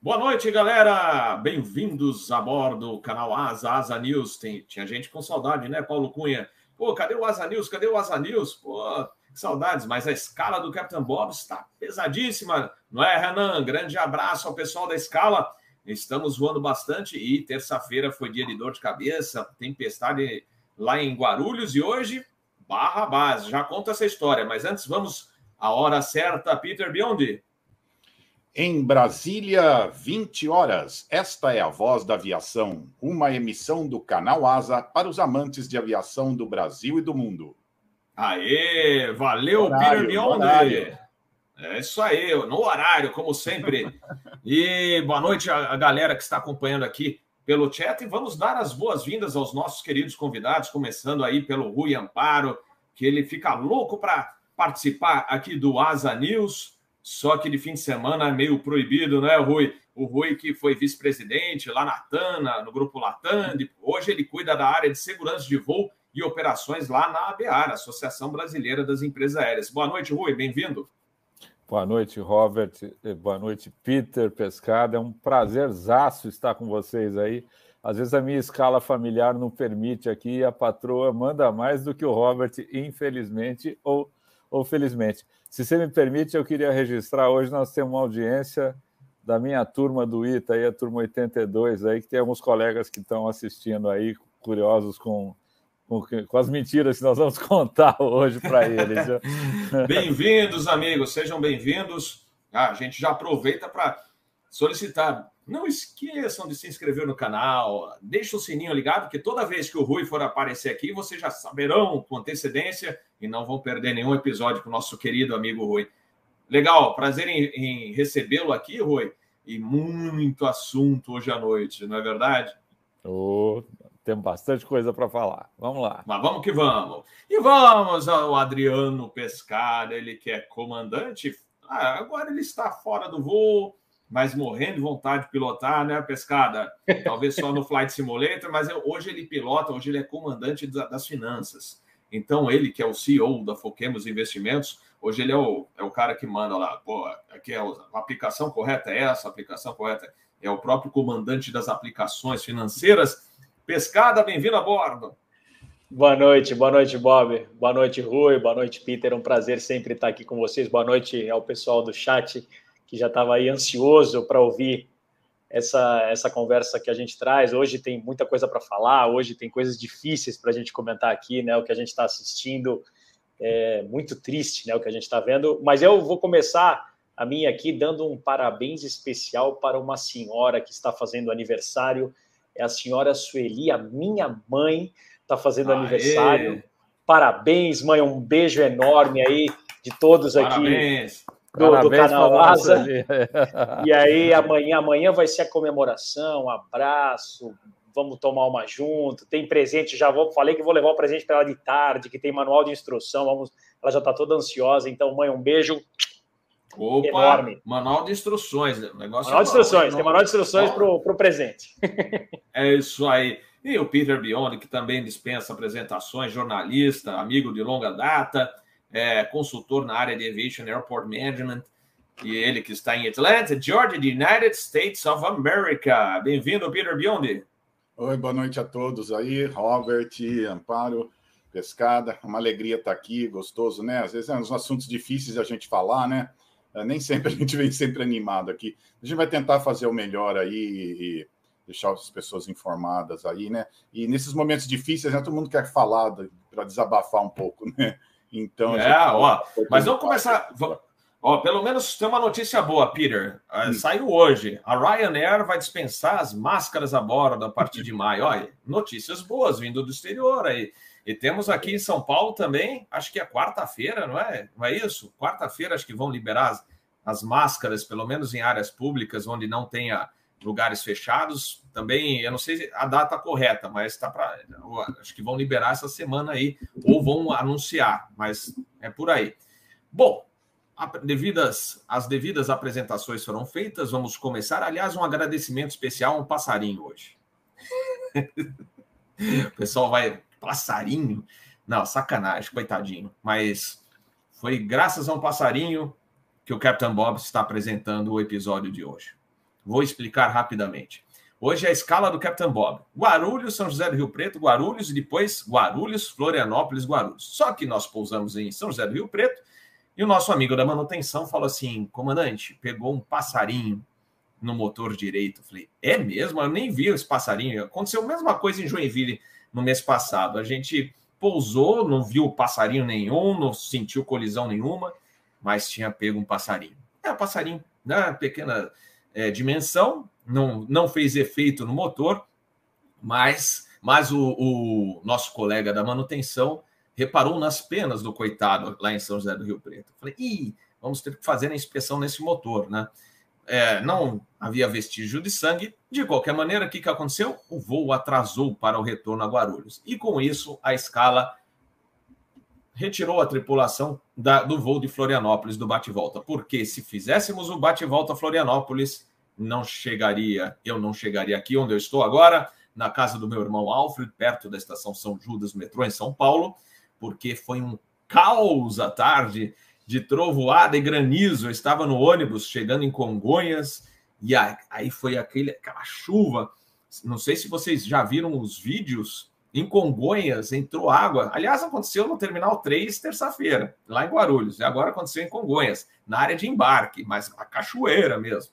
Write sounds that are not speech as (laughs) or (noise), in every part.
Boa noite, galera! Bem-vindos a bordo do canal Asa, Asa News. Tem, tinha gente com saudade, né, Paulo Cunha? Pô, cadê o Asa News? Cadê o Asa News? Pô, que saudades, mas a escala do Capitão Bob está pesadíssima, não é, Renan? Grande abraço ao pessoal da escala. Estamos voando bastante e terça-feira foi dia de dor de cabeça, tempestade lá em Guarulhos e hoje, barra base. Já conta essa história, mas antes vamos à hora certa, Peter Biondi. Em Brasília, 20 horas. Esta é a Voz da Aviação, uma emissão do canal Asa para os amantes de aviação do Brasil e do mundo. Aê, valeu, horário, Biondi. É isso aí, no horário, como sempre. E boa noite a galera que está acompanhando aqui pelo chat. E vamos dar as boas-vindas aos nossos queridos convidados, começando aí pelo Rui Amparo, que ele fica louco para participar aqui do Asa News. Só que de fim de semana é meio proibido, né, Rui? O Rui, que foi vice-presidente lá na TANA, no grupo Latam, hoje ele cuida da área de segurança de voo e operações lá na ABAR, Associação Brasileira das Empresas Aéreas. Boa noite, Rui, bem-vindo. Boa noite, Robert. Eh, boa noite, Peter Pescada. É um prazerzaço estar com vocês aí. Às vezes a minha escala familiar não permite aqui, a patroa manda mais do que o Robert, infelizmente ou, ou felizmente. Se você me permite, eu queria registrar hoje nós temos uma audiência da minha turma do ITA, aí, a turma 82, aí, que tem alguns colegas que estão assistindo aí, curiosos com, com, as mentiras que nós vamos (laughs) contar hoje para eles. (laughs) bem-vindos, amigos, sejam bem-vindos. Ah, a gente já aproveita para solicitar. Não esqueçam de se inscrever no canal, deixa o sininho ligado, porque toda vez que o Rui for aparecer aqui, vocês já saberão com antecedência e não vão perder nenhum episódio com o nosso querido amigo Rui. Legal, prazer em, em recebê-lo aqui, Rui. E muito assunto hoje à noite, não é verdade? Oh, temos bastante coisa para falar. Vamos lá. Mas vamos que vamos. E vamos ao Adriano Pescara, ele que é comandante. Ah, agora ele está fora do voo, mas morrendo de vontade de pilotar, né, Pescada? Talvez só no Flight Simulator, mas hoje ele pilota, hoje ele é comandante das finanças. Então, ele, que é o CEO da Foquemos Investimentos, hoje ele é o, é o cara que manda lá, pô, aqui é a aplicação correta é essa, a aplicação correta é o próprio comandante das aplicações financeiras. Pescada, bem-vindo a bordo. Boa noite, boa noite, Bob. Boa noite, Rui. Boa noite, Peter. Um prazer sempre estar aqui com vocês. Boa noite ao pessoal do chat que já estava aí ansioso para ouvir essa, essa conversa que a gente traz. Hoje tem muita coisa para falar, hoje tem coisas difíceis para a gente comentar aqui, né? O que a gente está assistindo é muito triste, né? O que a gente está vendo. Mas eu vou começar a minha aqui dando um parabéns especial para uma senhora que está fazendo aniversário. É a senhora Sueli, a minha mãe, está fazendo Aê. aniversário. Parabéns, mãe. Um beijo enorme aí de todos aqui. Parabéns do, do canal Asa. (laughs) E aí amanhã, amanhã vai ser a comemoração, abraço, vamos tomar uma junto, tem presente, já vou, falei que vou levar o presente para ela de tarde, que tem manual de instrução, vamos, ela já está toda ansiosa, então mãe, um beijo Opa, enorme. Manual de instruções, negócio manual de instruções, tem manual de instruções para o presente. (laughs) É isso aí. E o Peter Biondi, que também dispensa apresentações, jornalista, amigo de longa data, é, consultor na área de Aviation Airport Management, e ele que está em Atlanta, Georgia, United States of America. Bem-vindo, Peter Biondi. Oi, boa noite a todos aí, Robert, Amparo, Pescada. Uma alegria estar aqui, gostoso, né? Às vezes é uns assuntos difíceis a gente falar, né? É, nem sempre a gente vem sempre animado aqui. A gente vai tentar fazer o melhor aí e deixar as pessoas informadas aí, né? E nesses momentos difíceis, né, todo mundo quer falar para desabafar um pouco, né? Então. É, ó. Mas vamos começar. Ó, pelo menos tem uma notícia boa, Peter. Uh, hum. Saiu hoje. A Ryanair vai dispensar as máscaras a bordo a partir de maio. Olha, notícias boas vindo do exterior aí. E temos aqui em São Paulo também, acho que é quarta-feira, não é? Não é isso? Quarta-feira acho que vão liberar as, as máscaras, pelo menos em áreas públicas onde não tenha lugares fechados. Também, eu não sei a data correta, mas está para. Acho que vão liberar essa semana aí, ou vão anunciar, mas é por aí. Bom, devidas, as devidas apresentações foram feitas, vamos começar. Aliás, um agradecimento especial a um passarinho hoje. (laughs) o pessoal vai. Passarinho? Não, sacanagem, coitadinho. Mas foi graças a um passarinho que o Capitão Bob está apresentando o episódio de hoje. Vou explicar rapidamente. Hoje é a escala do Captain Bob. Guarulhos, São José do Rio Preto, Guarulhos e depois Guarulhos, Florianópolis, Guarulhos. Só que nós pousamos em São José do Rio Preto e o nosso amigo da manutenção falou assim: comandante, pegou um passarinho no motor direito. Eu falei, é mesmo? Eu nem vi esse passarinho. Aconteceu a mesma coisa em Joinville no mês passado. A gente pousou, não viu passarinho nenhum, não sentiu colisão nenhuma, mas tinha pego um passarinho. É um passarinho, né? Pequena é, dimensão, não, não fez efeito no motor, mas, mas o, o, nosso colega da manutenção reparou nas penas do coitado lá em São José do Rio Preto. Falei, ih, vamos ter que fazer a inspeção nesse motor, né? É, não havia vestígio de sangue. De qualquer maneira, o que, que aconteceu? O voo atrasou para o retorno a Guarulhos. E com isso, a escala retirou a tripulação da, do voo de Florianópolis do bate-volta. Porque se fizéssemos o bate-volta Florianópolis, não chegaria, eu não chegaria aqui onde eu estou agora, na casa do meu irmão Alfred, perto da estação São Judas, metrô em São Paulo, porque foi um caos à tarde de trovoada e granizo. Eu estava no ônibus chegando em Congonhas e aí foi aquele, aquela chuva. Não sei se vocês já viram os vídeos. Em Congonhas entrou água. Aliás, aconteceu no Terminal 3, terça-feira, lá em Guarulhos. E agora aconteceu em Congonhas, na área de embarque, mas a cachoeira mesmo.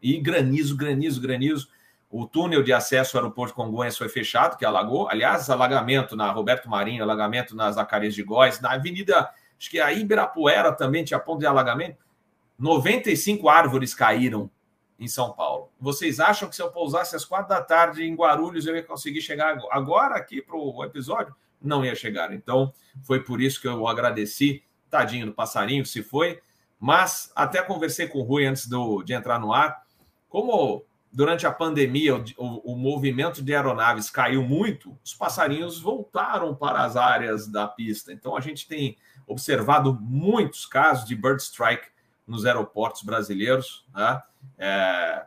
E granizo, granizo, granizo. O túnel de acesso ao aeroporto de Congonhas foi fechado, que alagou. Aliás, alagamento na Roberto Marinho, alagamento nas Zacarias de Góis, na Avenida acho que a Ibirapuera também tinha ponto de alagamento. 95 árvores caíram em São Paulo. Vocês acham que se eu pousasse às quatro da tarde em Guarulhos, eu ia conseguir chegar agora aqui para o episódio? Não ia chegar. Então, foi por isso que eu agradeci. Tadinho do passarinho, se foi. Mas até conversei com o Rui antes do, de entrar no ar. Como durante a pandemia o, o, o, movimento de aeronaves caiu muito, os passarinhos voltaram para as áreas da pista. Então a gente tem observado muitos casos de bird strike nos aeroportos brasileiros. Né? É,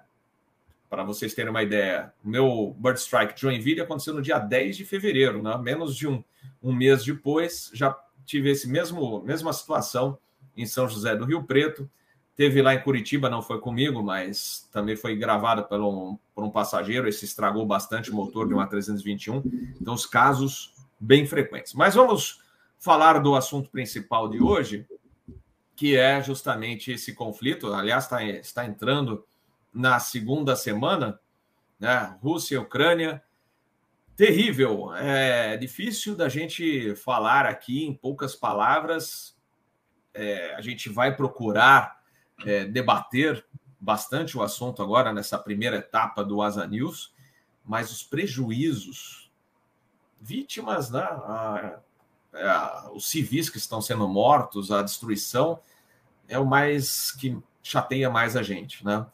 para vocês terem uma ideia, o meu bird strike Joinville aconteceu no dia 10 de fevereiro, né? menos de um, um mês depois, já tive esse mesmo mesma situação em São José do Rio Preto. Teve lá em Curitiba, não foi comigo, mas também foi gravada por um, por um passageiro. Esse estragou bastante o motor de uma 321. Então, os casos bem frequentes. Mas vamos falar do assunto principal de hoje, que é justamente esse conflito. Aliás, está, está entrando na segunda semana, né? Rússia e Ucrânia. Terrível. É difícil da gente falar aqui em poucas palavras. É, a gente vai procurar é, debater bastante o assunto agora nessa primeira etapa do Asa News, mas os prejuízos, vítimas, né, a, os civis que estão sendo mortos, a destruição, é o mais que chateia mais a gente, né?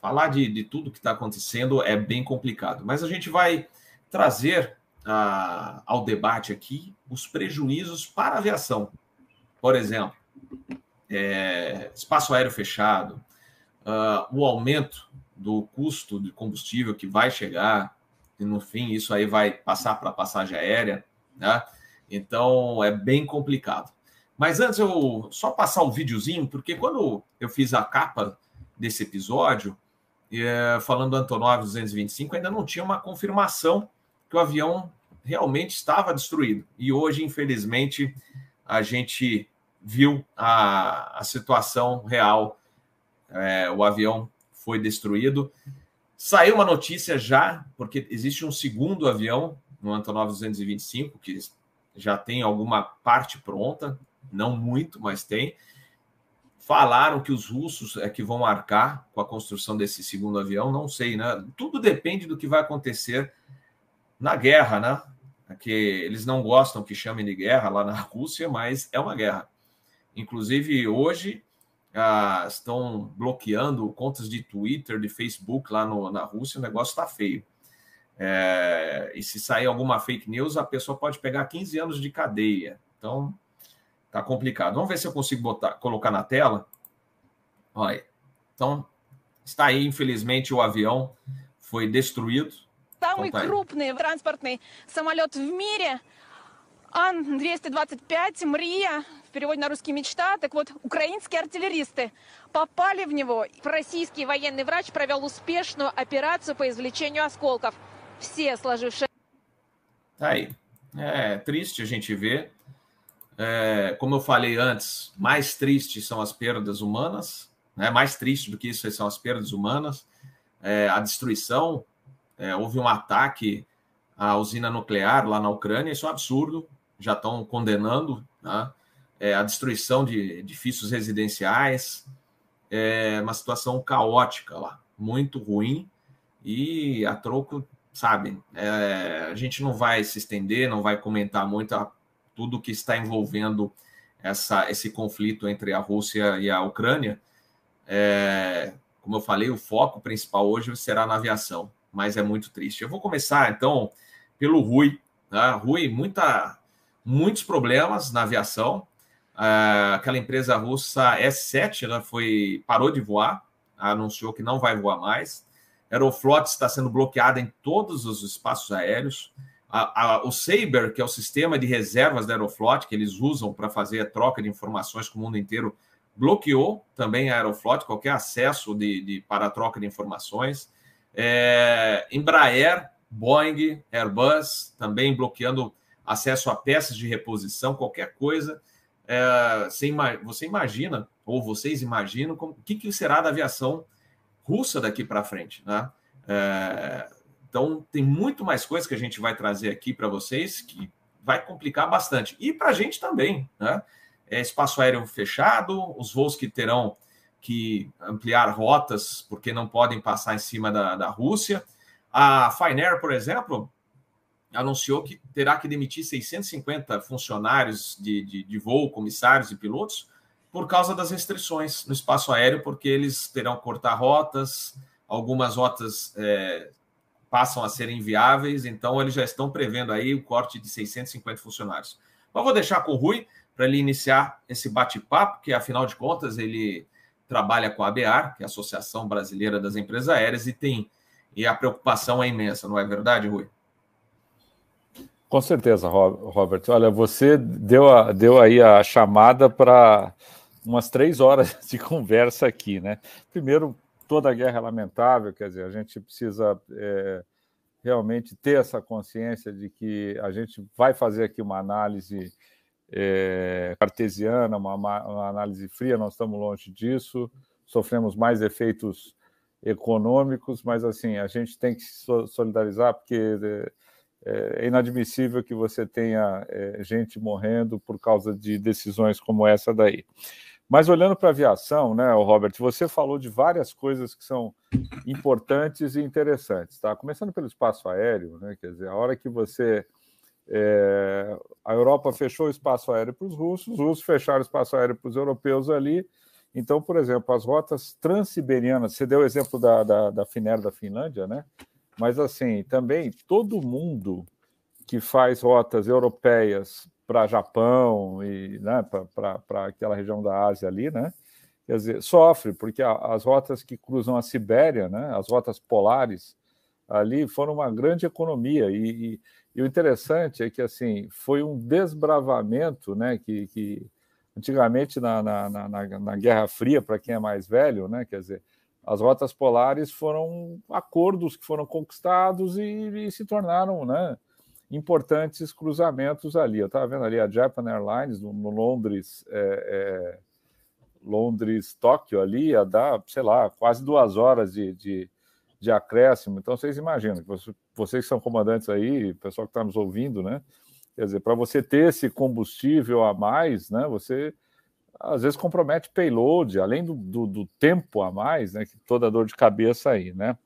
Falar de, de tudo que está acontecendo é bem complicado, mas a gente vai trazer a, ao debate aqui os prejuízos para a aviação. Por exemplo, é, espaço aéreo fechado, uh, o aumento do custo de combustível que vai chegar, e no fim isso aí vai passar para a passagem aérea, né? Então é bem complicado. Mas antes eu só passar um videozinho, porque quando eu fiz a capa desse episódio, é, falando do Antonov 225, ainda não tinha uma confirmação que o avião realmente estava destruído. E hoje, infelizmente, a gente viu a, a situação real. É, o avião foi destruído. Saiu uma notícia já, porque existe um segundo avião no Antonov 225, que já tem alguma parte pronta, não muito, mas tem. Falaram que os russos é que vão arcar com a construção desse segundo avião, não sei, né? Tudo depende do que vai acontecer na guerra, né? Que eles não gostam que chamem de guerra lá na (laughs) Rússia, mas é uma guerra. Inclusive, hoje ah, estão bloqueando contas de Twitter, de Facebook lá no, na Rússia, o negócio está feio. É, e se sair alguma fake news, a pessoa pode pegar 15 anos de cadeia. Então, tá complicado. Vamos ver se eu consigo botar, colocar na tela. Olha. Então, está aí, infelizmente, o avião foi destruído. Самый крупный транспортный самолет в мире Ан-225 «Мрия» переводе на русский «мечта». Так вот, украинские артиллеристы попали в него. Российский военный врач провел успешную операцию по извлечению осколков. Все сложившие... Tá aí. É triste a gente ver. É, como eu falei antes, mais tristes são as perdas humanas. Né? Mais triste do que isso são as perdas humanas. É, a destruição. É, houve um ataque à usina nuclear lá na Ucrânia. Isso é um absurdo. Já estão condenando né? é, a destruição de edifícios residenciais. É uma situação caótica lá, muito ruim. E a troco sabe? É, a gente não vai se estender, não vai comentar muito a, tudo que está envolvendo essa, esse conflito entre a Rússia e a Ucrânia. É, como eu falei, o foco principal hoje será na aviação, mas é muito triste. Eu vou começar então pelo Rui. Né? Rui, muita, muitos problemas na aviação. É, aquela empresa russa S7 né, foi, parou de voar, anunciou que não vai voar mais. Aeroflot está sendo bloqueada em todos os espaços aéreos. A, a, o Saber, que é o sistema de reservas da Aeroflot, que eles usam para fazer a troca de informações com o mundo inteiro, bloqueou também a Aeroflot, qualquer acesso de, de para a troca de informações. É, Embraer, Boeing, Airbus, também bloqueando acesso a peças de reposição, qualquer coisa. É, você, imagina, ou vocês imaginam, como, o que, que será da aviação russa daqui para frente, né? É, então tem muito mais coisas que a gente vai trazer aqui para vocês que vai complicar bastante e para a gente também, né? É espaço aéreo fechado, os voos que terão que ampliar rotas porque não podem passar em cima da, da Rússia. A Finer, por exemplo, anunciou que terá que demitir 650 funcionários de, de, de voo, comissários e pilotos, por causa das restrições no espaço aéreo, porque eles terão que cortar rotas, algumas rotas é, passam a ser inviáveis, então eles já estão prevendo aí o corte de 650 funcionários. Mas vou deixar com o Rui para ele iniciar esse bate-papo, que afinal de contas ele trabalha com a ABAR, que é a Associação Brasileira das Empresas Aéreas, e tem e a preocupação é imensa, não é verdade, Rui? Com certeza, Robert. Olha, você deu, a, deu aí a chamada para umas três horas (laughs) de conversa aqui, né? Primeiro, toda a guerra é lamentável, quer dizer, a gente precisa é, realmente ter essa consciência de que a gente vai fazer aqui uma análise é, cartesiana, uma, uma, análise fria, nós estamos longe disso, sofremos mais efeitos econômicos, mas assim, a gente tem que se solidarizar, porque é, é inadmissível que você tenha é, gente morrendo por causa de decisões como essa daí. Mas olhando para a aviação, né, Robert, você falou de várias coisas que são importantes e interessantes, tá? Começando pelo espaço aéreo, né? Quer dizer, a hora que você é, a Europa fechou o espaço aéreo para os russos, os russos fecharam o espaço aéreo para os europeus ali. Então, por exemplo, as rotas transiberianas, você deu o exemplo da, da, da da Finlândia, né? Mas assim, também todo mundo que faz rotas europeias para Japão e né, para aquela região da Ásia ali, né? Quer dizer, sofre, porque as rotas que cruzam a Sibéria, né, as rotas polares ali foram uma grande economia. E, e, e o interessante é que assim foi um desbravamento né, que, que antigamente na, na, na, na Guerra Fria, para quem é mais velho, né, quer dizer, as rotas polares foram acordos que foram conquistados e, e se tornaram né, importantes cruzamentos ali. Eu estava vendo ali a Japan Airlines no, Londres, é, é, Londres, Tóquio ali, ia dar, sei lá, quase duas horas de, de, de acréscimo. Então vocês imaginam, vocês que são comandantes aí, pessoal que está nos ouvindo, né? Quer dizer, para você ter esse combustível a mais, né? Você às vezes compromete payload, além do, do, do tempo a mais, né? Que toda dor de cabeça aí, né?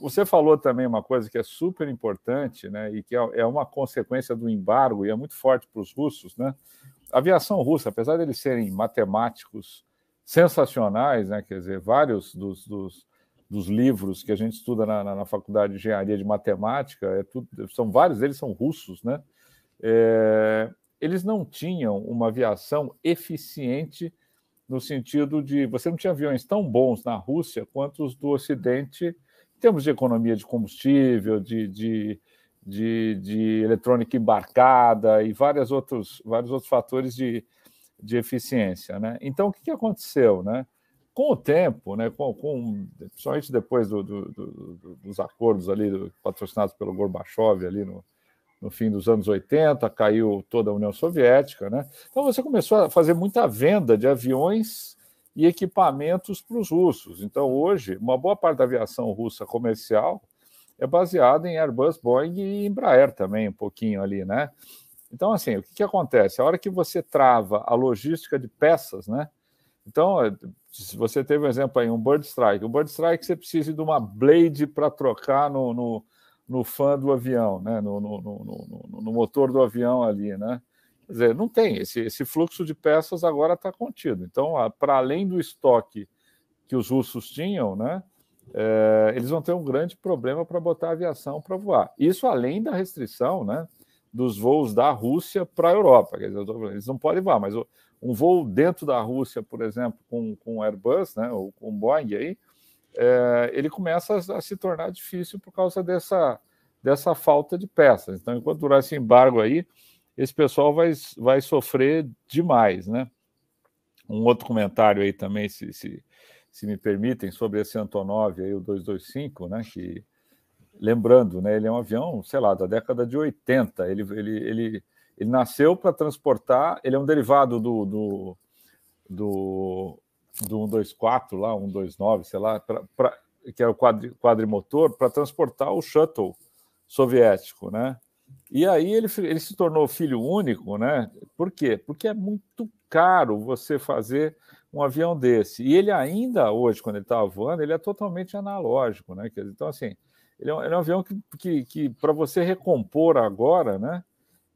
Você falou também uma coisa que é super importante, né, e que é, é uma consequência do embargo e é muito forte para os russos, né? A aviação russa, apesar de eles serem matemáticos sensacionais, né, quer dizer, vários dos, dos, dos livros que a gente estuda na, na, na, faculdade de engenharia de matemática, é tudo, são vários deles são russos, né? É, eles não tinham uma aviação eficiente no sentido de você não tinha aviões tão bons na Rússia quanto os do Ocidente em termos de economia de combustível, de, de, de, de eletrônica embarcada e vários outros, vários outros fatores de, de eficiência. Né? Então, o que, aconteceu? Né? Com o tempo, né, com, com, principalmente depois do, do, do, dos acordos ali patrocinados pelo Gorbachev ali no, no fim dos anos 80, caiu toda a União Soviética. Né? Então, você começou a fazer muita venda de aviões e equipamentos para os russos. Então, hoje, uma boa parte da aviação russa comercial é baseada em Airbus, Boeing e Embraer também, um pouquinho ali, né? Então, assim, o que, que acontece? A hora que você trava a logística de peças, né? Então, é, se você teve um exemplo aí, um Bird Strike. O Bird Strike você precisa de uma blade para trocar no, no, no fã do avião, né? No, no, no, no, motor do avião ali, né? Quer dizer, não tem. Esse, esse fluxo de peças agora está contido. Então, para além do estoque que os russos tinham, né, é, eles vão ter um grande problema para botar a aviação para voar. Isso além da restrição né, dos voos da Rússia para a Europa. Dizer, eles não podem voar, mas um voo dentro da Rússia, por exemplo, com, com Airbus, né, ou com Boeing, aí, é, ele começa a, a, se tornar difícil por causa dessa, dessa falta de peças. Então, enquanto durar esse embargo aí, esse pessoal vai, vai sofrer demais, né? Um outro comentário aí também, se, se, se me permitem, sobre esse Antonov aí, o 225, né? Que, lembrando, né? Ele é um avião, sei lá, da década de 80. Ele, ele, ele, ele nasceu para transportar, ele é um derivado do, do, do, do 124 lá, 129, sei lá, pra, pra, que é o quadri, quadrimotor, para transportar o shuttle soviético, né? E aí ele, ele se tornou filho único, né? Por quê? Porque é muito caro você fazer um avião desse. E ele ainda hoje, quando ele estava voando, ele é totalmente analógico, né? Então, assim, ele é um, ele é um avião que, que, que para você recompor agora, né?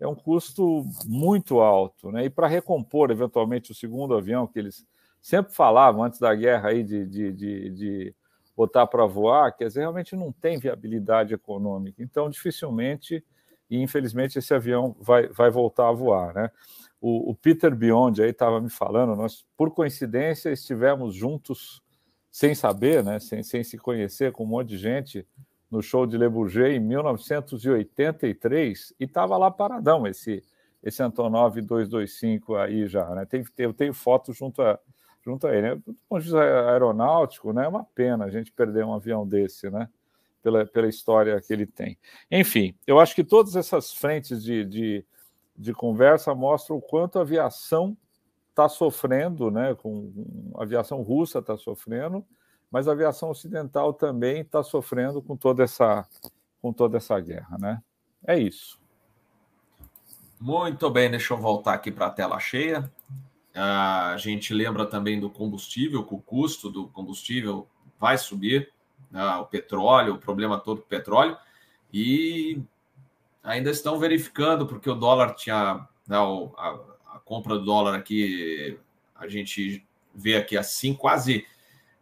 É um custo muito alto, né? E para recompor, eventualmente, o segundo avião que eles sempre falavam antes da guerra aí de, de, de, de botar para voar, quer dizer, realmente não tem viabilidade econômica. Então, dificilmente e infelizmente esse avião vai, vai voltar a voar, né? O, o Peter Beyond aí estava me falando, nós por coincidência estivemos juntos sem saber, né? Sem, sem se conhecer com um monte de gente no show de Le Bourget em 1983 e estava lá paradão esse esse Antonov 225 aí já, né? Tem, eu tenho foto junto a junto a ele. Né? Do aeronáutico, né? É uma pena a gente perder um avião desse, né? Pela, pela história que ele tem. Enfim, eu acho que todas essas frentes de, de, de conversa mostram o quanto a aviação está sofrendo, né? Com, a aviação russa está sofrendo, mas a aviação ocidental também está sofrendo com toda essa com toda essa guerra, né? É isso. Muito bem, deixa eu voltar aqui para a tela cheia. A gente lembra também do combustível, que o custo do combustível vai subir né, o petróleo, o problema todo do petróleo, e ainda estão verificando, porque o dólar tinha. Né, a, a, compra do dólar aqui, a gente vê aqui assim, quase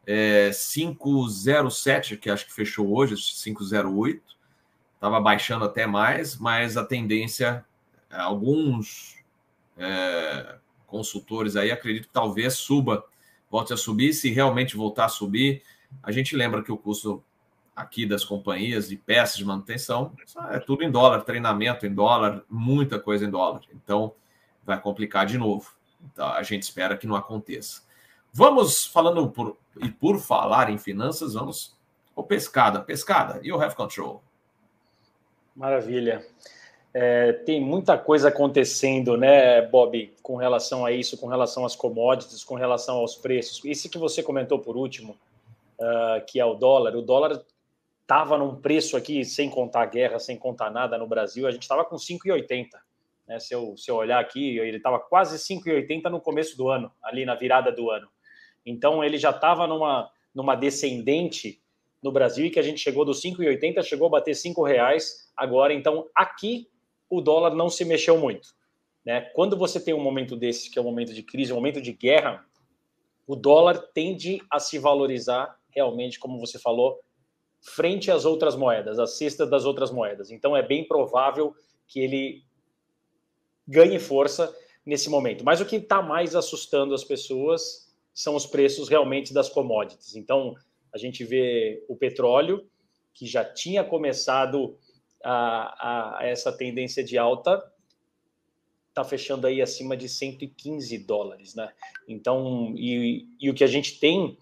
é, 5,07, que acho que fechou hoje, 5,08. Estava baixando até mais, mas a tendência, alguns é, consultores aí acreditam que talvez suba, volte a subir, se realmente voltar a subir a gente lembra que o custo aqui das companhias de peças de manutenção é tudo em dólar, treinamento em dólar, muita coisa em dólar. Então vai complicar de novo. Então, a gente espera que não aconteça. Vamos falando por e por falar em finanças, vamos ao pescada, pescada e o have control. Maravilha. É, tem muita coisa acontecendo, né, Bob, com relação a isso, com relação às commodities, com relação aos preços. Isso que você comentou por último, uh, que é o dólar. O dólar estava num preço aqui, sem contar guerra, sem contar nada no Brasil, a gente estava com 5,80. Né? Se, eu, se eu olhar aqui, ele estava quase 5,80 no começo do ano, ali na virada do ano. Então ele já estava numa, numa descendente no Brasil e que a gente chegou dos 5,80, chegou a bater 5 reais agora. Então aqui o dólar não se mexeu muito. Né? Quando você tem um momento desse, que é um momento de crise, um momento de guerra, o dólar tende a se valorizar realmente, como você falou, frente às outras moedas, às cestas das outras moedas. Então é bem provável que ele ganhe força nesse momento. Mas o que está mais assustando as pessoas são os preços realmente das commodities. Então a gente vê o petróleo, que já tinha começado a, a, essa tendência de alta, está fechando aí acima de 115 dólares, né? Então, e, e o que a gente tem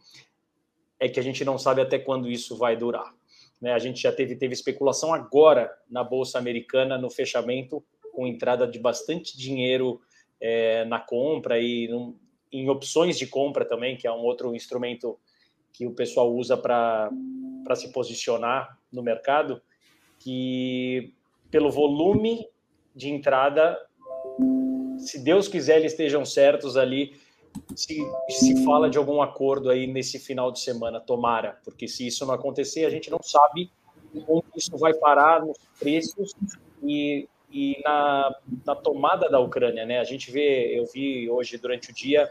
é que a gente não sabe até quando isso vai durar. Né? A gente já teve, teve especulação agora na Bolsa Americana, no fechamento, com entrada de bastante dinheiro é, na compra e num, em opções de compra também, que é um outro instrumento que o pessoal usa para se posicionar no mercado, que pelo volume de entrada, se Deus quiser, eles estejam certos ali se, se fala de algum acordo aí nesse final de semana, tomara, porque se isso não acontecer, a gente não sabe onde isso vai parar nos preços e, e na, na tomada da Ucrânia, né? A gente vê, eu vi hoje durante o dia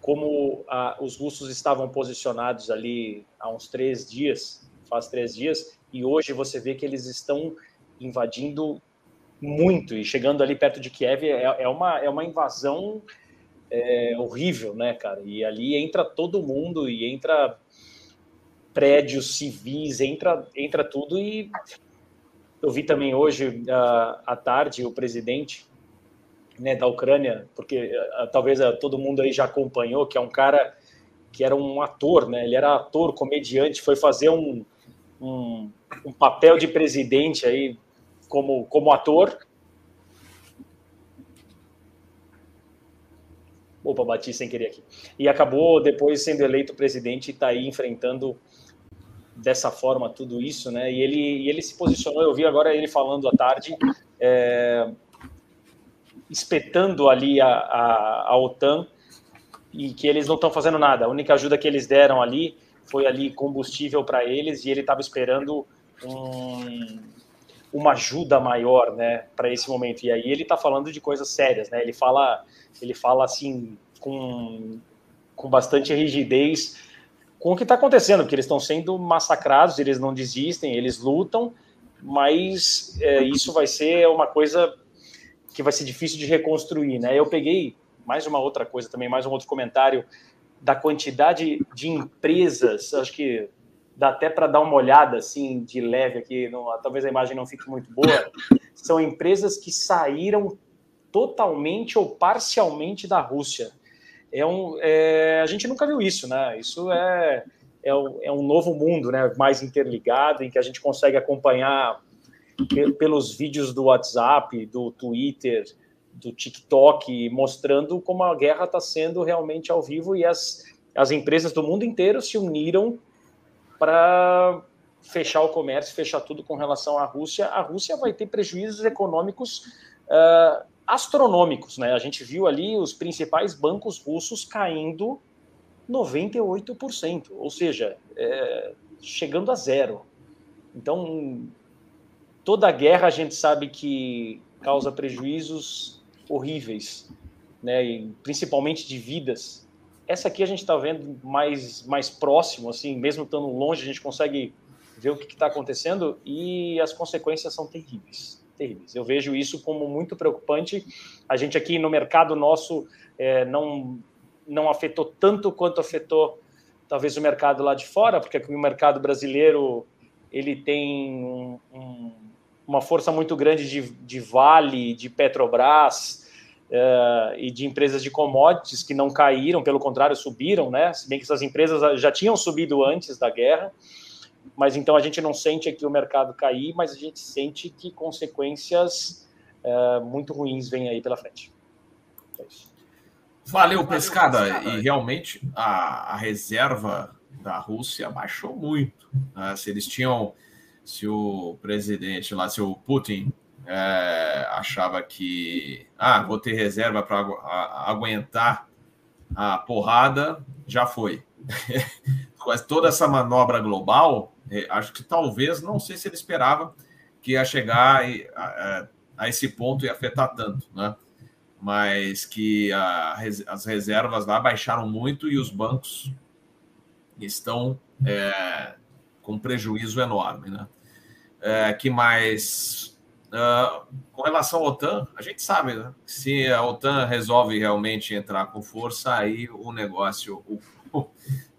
como a, os russos estavam posicionados ali há uns três dias, faz três dias, e hoje você vê que eles estão invadindo muito e chegando ali perto de Kiev é, é uma, é uma invasão é horrível, né, cara? E ali entra todo mundo e entra prédios civis, entra, entra tudo e eu vi também hoje à tarde o presidente né, da Ucrânia, porque talvez todo mundo aí já acompanhou, que é um cara que era um ator, né? Ele era ator, comediante, foi fazer um, um, um papel de presidente aí como, como ator Opa, bati sem querer aqui. E acabou depois sendo eleito presidente e está aí enfrentando dessa forma tudo isso, né? E ele, ele se posicionou, eu vi agora ele falando à tarde, é, espetando ali a, a, a OTAN e que eles não estão fazendo nada. A única ajuda que eles deram ali foi ali combustível para eles e ele estava esperando um, uma ajuda maior, né, para esse momento. E aí ele está falando de coisas sérias, né? Ele fala, ele fala assim com, com bastante rigidez com o que está acontecendo, porque eles estão sendo massacrados, eles não desistem, eles lutam, mas é, isso vai ser uma coisa que vai ser difícil de reconstruir, né? Eu peguei mais uma outra coisa também, mais um outro comentário da quantidade de empresas, acho que dá até para dar uma olhada assim de leve aqui, não, talvez a imagem não fique muito boa, são empresas que saíram totalmente ou parcialmente da Rússia. É um, é, a gente nunca viu isso, né? Isso é, é, um, é um novo mundo, né? Mais interligado, em que a gente consegue acompanhar pelos vídeos do WhatsApp, do Twitter, do TikTok, mostrando como a guerra está sendo realmente ao vivo e as, as empresas do mundo inteiro se uniram para fechar o comércio, fechar tudo com relação à Rússia, a Rússia vai ter prejuízos econômicos uh, astronômicos. Né? A gente viu ali os principais bancos russos caindo 98%, ou seja, é, chegando a zero. Então, toda guerra a gente sabe que causa prejuízos horríveis, né? E principalmente de vidas essa aqui a gente está vendo mais, mais próximo, assim, mesmo estando longe, a gente consegue ver o que está acontecendo e as consequências são terríveis, terríveis. Eu vejo isso como muito preocupante. A gente aqui no mercado nosso é, não não afetou tanto quanto afetou talvez o mercado lá de fora, porque o mercado brasileiro ele tem um, um, uma força muito grande de, de Vale, de Petrobras, uh, e de empresas de commodities que não caíram, pelo contrário, subiram, né? Se bem que essas empresas já tinham subido antes da guerra, mas então a gente não sente aqui o mercado cair, mas a gente sente que consequências uh, muito ruins vêm aí pela frente. É Valeu, pescada. E realmente a, a, reserva da Rússia baixou muito. Né? Se eles tinham, se o presidente lá, se o Putin é, achava que ah, vou ter reserva para aguentar a porrada, já foi. (laughs) Com toda essa manobra global, é, acho que talvez, não sei se ele esperava que ia chegar a, a esse ponto e afetar tanto, né? Mas que a, as reservas lá baixaram muito e os bancos estão é, com prejuízo enorme, né? É, que mais Uh, com relação à OTAN, a gente sabe, né? se a OTAN resolve realmente entrar com força, aí o negócio (laughs)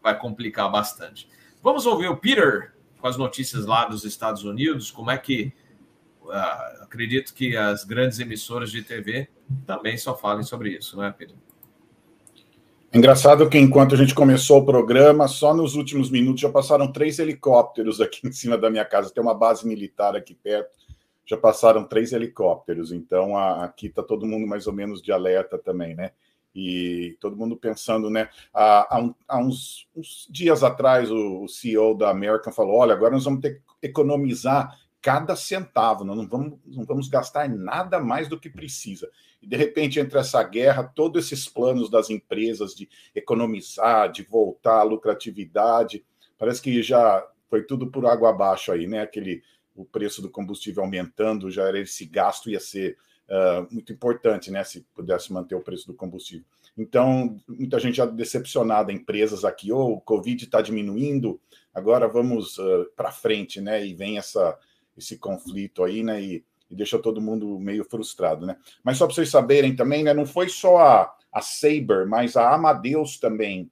vai complicar bastante. Vamos ouvir o Peter com as notícias lá dos Estados Unidos, como é que uh, acredito que as grandes emissoras de TV também só falem sobre isso, não é, Pedro? Engraçado que enquanto a gente começou o programa, só nos últimos minutos já passaram três helicópteros aqui em cima da minha casa. Tem uma base militar aqui perto, já passaram três helicópteros. Então aqui está todo mundo mais ou menos de alerta também, né? E todo mundo pensando, né? Há, há uns, uns, dias atrás, o, o, CEO da American falou: olha, agora nós vamos ter que economizar cada centavo, nós não vamos, não vamos gastar nada mais do que precisa. E de repente, entre essa guerra, todos esses planos das empresas de economizar, de voltar à lucratividade, parece que já foi tudo por água abaixo aí, né? Aquele o preço do combustível aumentando, já era esse gasto ia ser uh, muito importante, né? Se pudesse manter o preço do combustível. Então, muita gente já decepcionada, empresas aqui, ou oh, o Covid está diminuindo, agora vamos uh, para frente, né? E vem essa, esse conflito aí, né? E e deixa todo mundo meio frustrado, né? Mas só para vocês saberem também, né? Não foi só a, a Saber, mas a Amadeus também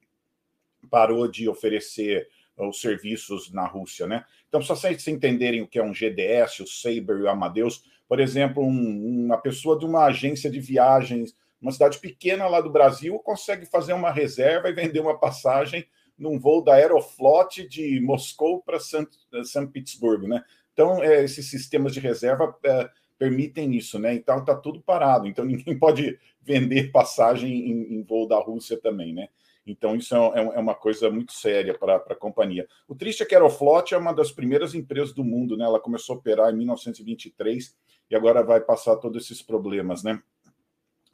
parou de oferecer os serviços na Rússia, né? Então, só vocês entenderem o que é um GDS, o Saber e o Amadeus, por exemplo, um, uma pessoa de uma agência de viagens, uma cidade pequena lá do Brasil, consegue fazer uma reserva e vender uma passagem num voo da Aeroflot de Moscou para São Petersburgo, né? Então, é, esses sistemas de reserva é, permitem isso, né? Então, está tudo parado. Então, (laughs) ninguém pode vender passagem em, em, voo da Rússia também, né? Então, isso é, é, é uma coisa muito séria para a companhia. O triste é que a Aeroflot é uma das primeiras empresas do mundo, né? Ela começou a operar em 1923 e agora vai passar todos esses problemas, né?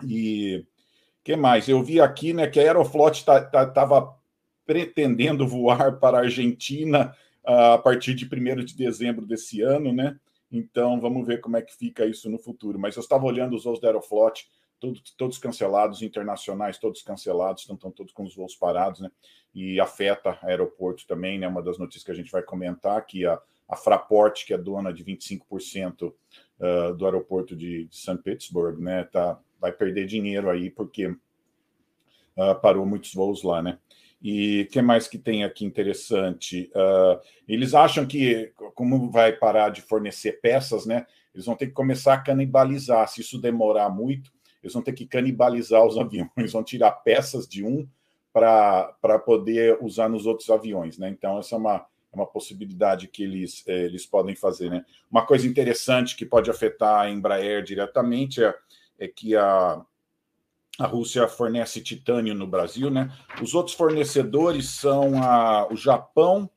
E que mais? Eu vi aqui, né, que a Aeroflot estava tá, tá, pretendendo voar para a Argentina a partir de 1 de dezembro desse ano, né? Então vamos ver como é que fica isso no futuro. Mas eu estava olhando os voos da Aeroflot, todos, todos cancelados, internacionais, todos cancelados, então estão todos com os voos parados, né? E afeta aeroporto também, né? Uma das notícias que a gente vai comentar, que a, a Fraport, que é dona de 25% uh, ah, do aeroporto de, de Petersburgo, né? Tá, vai perder dinheiro aí porque uh, parou muitos voos lá, né? E que mais que tem aqui interessante? Uh, eles acham que, como vai parar de fornecer peças, né? Eles vão ter que começar a canibalizar. Se isso demorar muito, eles vão ter que canibalizar os (laughs) aviões, vão tirar peças de um para poder usar nos outros aviões, né? Então, essa é uma, é uma possibilidade que eles, é, eles podem fazer, né? Uma coisa interessante que pode afetar a Embraer diretamente é, é que a, a Rússia fornece titânio no Brasil, né? Os outros fornecedores são a, o Japão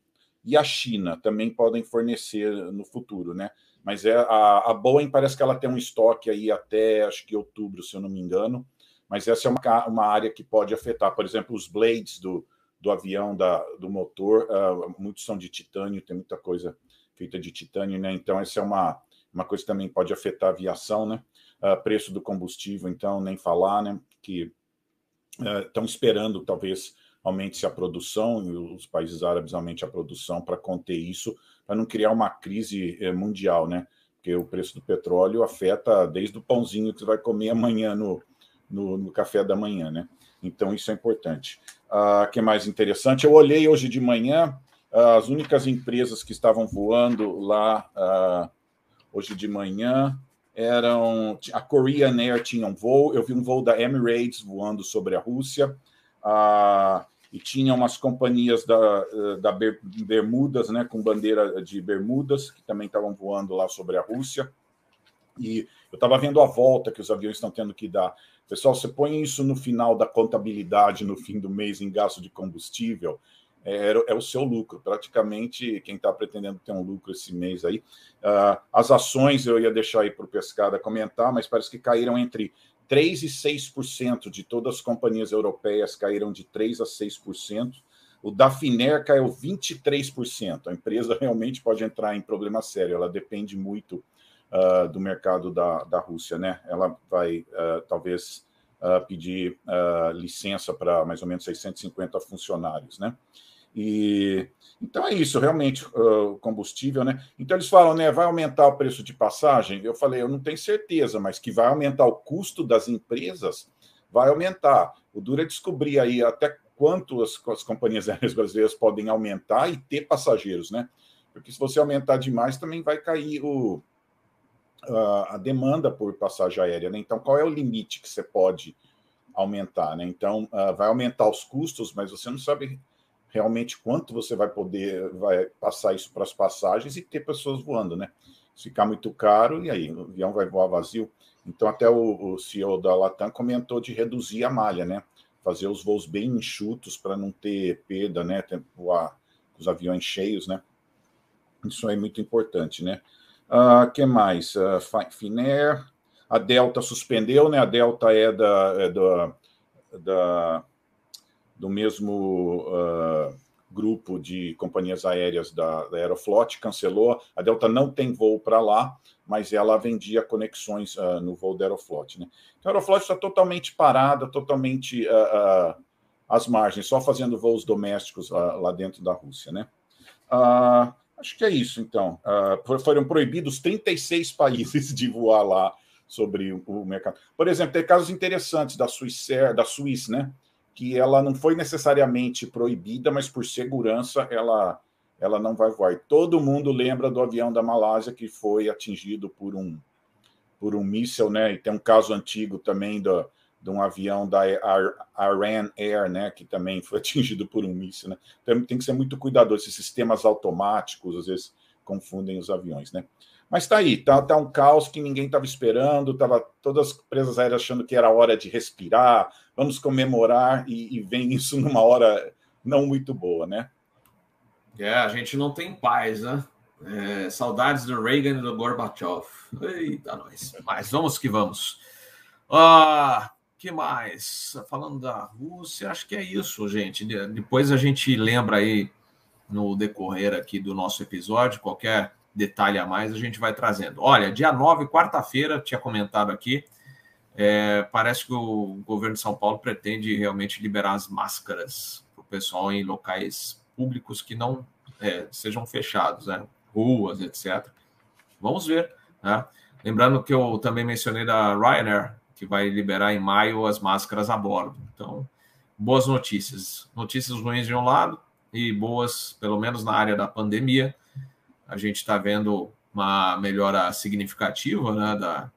e a China, também podem fornecer no futuro, né? Mas é a, a Boeing parece que ela tem um estoque aí até acho que outubro, se eu não me engano. Mas essa é uma, uma área que pode afetar, por exemplo, os blades do, do avião, da, do motor, uh, muitos são de titânio, tem muita coisa feita de titânio, né? Então, essa é uma, uma coisa que também pode afetar a aviação, né? Uh, preço do combustível, então, nem falar, né? Que uh, estão esperando, talvez, aumente-se a produção, e os países árabes aumentem a produção para conter isso, para não criar uma crise uh, mundial, né? Porque o preço do petróleo afeta desde o pãozinho que você vai comer amanhã no, no, no café da manhã, né? Então, isso é importante. O uh, que mais interessante? Eu olhei hoje de manhã as únicas empresas que estavam voando lá uh, hoje de manhã eram a Korean Air tinha um voo, eu vi um voo da Emirates voando sobre a Rússia, uh, e tinha umas companhias da, da Bermudas, né, com bandeira de Bermudas, que também estavam voando lá sobre a Rússia. E eu estava vendo a volta que os aviões estão tendo que dar. Pessoal, você põe isso no final da contabilidade, no fim do mês, em gasto de combustível, é, é, o seu lucro. Praticamente, quem está pretendendo ter um lucro esse mês aí. Uh, as ações eu ia deixar aí para o Pescada comentar, mas parece que caíram entre 3% e 6% de todas as companhias europeias caíram de 3% a 6%. O da Finer caiu 23%. A empresa realmente pode entrar em problema sério. Ela depende muito uh, do mercado da, da Rússia, né? Ela vai, uh, talvez, uh, pedir licença para mais ou menos 650 funcionários, né? E então é isso, realmente, o combustível, né? Então eles falam, né? Vai aumentar o preço de passagem? Eu falei, eu não tenho certeza, mas que vai aumentar o custo das empresas, vai aumentar. O duro é descobrir aí até quanto as, as companhias (laughs) aéreas brasileiras podem aumentar e ter passageiros, né? Porque se você aumentar demais, também vai cair o, uh, a demanda por passagem aérea. Né? Então, qual é o limite que você pode aumentar? Né? Então, uh, vai aumentar os custos, mas você não sabe realmente quanto você vai poder vai passar isso para as passagens e ter pessoas voando, né? Se ficar muito caro, e aí? O avião vai voar vazio. Então, até o, o CEO da Latam comentou de reduzir a malha, né? Fazer os voos bem enxutos para não ter perda, né? Ter, voar com os aviões cheios, né? Isso é muito importante, né? Uh, que mais? Uh, Finer, a Delta suspendeu, né? A Delta é da, é da, da do mesmo uh, grupo de companhias aéreas da, da Aeroflot, cancelou. A Delta não tem voo para lá, mas ela vendia conexões uh, no voo da Aeroflot. Né? Então, a Aeroflot está totalmente parada, totalmente uh, às margens, só fazendo voos domésticos lá dentro da Rússia. Né? acho que é isso, então. foram proibidos 36 (laughs) países de voar lá sobre o mercado. Por exemplo, tem casos interessantes da Suíça, da Suíça, né? Que ela não foi necessariamente proibida, mas por segurança ela, ela não vai voar. Todo mundo lembra do avião da Malásia que foi atingido por um por um míssil, né? E tem um caso antigo também do, de um avião da Iran Air, né? Que também foi (laughs) atingido por um míssil, né? Então tem que ser muito cuidadoso. Esses sistemas automáticos às vezes confundem os aviões, né? Mas está aí, tá, tá um caos que ninguém estava esperando, tava todas as empresas aéreas achando que era hora de respirar, vamos comemorar, e, e vem isso numa hora não muito boa, né? É, a gente não tem paz, né? É, saudades do Reagan e do Gorbachev. Eita, nós. Mas vamos que vamos. Ah, que mais? Falando da Rússia, acho que é isso, gente. Depois a gente lembra aí no decorrer aqui do nosso episódio, qualquer detalhe a mais a gente vai trazendo. Olha, dia 9, quarta-feira, tinha comentado aqui, é, parece que o governo de São Paulo pretende realmente liberar as máscaras para o pessoal em locais públicos que não é, sejam fechados, né? ruas, etc. Vamos ver. Né? Lembrando que eu também mencionei da Ryanair, que vai liberar em maio as máscaras a bordo. Então, boas notícias. Notícias ruins de um lado e boas, pelo menos na área da pandemia, a gente está vendo uma melhora significativa né, da,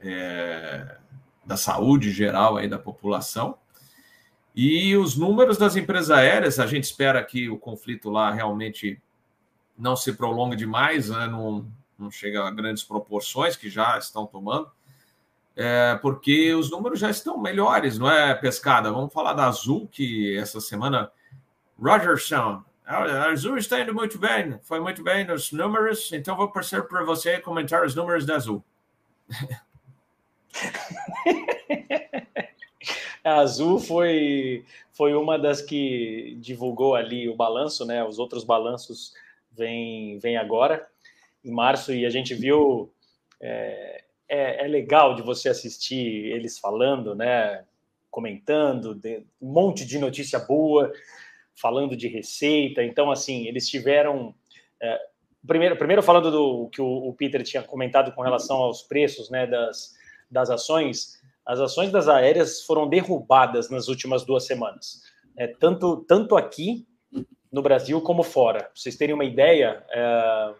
é, da saúde geral aí da população. E os números das empresas aéreas, a gente espera que o conflito lá realmente não se prolongue demais, né, não, não chega a grandes proporções que já estão tomando, é, porque os números já estão melhores, não é, Pescada? Vamos falar da Azul, que essa semana, Rogerson, a Azul está indo muito bem, foi muito bem nos números, então vou passar para você comentar os números da Azul. (laughs) a Azul foi, foi uma das que divulgou ali o balanço, né? Os outros balanços vêm vem agora, em março, e a gente viu. É, é, é legal de você assistir eles falando, né? Comentando, um monte de notícia boa falando de receita. Então, assim, eles tiveram. É, primeiro, primeiro falando do que o, o, Peter tinha comentado com relação aos preços né, das, das ações, as ações das aéreas foram derrubadas nas últimas duas semanas, é, tanto, tanto aqui no Brasil como fora. Pra vocês terem uma ideia, é,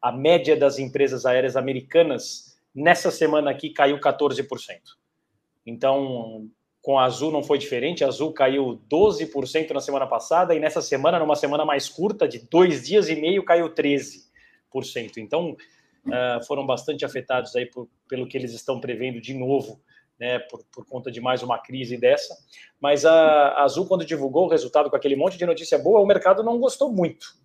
a média das empresas aéreas americanas nessa semana aqui caiu 14%. Então, com a Azul não foi diferente. A Azul caiu 12% na semana passada e nessa semana, numa semana mais curta, de dois dias e meio, caiu 13%. Então, uh, foram bastante afetados aí por, pelo que eles estão prevendo de novo, né, por, por conta de mais uma crise dessa. Mas a, a Azul, quando divulgou o resultado com aquele monte de notícia boa, o mercado não gostou muito.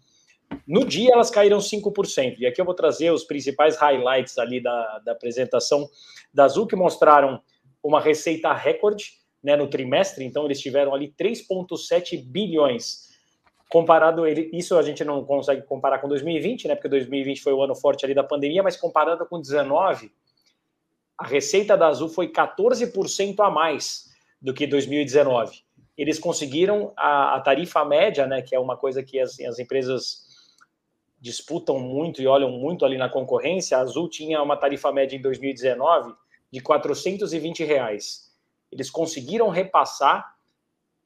No dia, elas caíram 5%. E aqui eu vou trazer os principais highlights ali da, da apresentação da Azul, que mostraram uma receita recorde, né, no trimestre, então eles tiveram ali 3,7 bilhões. Comparado, ele, isso a gente não consegue comparar com 2020, né, porque 2020 foi o ano forte ali da pandemia, mas comparado com 2019, a receita da Azul foi 14% a mais do que 2019. Eles conseguiram a, a, tarifa média, né, que é uma coisa que as, as empresas disputam muito e olham muito ali na concorrência. A Azul tinha uma tarifa média em 2019 de 420 reais eles conseguiram repassar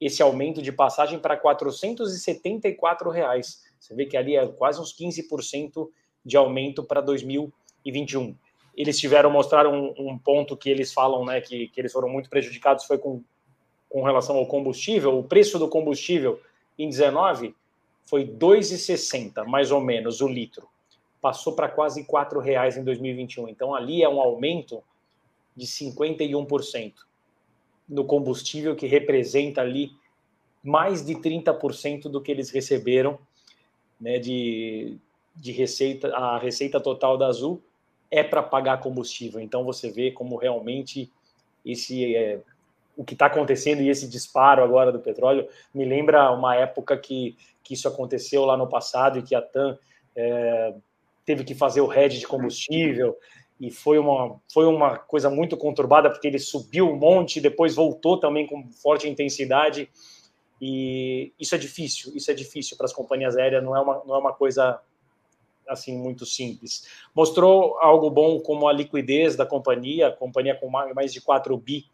esse aumento de passagem para 474 reais. Você vê que ali é quase uns 15% de aumento para 2021. eles tiveram, mostraram um, um, ponto que eles falam, né, que, que eles foram muito prejudicados foi com, com relação ao combustível. O preço do combustível em 19 foi 2,60, mais ou menos, o litro. Passou para quase R$ reais em 2021. Então, ali é um aumento de 51% no combustível, que representa ali mais de 30% do que eles receberam né, de, de receita, a receita total da Azul é para pagar combustível. Então você vê como realmente esse é, o que está acontecendo e esse disparo agora do petróleo me lembra uma época que, que isso aconteceu lá no passado e que a TAM é, teve que fazer o hedge de combustível e foi uma, foi uma coisa muito conturbada porque ele subiu um monte, depois voltou também com forte intensidade e isso é difícil, isso é difícil para as companhias aéreas, não é uma, não é uma coisa assim muito simples. Mostrou algo bom como a liquidez da companhia, a companhia com mais de 4 bi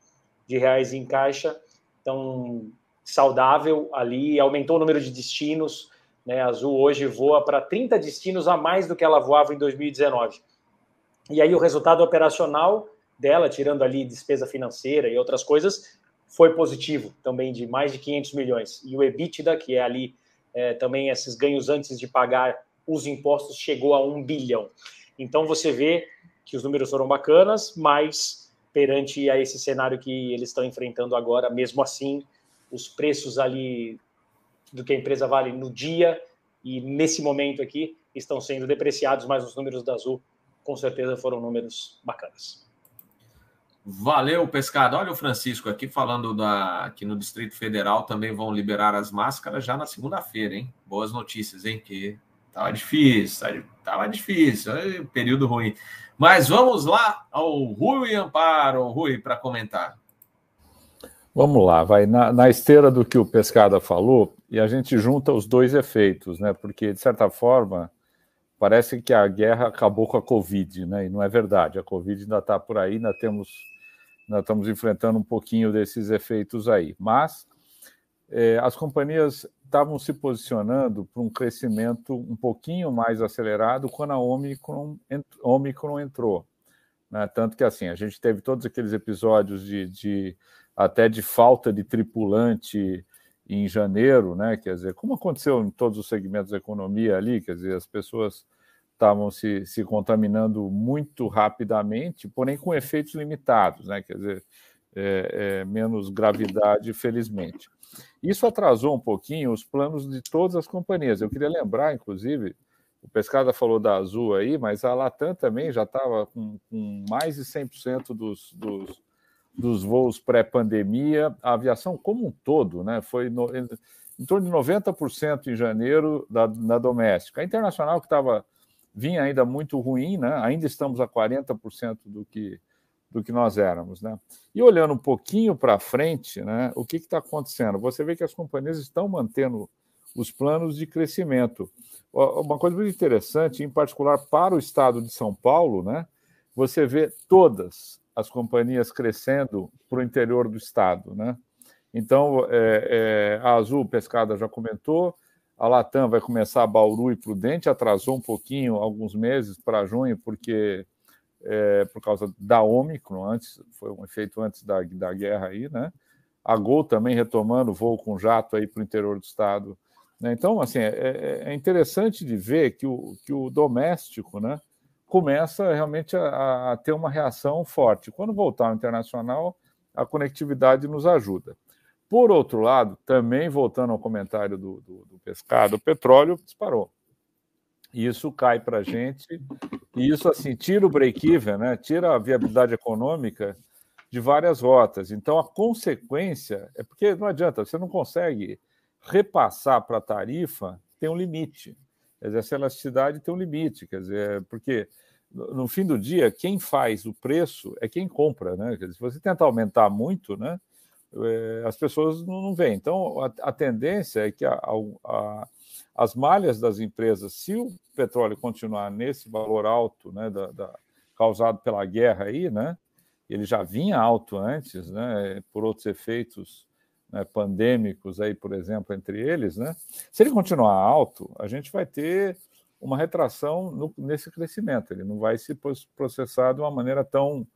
de reais em caixa, então saudável ali, aumentou o número de destinos, né? A Azul hoje voa para 30 destinos a mais do que ela voava em 2019. E aí o resultado operacional dela, tirando ali despesa financeira e outras coisas, foi positivo também de mais de 500 milhões. E o EBITDA, que é ali é, também esses ganhos antes de pagar os impostos, chegou a um bilhão. Então você vê que os números foram bacanas, mas perante a esse cenário que eles estão enfrentando agora, mesmo assim, os preços ali do que a empresa vale no dia e nesse momento aqui estão sendo depreciados, mas os números da Azul com certeza foram números bacanas. Valeu, pescado. Olha o Francisco aqui falando da, que no Distrito Federal também vão liberar as máscaras já na segunda-feira, hein? Boas notícias, hein? Que tava difícil, tava difícil, período ruim. Mas vamos lá ao Rui Amparo, Rui, para comentar. Vamos lá, vai na, na, esteira do que o Pescada falou, e a gente junta os dois efeitos, né? Porque, de certa forma, parece que a guerra acabou com a Covid, né? E não é verdade. A Covid ainda está por aí, ainda temos nós estamos enfrentando um pouquinho desses efeitos aí. Mas é, as companhias estavam se posicionando para um crescimento um pouquinho mais acelerado quando a Omicron, Omicron entrou. Né? Tanto que assim, a gente teve todos aqueles episódios de, de até de falta de tripulante em janeiro, né? Quer dizer, como aconteceu em todos os segmentos da economia ali, quer dizer, as pessoas estavam se, se contaminando muito rapidamente, porém com efeitos limitados, né? quer dizer, é, é, menos gravidade, felizmente. Isso atrasou um pouquinho os planos de todas as companhias. Eu queria lembrar, inclusive, o Pescada falou da Azul aí, mas a Latam também já estava com, com, mais de 100% dos, dos, dos voos pré-pandemia. A aviação como um todo né, foi no, em, em torno de 90% em janeiro da, doméstica. A internacional, que estava vinha ainda muito ruim, né? ainda estamos a 40% do que, do que nós éramos. Né? E olhando um pouquinho para frente, né, o que está acontecendo? Você vê que as companhias estão mantendo os planos de crescimento. Uma coisa muito interessante, em particular para o estado de São Paulo, né, você vê todas as companhias crescendo para o interior do estado. Né? Então, é, é, a Azul Pescada já comentou, a Latam vai começar a Bauru e Prudente, atrasou um pouquinho, alguns meses para junho, porque é, por causa da Omicron, antes, foi um efeito antes da, da guerra aí, né? A Gol também retomando voo com jato aí para o interior do estado. Né? Então, assim, é, é, é, interessante de ver que o, que o doméstico, né? Começa realmente a, a ter uma reação forte. Quando voltar ao internacional, a conectividade nos ajuda. Por outro lado, também voltando ao comentário do, do, do pescado, o petróleo disparou. Isso cai para a gente, e isso assim tira o break-even, né? tira a viabilidade econômica de várias rotas. Então, a consequência é porque não adianta, você não consegue repassar para a tarifa, tem um limite. Quer dizer, essa elasticidade tem um limite, quer dizer, porque no fim do dia, quem faz o preço é quem compra, né? Dizer, se você tentar aumentar muito, né? É, as pessoas não veem. Então, a, a tendência é que a, a, as malhas das empresas, se o petróleo continuar nesse valor alto, né, da, da, causado pela guerra aí, né, ele já vinha alto antes, né, por outros efeitos né, pandêmicos aí, por exemplo, entre eles, né, se ele continuar alto, a gente vai ter uma retração no, nesse crescimento, ele não vai se processar de uma maneira tão,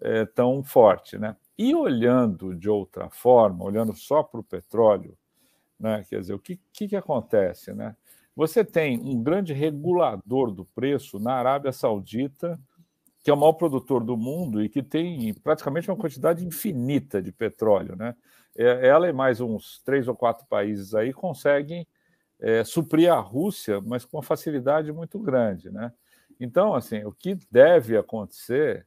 é, tão forte. Né? E olhando de outra forma, olhando só para o petróleo, né, quer dizer, o que, que, que acontece? Né? Você tem um grande regulador do preço na Arábia Saudita, que é o maior produtor do mundo e que tem praticamente uma quantidade infinita de petróleo. Né? É, ela e mais uns três ou quatro países aí conseguem é, suprir a Rússia, mas com uma facilidade muito grande. Né? Então, assim, o que deve acontecer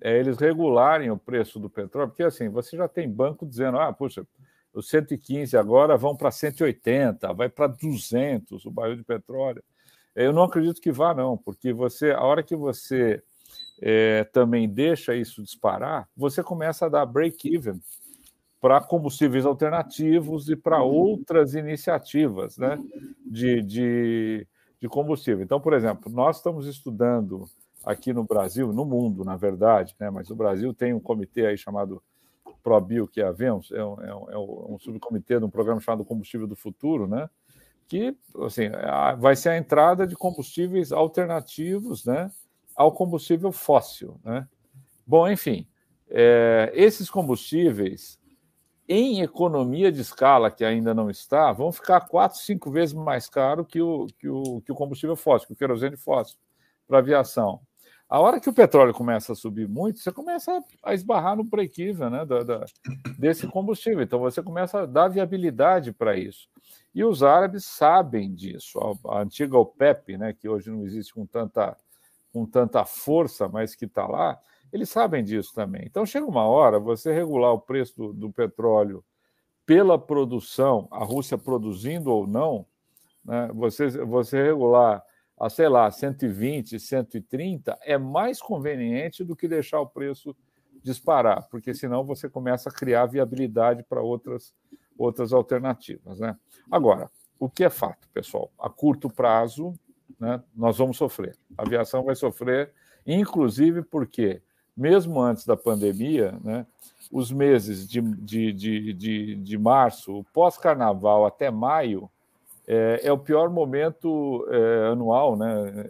é eles regularem o preço do petróleo, porque assim, você já tem banco dizendo, ah, puxa, os 115 agora vão para 180, vai para 200 o barril de petróleo. Eu não acredito que vá, não, porque você, a hora que você é, também deixa isso disparar, você começa a dar break-even para combustíveis alternativos e para outras iniciativas né, de, de, de combustível. Então, por exemplo, nós estamos estudando aqui no Brasil, no mundo, na verdade, né, mas o Brasil tem um comitê aí chamado ProBio, que é a Vemos, é um, é um, é um subcomitê de um programa chamado Combustível do Futuro, né, que assim, vai ser a entrada de combustíveis alternativos né, ao combustível fóssil. Né? Bom, enfim, é, esses combustíveis, em economia de escala, que ainda não está, vão ficar quatro, cinco vezes mais caro que o, que o, que o combustível fóssil, que o querosene fóssil, para aviação. A hora que o petróleo começa a subir muito, você começa a esbarrar no break-even né, da, da, desse combustível. Então, você começa a dar viabilidade para isso. E os árabes sabem disso. A, a, antiga OPEP, né, que hoje não existe com tanta, com tanta força, mas que está lá, eles sabem disso também. Então, chega uma hora, você regular o preço do, do petróleo pela produção, a Rússia produzindo ou não, né, você, você regular a, sei lá, 120, 130, é mais conveniente do que deixar o preço disparar, porque senão você começa a criar viabilidade para outras, outras alternativas. Né? Agora, o que é fato, pessoal? A curto prazo, né, nós vamos sofrer. A aviação vai sofrer, inclusive porque, mesmo antes da pandemia, né, os meses de, de, de, de, de março, pós-carnaval até maio, é, é o pior momento é, anual, né?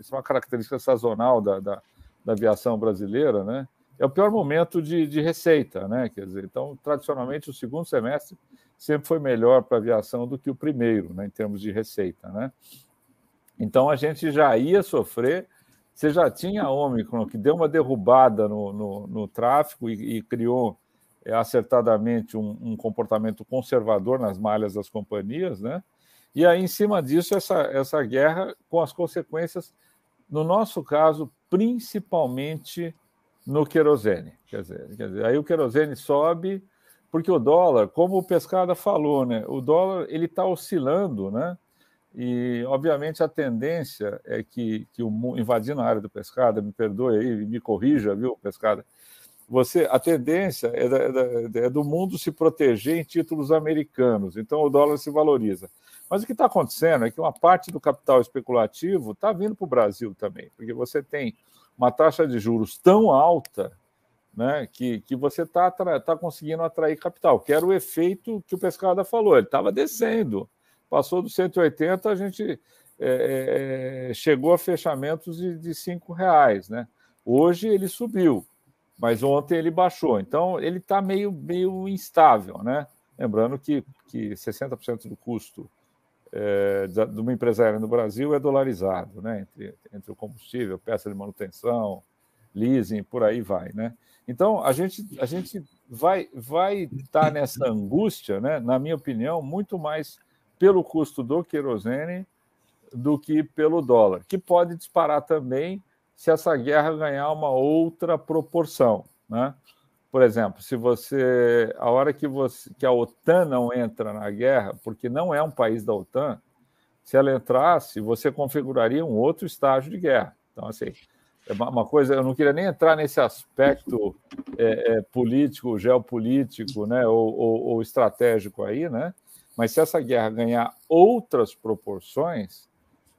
Isso é uma característica sazonal da, da, da, aviação brasileira, né? É o pior momento de, de receita, né? Quer dizer, então, tradicionalmente, o segundo semestre sempre foi melhor para a aviação do que o primeiro, né? Em termos de receita, né? Então, a gente já ia sofrer. Você já tinha a Omicron, que deu uma derrubada no, no, no e, e criou é, acertadamente um, um comportamento conservador nas malhas das companhias, né? E aí, em cima disso, essa, essa guerra com as consequências, no nosso caso, principalmente no querosene. Quer dizer, quer dizer, aí o querosene sobe, porque o dólar, como o Pescada falou, né, o dólar ele está oscilando, né? E, obviamente, a tendência é que, que o, invadindo a área do Pescada, me perdoe aí, me corrija, viu, Pescada? Você, a tendência é, é, da, é do mundo se proteger em títulos americanos, então o dólar se valoriza. Mas o que está acontecendo é que uma parte do capital especulativo está vindo para o Brasil também, porque você tem uma taxa de juros tão alta né, que, que você está tá conseguindo atrair capital, que era o efeito que o Pescada falou, ele estava descendo. Passou dos 180, a gente é, é, chegou a fechamentos de, de cinco reais. Né? Hoje ele subiu, mas ontem ele baixou. Então ele está meio, meio instável. Né? Lembrando que, que 60% do custo é, de uma empresária no Brasil é dolarizado, né? Entre, entre o combustível, peça de manutenção, leasing, por aí vai, né? Então a gente a gente vai vai estar tá nessa angústia, né? Na minha opinião, muito mais pelo custo do querosene do que pelo dólar, que pode disparar também se essa guerra ganhar uma outra proporção, né? Por exemplo, se você, a hora que, você, que a OTAN não entra na guerra, porque não é um país da OTAN, se ela entrasse, você configuraria um outro estágio de guerra. Então, assim, é uma coisa, eu não queria nem entrar nesse aspecto é, é, político, geopolítico, né, ou, ou, ou, estratégico aí, né? Mas se essa guerra ganhar outras proporções,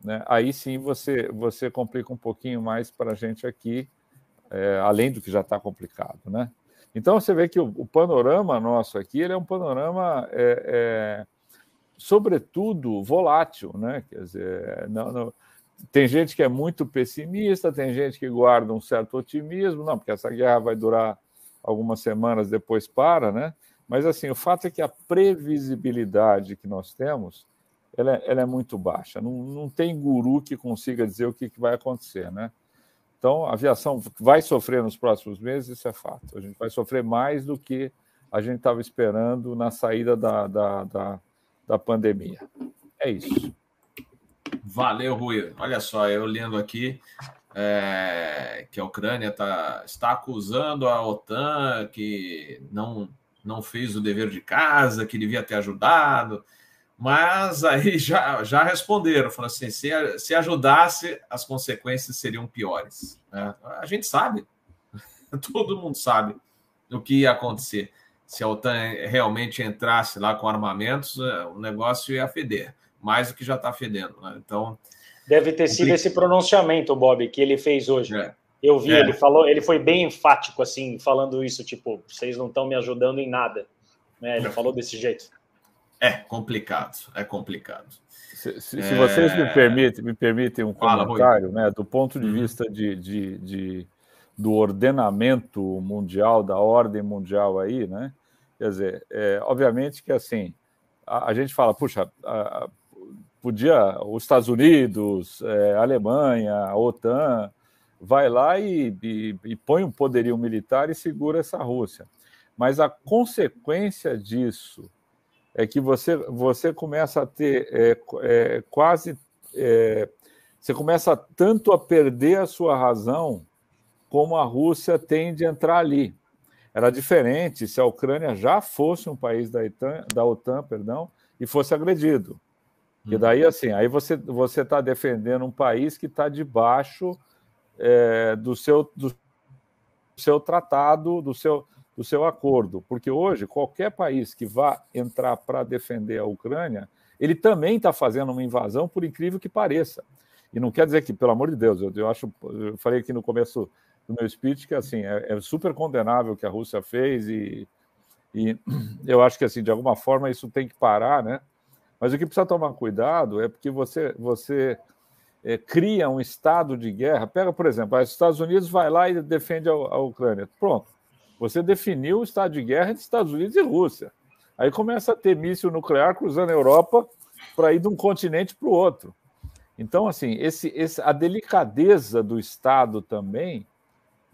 né, aí sim você, você complica um pouquinho mais para a gente aqui, é, além do que já está complicado, né? Então você vê que o, o panorama nosso aqui é um panorama, é, é, sobretudo, volátil, né? Quer dizer, não, não, tem gente que é muito pessimista, tem gente que guarda um certo otimismo, não, porque essa guerra vai durar algumas semanas, depois para, né? Mas assim, o fato é que a previsibilidade que nós temos, ela é, ela é muito baixa. Não, não tem guru que consiga dizer o que, que vai acontecer, né? Então, a aviação vai sofrer nos próximos meses, isso é fato. A gente vai sofrer mais do que a gente estava esperando na saída da, da, da, da pandemia. É isso. Valeu, Rui. Olha só, eu lendo aqui é, que a Ucrânia tá, está acusando a OTAN que não, não fez o dever de casa, que devia ter ajudado. Mas aí (laughs) já, já responderam, falaram assim: se, se ajudasse, as consequências seriam piores. Né? A gente sabe, (laughs) todo mundo sabe o que ia acontecer. Se a OTAN realmente entrasse lá com armamentos, é, o negócio ia feder mais do que já está fedendo. Né? Então. Deve ter sido esse pronunciamento, Bob, que ele fez hoje. É. Eu vi, é. ele falou, ele foi bem enfático, assim, falando isso, tipo, vocês não estão me ajudando em nada. Né? Ele falou desse jeito. É complicado, é complicado. Se, se, se vocês me é. permitem, me permitem um comentário, Fala, né, do ponto de uhum. vista de, de, de, do ordenamento mundial, da ordem mundial aí, né? Quer dizer, é, obviamente que assim, a, a gente fala, puxa, a, podia os Estados Unidos, é, a Alemanha, a OTAN, vai lá e, e, e, põe um poderio militar e segura essa Rússia. Mas a consequência disso é que você, você começa a ter é, é, quase. É, você começa tanto a perder a sua razão como a Rússia tem de entrar ali. Era diferente se a Ucrânia já fosse um país da OTAN, da OTAN perdão, e fosse agredido. E daí, uhum. assim, aí você você está defendendo um país que está debaixo é, do, seu, do seu tratado, do seu, do seu acordo. Porque hoje, qualquer país que vá entrar para defender a Ucrânia, ele também está fazendo uma invasão, por incrível que pareça. E não quer dizer que, pelo amor de Deus, eu, eu acho, eu falei aqui no começo do meu speech que assim é, é super condenável o que a Rússia fez e, e (clears throat) eu acho que assim de alguma forma isso tem que parar, né? Mas o que precisa tomar cuidado é porque você, você é, cria um estado de guerra. Pega, por exemplo, os Estados Unidos vai lá e defende a, a Ucrânia. Pronto. Você definiu o estado de guerra entre Estados Unidos e Rússia. Aí começa a ter míssil nuclear cruzando a Europa para ir de um continente para o outro. Então, assim, esse, esse, a delicadeza do Estado também,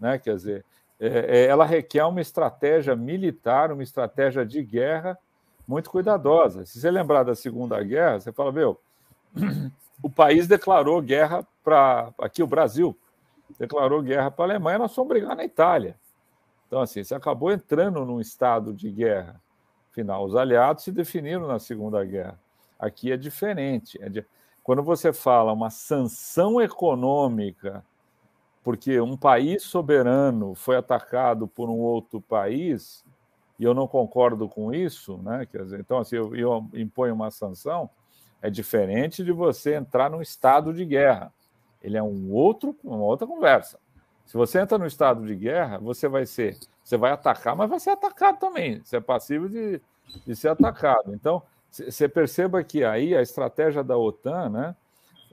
né, quer dizer, é, é, ela requer uma estratégia militar, uma estratégia de guerra muito cuidadosa. Se você lembrar da Segunda Guerra, você fala, meu, (clears throat) o país declarou guerra para. Aqui, o Brasil declarou guerra para a Alemanha, nós fomos brigar na Itália. Então, assim, você acabou entrando num estado de guerra. Afinal, os aliados se definiram na Segunda Guerra. Aqui é diferente. É de... Quando você fala uma sanção econômica, porque um país soberano foi atacado por um outro país, e eu não concordo com isso, né? Quer dizer, então, assim, eu, eu imponho uma sanção, é diferente de você entrar num estado de guerra. Ele é um outro, uma outra conversa. Se você entra no estado de guerra, você vai ser, você vai atacar, mas vai ser atacado também. Você é passivo de, de ser atacado. Então, você perceba que aí a estratégia da OTAN, né?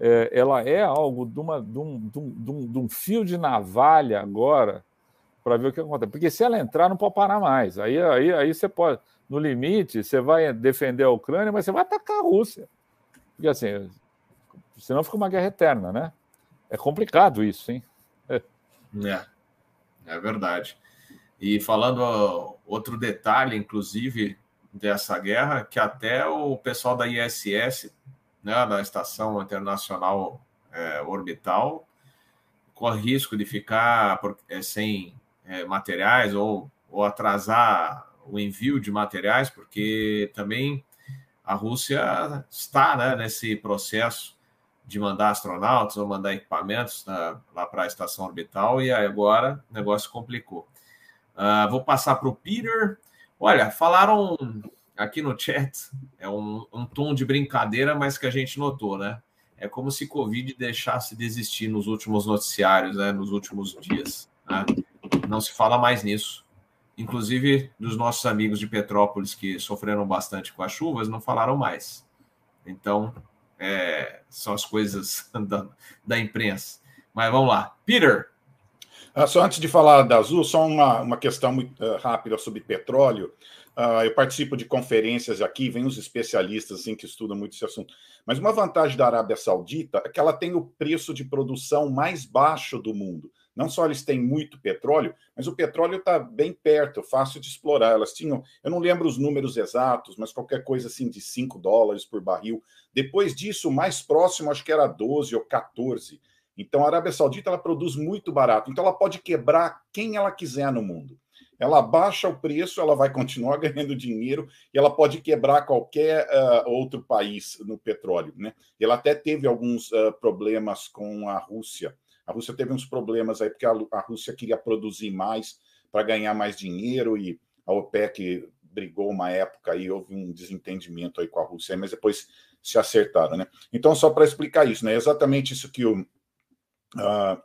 É, ela é algo de, uma, de, um, de, um, de um fio de navalha agora para ver o que acontece. Porque se ela entrar, não pode parar mais. Aí, aí, aí você pode, no limite, você vai defender a Ucrânia, mas você vai atacar a Rússia. Porque assim, senão fica uma guerra eterna, né? É complicado isso, hein? É, é, é verdade. E falando outro detalhe, inclusive, dessa guerra, que até o pessoal da ISS, né, da Estação Internacional é, Orbital, corre risco de ficar é, sem é, materiais ou, ou atrasar o envio de materiais, porque também a Rússia está né, nesse processo de mandar astronautas ou mandar equipamentos lá para a estação orbital, e agora o negócio complicou. Uh, vou passar para o Peter. Olha, falaram aqui no chat, é um, um, tom de brincadeira, mas que a gente notou, né? É como se Covid deixasse de existir nos últimos noticiários, né, nos últimos dias. Né? Não se fala mais nisso. Inclusive, dos nossos amigos de Petrópolis que sofreram bastante com as chuvas, não falaram mais. Então, É, são as coisas (laughs) da, da imprensa. Mas vamos lá. Peter. Ah, só antes de falar da Azul, só uma, uma questão muito uh, rápida sobre petróleo. Uh, eu participo de conferências aqui, vem os especialistas assim, que estudam muito esse assunto. Mas uma vantagem da Arábia Saudita é que ela tem o preço de produção mais baixo do mundo. Não só eles têm muito petróleo, mas o petróleo está bem perto, fácil de explorar. Elas tinham, eu não lembro os números exatos, mas qualquer coisa assim de 5 dólares por barril. Depois disso, o mais próximo acho que era 12 ou 14. Então a Arábia Saudita ela produz muito barato. Então ela pode quebrar quem ela quiser no mundo ela baixa o preço, ela vai continuar (laughs) ganhando dinheiro e ela pode quebrar qualquer uh, outro país no petróleo. Né? Ela até teve alguns uh, problemas com a Rússia. A Rússia teve uns problemas aí, porque a, a Rússia queria produzir mais para ganhar mais dinheiro e a OPEC brigou uma época aí, houve um desentendimento aí com a Rússia, mas depois se acertaram, né? Então, só para explicar isso, né? Exatamente isso que o, uh,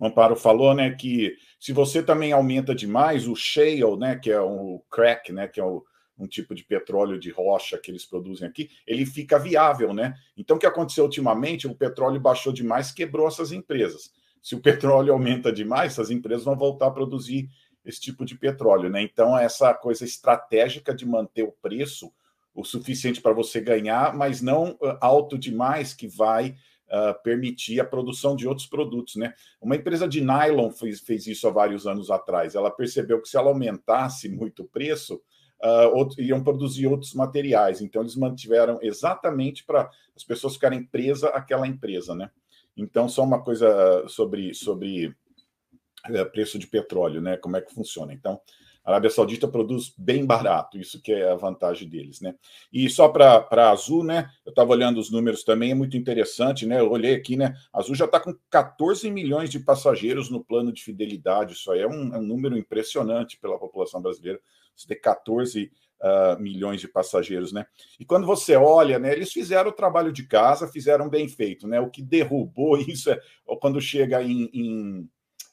o Amparo falou, né, que se você também aumenta demais o shale, né, que é o crack, né, que é o, um tipo de petróleo de rocha que eles produzem aqui, ele fica viável, né? Então, o que aconteceu ultimamente? O petróleo baixou demais, quebrou essas empresas. Se o (laughs) petróleo aumenta demais, essas empresas vão voltar a produzir esse tipo de petróleo, né? Então, essa coisa estratégica de manter o preço o suficiente para você ganhar, mas não ah, alto demais que vai uh, permitir a produção de outros produtos. Né? Uma empresa de nylon fez, fez isso há vários anos atrás. Ela percebeu que se ela aumentasse muito o preço, uh, outro, iam produzir outros materiais. Então, eles mantiveram exatamente para as pessoas ficarem presas àquela empresa. Né? Então, só uma coisa sobre, sobre uh, preço de petróleo, né? como é que funciona. Então, a Arábia Saudita produz bem barato, isso que é a vantagem deles, né? E só para Azul, né? Eu estava olhando os números também, é muito interessante, né? Eu olhei aqui, né? A Azul já está com 14 milhões de passageiros no plano de fidelidade. Isso aí é um, é um número impressionante pela população brasileira. Ter 14 Uh, milhões de passageiros, né? E quando você olha, né, eles fizeram o trabalho de casa, fizeram bem feito, né? O que derrubou (laughs) isso é quando chega em, em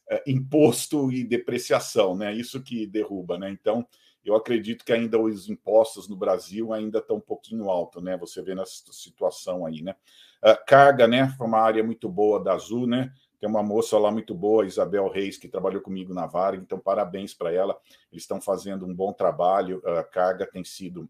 é, imposto e depreciação, né? Isso que derruba, né? Então, eu acredito que ainda os impostos no Brasil ainda estão um pouquinho alto, né? Você vê nessa situação aí, né? Uh, carga, né? Foi uma área muito boa da Azul, né? Tem uma moça lá muito boa, Isabel Reis, que trabalhou comigo na Vara, então parabéns para ela. Eles estão fazendo um bom trabalho. A carga tem sido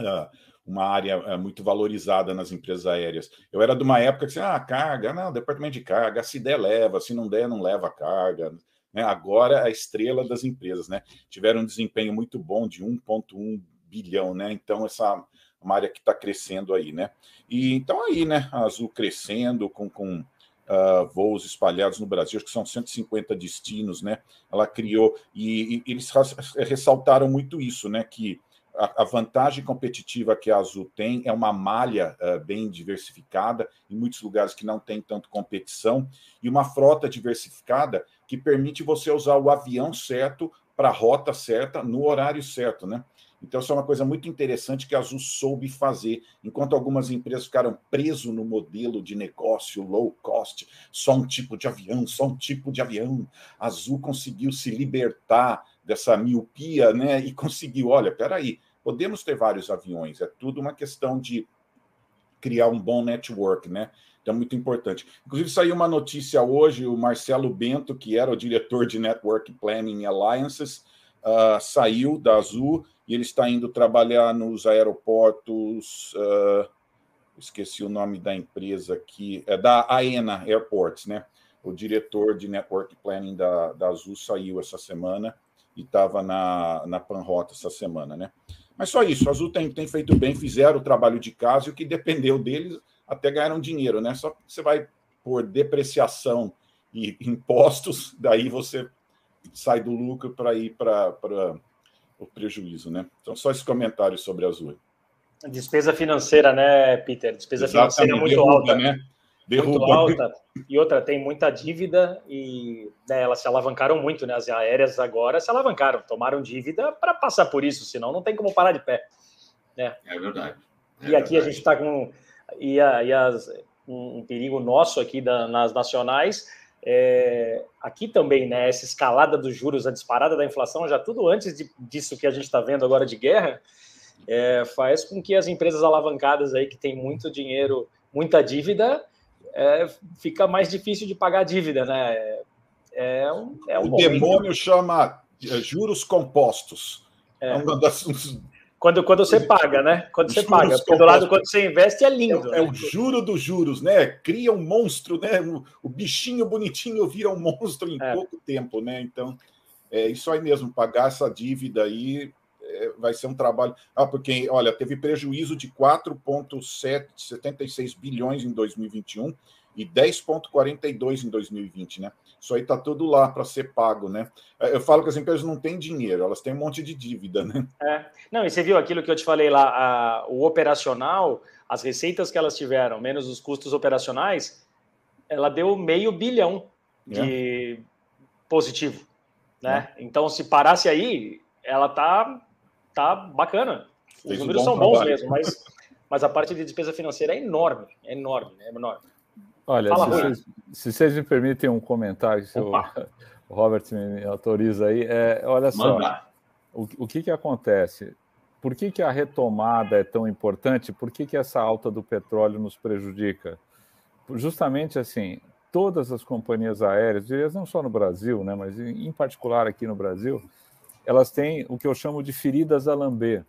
uh, uma área é, muito valorizada nas empresas aéreas. Eu era de uma época que, ah, carga, não, departamento de carga, se der, leva, se não der, não leva carga. Né? Agora, é a estrela das empresas, né? Tiveram um desempenho muito bom de 1,1 bilhão, né? Então, essa uma área que está crescendo aí, né? E então aí, né? A Azul crescendo com, com uh, voos espalhados no Brasil, acho que são 150 destinos, né? Ela criou e, e eles ressaltaram muito isso, né? Que a, vantagem competitiva que a Azul tem é uma malha uh, bem diversificada, em muitos lugares que não tem tanto competição, e uma frota diversificada que permite você usar o avião certo para a rota certa, no horário certo, né? Então, isso é uma coisa muito interessante que a Azul soube fazer. Enquanto algumas empresas ficaram preso no modelo de negócio low cost, só um tipo de avião, só um tipo de avião, a Azul conseguiu se libertar dessa miopia, né? E conseguiu, olha, peraí, podemos ter vários aviões, é tudo uma questão de criar um bom network, né? Então, muito importante. Inclusive, saiu uma notícia hoje: o Marcelo Bento, que era o diretor de Network Planning Alliances, uh, saiu da Azul e ele está indo trabalhar nos aeroportos. Uh, esqueci o nome da empresa aqui, é da AENA Airports, né? O diretor de Network Planning da, da Azul saiu essa semana e estava na, na Panrota essa semana, né? Mas só isso, a Azul tem, tem feito bem, fizeram o trabalho de casa e o que dependeu deles até ganharam dinheiro, né? Só que você vai por depreciação e impostos, (laughs) daí você sai do lucro para ir para o prejuízo, né? Então, só esse comentário sobre a Azul. Despesa financeira, né, Peter? Despesa Exatamente, financeira muito derruba, alta. Né? Derruba. Muito alta. E outra, tem muita dívida e né, elas se alavancaram muito, né? As aéreas agora se alavancaram, tomaram dívida para passar por isso, senão não tem como parar de pé. Né? É verdade. É e aqui verdade. a gente está com e, a, e as, um, um, perigo nosso aqui da, nas nacionais. É, aqui também, né? Essa escalada dos juros, a disparada da inflação, já tudo antes de, disso que a gente está vendo agora de guerra. é, faz com que as empresas alavancadas aí que têm muito dinheiro, muita dívida, é, fica mais difícil de pagar a dívida, né? É, é um, é um o demônio chama é, juros compostos. É, uma das, quando, quando você paga, né? Quando você paga. Porque do lado, quando você investe, é lindo. É, é, o juro dos juros, né? Cria um monstro, né? O, o bichinho bonitinho vira um monstro em é. pouco tempo, né? Então, é isso aí mesmo. Pagar essa dívida aí é, vai ser um trabalho. Ah, porque, olha, teve prejuízo de 4,76 bilhões em 2021 e 10,42 em 2020, né? Isso aí está tudo lá para ser pago, né? É, eu falo que as empresas não têm dinheiro, elas têm um monte de dívida, né? É. Não, e você viu aquilo que eu te falei lá, a, o operacional, as receitas que elas tiveram, menos os custos operacionais, ela deu meio bilhão de é. positivo, né? É. Então, se parasse aí, ela tá, tá bacana. Os Fez números um são trabalho. bons mesmo, mas, mas a parte de despesa financeira é enorme, é enorme, é enorme. Olha, Fala, se, vocês, se, vocês, me permitem um comentário, se (laughs) o Robert me autoriza aí, é, olha só, o, o, que, que acontece? Por que, que a retomada é tão importante? Por que, que essa alta do petróleo nos prejudica? Justamente assim, todas as companhias aéreas, não só no Brasil, né, mas em particular aqui no Brasil, elas têm o que eu chamo de feridas a lamber,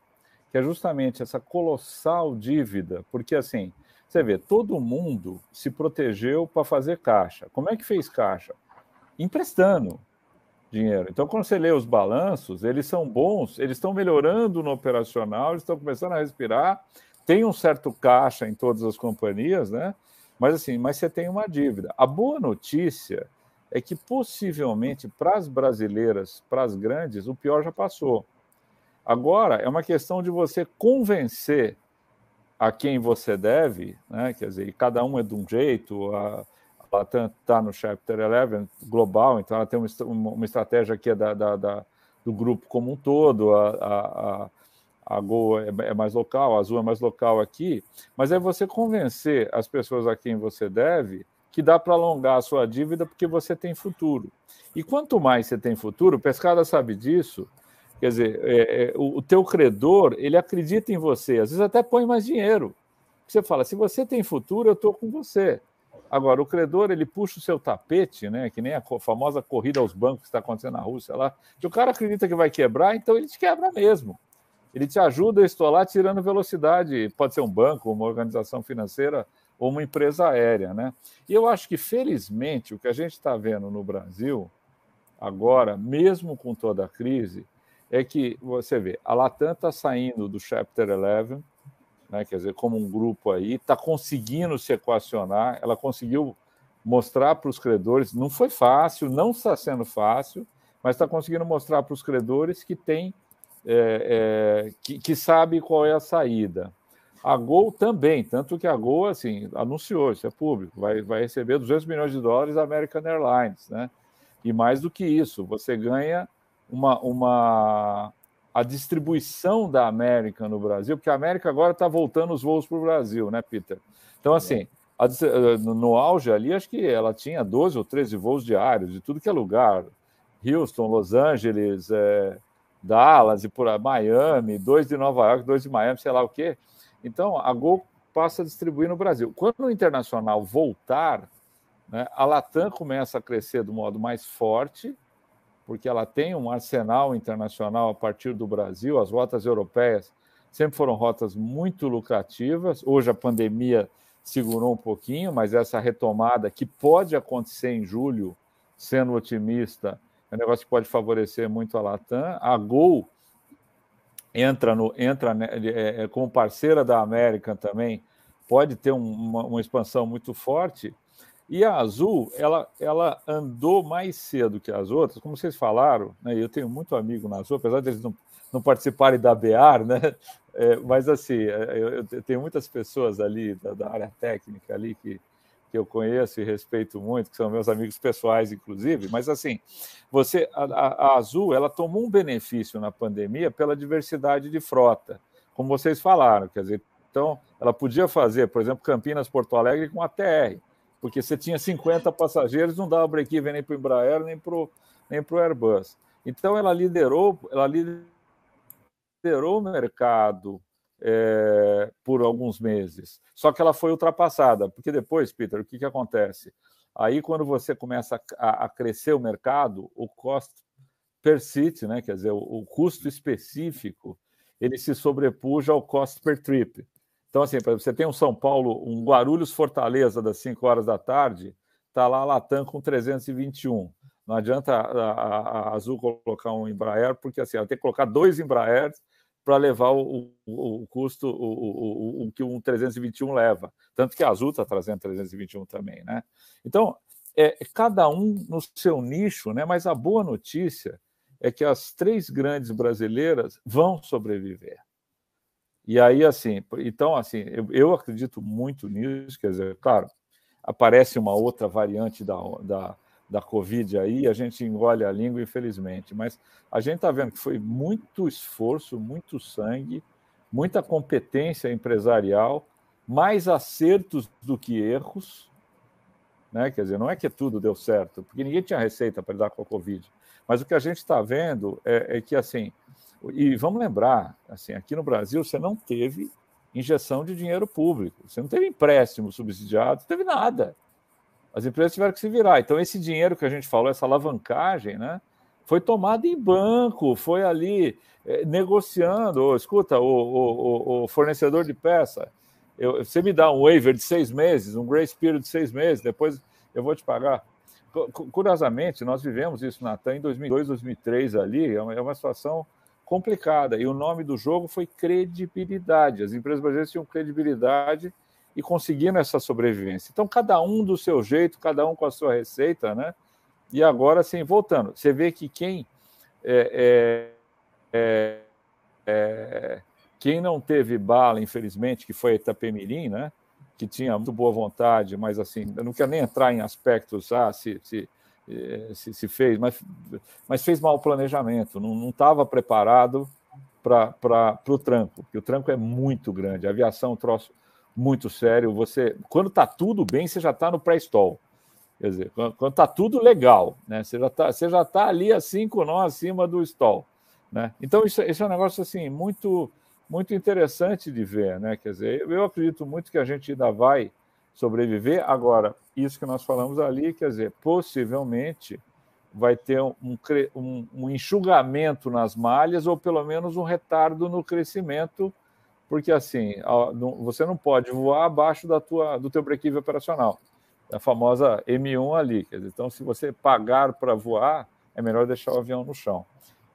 que é justamente essa colossal dívida, porque assim, você vê, todo mundo se protegeu para fazer caixa. Como é que fez caixa? Emprestando dinheiro. Então, quando você lê os balanços, eles são bons, eles estão melhorando no operacional, eles estão começando a respirar. Tem um certo caixa em todas as companhias, né? Mas assim, mas você tem uma dívida. A boa notícia é que possivelmente para as brasileiras, para as grandes, o pior já passou. Agora é uma questão de você convencer a quem você deve, né? quer dizer, cada um é de um jeito, a, a Latam está no Chapter 11 global, então ela tem uma, uma estratégia que é da, da, da, do grupo como um todo, a, a, a Gol é, é, mais local, a Azul é mais local aqui, mas é você convencer as pessoas a quem você deve que dá para alongar a sua dívida porque você tem futuro. E quanto mais você tem futuro, o Pescada sabe disso, Quer dizer, é, é, o, o teu credor, ele acredita em você, às vezes até põe mais dinheiro. Você fala, se você tem futuro, eu estou com você. Agora, o credor, ele puxa o seu tapete, né? Que nem a famosa corrida aos bancos que está acontecendo na Rússia lá. Que o cara acredita que vai quebrar, então ele te quebra mesmo. Ele te ajuda a estolar tirando velocidade. Pode ser um banco, uma organização financeira ou uma empresa aérea, né? E eu acho que, felizmente, o que a gente está vendo no Brasil, agora, mesmo com toda a crise, é que você vê, a Latam está saindo do Chapter 11, né, quer dizer, como um grupo aí, está conseguindo se equacionar, ela conseguiu mostrar para os credores, não foi fácil, não está sendo fácil, mas está conseguindo mostrar para os credores que tem, é, é, que, que, sabe qual é a saída. A Gol também, tanto que a Gol, assim, anunciou, isso é público, vai, vai receber 200 milhões de dólares da American Airlines, né? E mais do que isso, você ganha uma, uma a distribuição da América no Brasil, porque a América agora está voltando os voos para o Brasil, né, Peter? Então, assim, a, eh, no auge ali, acho que ela tinha 12 ou 13 voos diários, de tudo que é lugar. Houston, Los Angeles, é, Dallas e por aí, Miami, dois de Nova York, dois de Miami, sei lá o quê. Então, a Gol passa a distribuir no Brasil. Quando o internacional voltar, né, a Latam começa a crescer do modo mais forte, porque ela tem um arsenal internacional a partir do Brasil. As rotas europeias sempre foram rotas muito lucrativas. Hoje a pandemia segurou um pouquinho, mas essa retomada que pode acontecer em julho, sendo otimista, é um negócio que pode favorecer muito a Latam. A Gol entra, no, entra né, é, é, como parceira da América também, pode ter um, uma, uma expansão muito forte. E a Azul, ela, ela andou mais cedo que as outras, como vocês falaram, né? Eu tenho muito amigo na Azul, apesar de eles não, não participarem da BEAR, né? É, mas assim, é, eu, eu, tenho muitas pessoas ali da, da, área técnica ali que, que eu conheço e respeito muito, que são meus amigos pessoais, inclusive. Mas assim, você, a, a Azul, ela tomou um benefício na pandemia pela diversidade de frota, como vocês falaram, quer dizer, então ela podia fazer, por exemplo, Campinas Porto Alegre com a TR porque você tinha 50 passageiros, não dava break-even nem para o Embraer, nem para o nem Airbus. Então, ela liderou, ela liderou o mercado é, por alguns meses. Só que ela foi ultrapassada, porque depois, Peter, o que, que acontece? Aí, quando você começa a, a crescer o mercado, o cost per seat, né, quer dizer, o, o, custo específico, ele se sobrepuja ao cost per trip. Então, assim, você tem um São Paulo, um Guarulhos Fortaleza das 5 horas da tarde, está lá a Latam com 321. Não adianta a, a, a, Azul colocar um Embraer, porque assim, ela tem que colocar dois Embraers para levar o, o, o custo, o, o, que um 321 leva. Tanto que a Azul está trazendo 321 também, né? Então, é, é cada um no seu nicho, né? Mas a boa notícia é que as três grandes brasileiras vão sobreviver. E aí, assim, então, assim, eu, eu acredito muito nisso, quer dizer, claro, aparece uma outra variante da, da, da Covid aí, a gente engole a língua, infelizmente. Mas a gente está vendo que foi muito esforço, muito sangue, muita competência empresarial, mais acertos do que erros. Né? Quer dizer, não é que tudo deu certo, porque ninguém tinha receita para lidar com a Covid. Mas o que a gente está vendo é, é, que, assim, e vamos lembrar, assim, aqui no Brasil você não teve injeção de dinheiro público, você não teve empréstimo subsidiado, não teve nada. As empresas tiveram que se virar. Então, esse dinheiro que a gente falou, essa alavancagem, né, foi tomado em banco, foi ali é, negociando. Oh, escuta, o, o, o, fornecedor de peça, eu, você me dá um waiver de seis meses, um grace period de seis meses, depois eu vou te pagar. Curiosamente, nós vivemos isso na TAM em 2002, 2003 ali, é uma, é uma situação complicada. E o nome do jogo foi credibilidade. As empresas brasileiras tinham credibilidade e conseguindo essa sobrevivência. Então, cada um do seu jeito, cada um com a sua receita, né? E agora, assim, voltando, você vê que quem é, é, é, é, quem não teve bala, infelizmente, que foi a Itapemirim, né? Que tinha muito boa vontade, mas assim, eu não quero nem entrar em aspectos, ah, se, se, se, se fez, mas, mas fez mau planejamento, não estava preparado para o tranco, porque o tranco é muito grande, a aviação é um troço muito sério. Você, quando está tudo bem, você já está no pré-stall. Quer dizer, quando está tudo legal, né? Você já está, você já está ali a cinco nós acima do stall, né? Então isso é um negócio assim muito, muito interessante de ver, né? Quer dizer, eu acredito muito que a gente ainda vai sobreviver. Agora, isso que nós falamos ali, quer dizer, possivelmente vai ter um, um, um enxugamento nas malhas ou pelo menos um retardo no crescimento porque assim, você não pode voar abaixo da tua, do teu break operacional, a famosa M1 ali. Dizer, então, se você pagar para voar, é melhor deixar o avião no chão.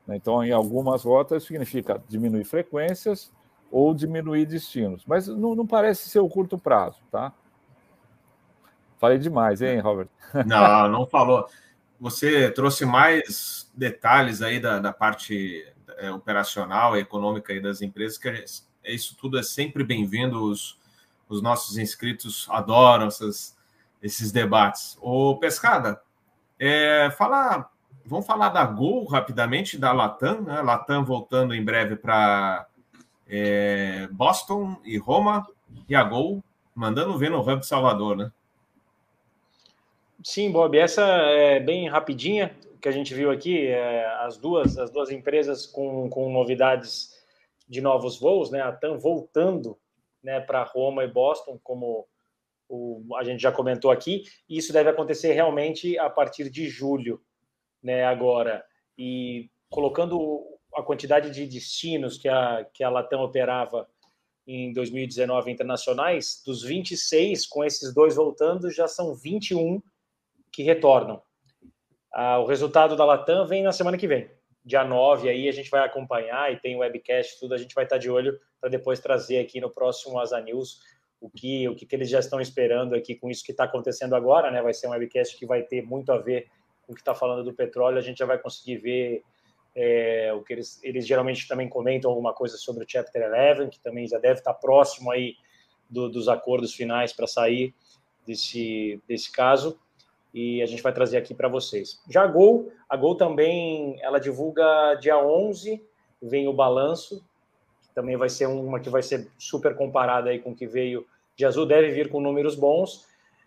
Né? Então, em algumas rotas, significa diminuir frequências ou diminuir destinos. Mas não, não parece ser o curto prazo, tá? Falei demais, hein, Robert? (laughs) Não, não falou. Você trouxe mais detalhes aí da, da parte é, operacional e econômica aí das empresas que é isso tudo é sempre bem-vindo. Os, os nossos inscritos adoram essas, esses debates. O Pescada, é, falar, vamos falar da Gol rapidamente, da Latam, né? Latam voltando em breve para é, Boston e Roma, e a Gol mandando ver no Hub Salvador, né? Sim, Bob, essa é bem rapidinha que a gente viu aqui, é, as duas as duas empresas com, com novidades de novos voos, né? A TAM voltando né, para Roma e Boston, como o, a gente já comentou aqui. E isso deve acontecer realmente a partir de julho, né? Agora. E colocando a quantidade de destinos que a, que a Latam operava em 2019 internacionais, dos 26, com esses dois voltando, já são 21 que retornam. Ah, o resultado da Latam vem na semana que vem dia 9 aí a gente vai acompanhar e tem webcast, tudo, a gente vai estar de olho para depois trazer aqui no próximo Asa News o que, o que, que eles já estão esperando aqui com isso que está acontecendo agora, né? Vai ser um webcast que vai ter muito a ver com o que está falando do petróleo, a gente já vai conseguir ver é, o que eles, eles geralmente também comentam alguma coisa sobre o Chapter 11, que também já deve estar próximo aí do, dos acordos finais para sair desse, desse caso e a gente vai trazer aqui para vocês. Já a Gol, a Gol também, ela divulga dia 11, vem o balanço, que também vai ser uma que vai ser super comparada aí com o que veio de azul, deve vir com números bons,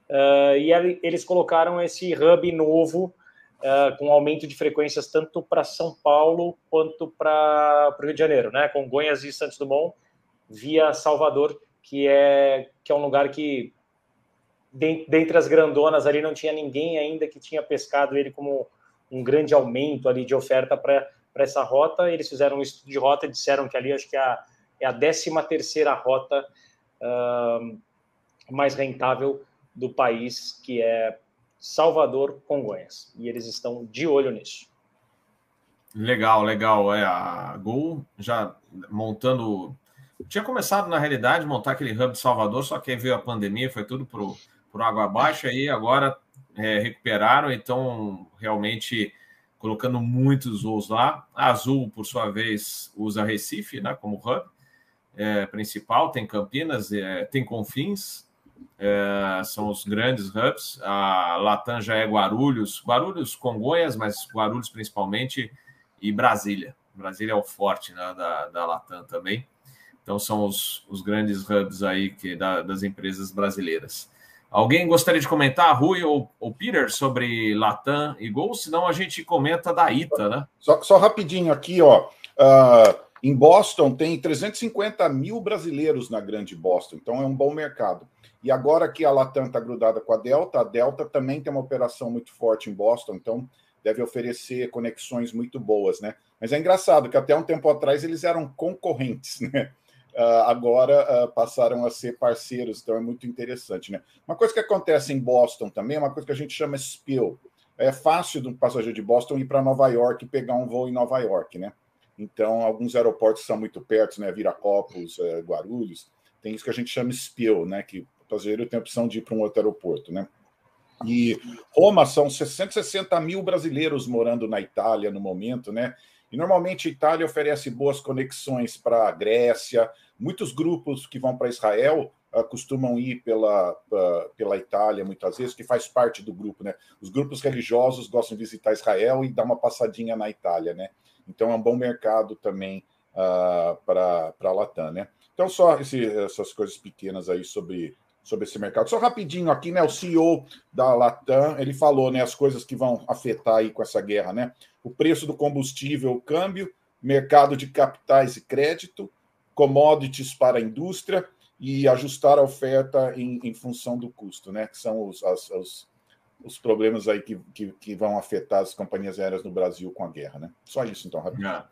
uh, e eles colocaram esse hub novo uh, com aumento de frequências tanto para São Paulo quanto para o Rio de Janeiro, né? Congonhas e Santos Dumont via Salvador, que é, que é um lugar que, dentre as grandonas ali, não tinha ninguém ainda que tinha pescado ele como um grande aumento ali de oferta para essa rota. Eles fizeram um estudo de rota e disseram que ali acho que é a, é a 13 terceira rota uh, mais rentável do país, que é Salvador, Congonhas. E eles estão de olho nisso. Legal, legal. É, a Gol já montando. Tinha começado, na realidade, montar aquele hub de Salvador, só que aí veio a pandemia, foi tudo para o água abaixo, aí agora é, recuperaram, então realmente colocando muitos voos lá. A Azul, por sua vez, usa Recife né, como hub é, principal, tem Campinas, é, tem Confins, é, são os grandes hubs. A Latam já é Guarulhos, Guarulhos, Congonhas, mas Guarulhos principalmente, e Brasília. Brasília é o forte né, da, da Latam também. Então são os, os grandes hubs aí que, da, das empresas brasileiras. Alguém gostaria de comentar, Rui ou, ou Peter, sobre Latam e Gol? Senão a gente comenta da ITA, né? Só, só rapidinho aqui, ó. Uh, em Boston tem 350 mil brasileiros na grande Boston, então é um bom mercado. E agora que a Latam está grudada com a Delta, a Delta também tem uma operação muito forte em Boston, então deve oferecer conexões muito boas, né? Mas é engraçado que até um tempo atrás eles eram concorrentes, (laughs) né? Uh, agora uh, passaram a ser parceiros, então é muito interessante, né? Uma coisa que acontece em Boston também é uma coisa que a gente chama spill. É fácil de um passageiro de Boston ir para Nova York e pegar um voo em Nova York, né? Então, alguns aeroportos são muito perto, né? Viracopos, uh, Guarulhos, tem isso que a gente chama spill, né? Que passageiro tem a opção de ir para um outro aeroporto, né? E Roma são 660 mil brasileiros morando na Itália no momento, né? E normalmente a Itália oferece boas conexões para a Grécia. Muitos grupos que vão para Israel uh, costumam ir pela, uh, pela Itália, muitas vezes, que faz parte do grupo, né? Os grupos religiosos gostam de visitar Israel e dar uma passadinha na Itália, né? Então é um bom mercado também uh, para a Latam, né? Então, só esse, essas coisas pequenas aí sobre sobre esse mercado. Só rapidinho aqui, né? O CEO da Latam, ele falou, né, as coisas que vão afetar aí com essa guerra, né? O preço do combustível, o câmbio, mercado de capitais e crédito, commodities para a indústria e ajustar a oferta em, em função do custo, né? Que são os, as, os, os problemas aí que, que, que, vão afetar as companhias aéreas no Brasil com a guerra, né? Só isso, então, rapidinho. É.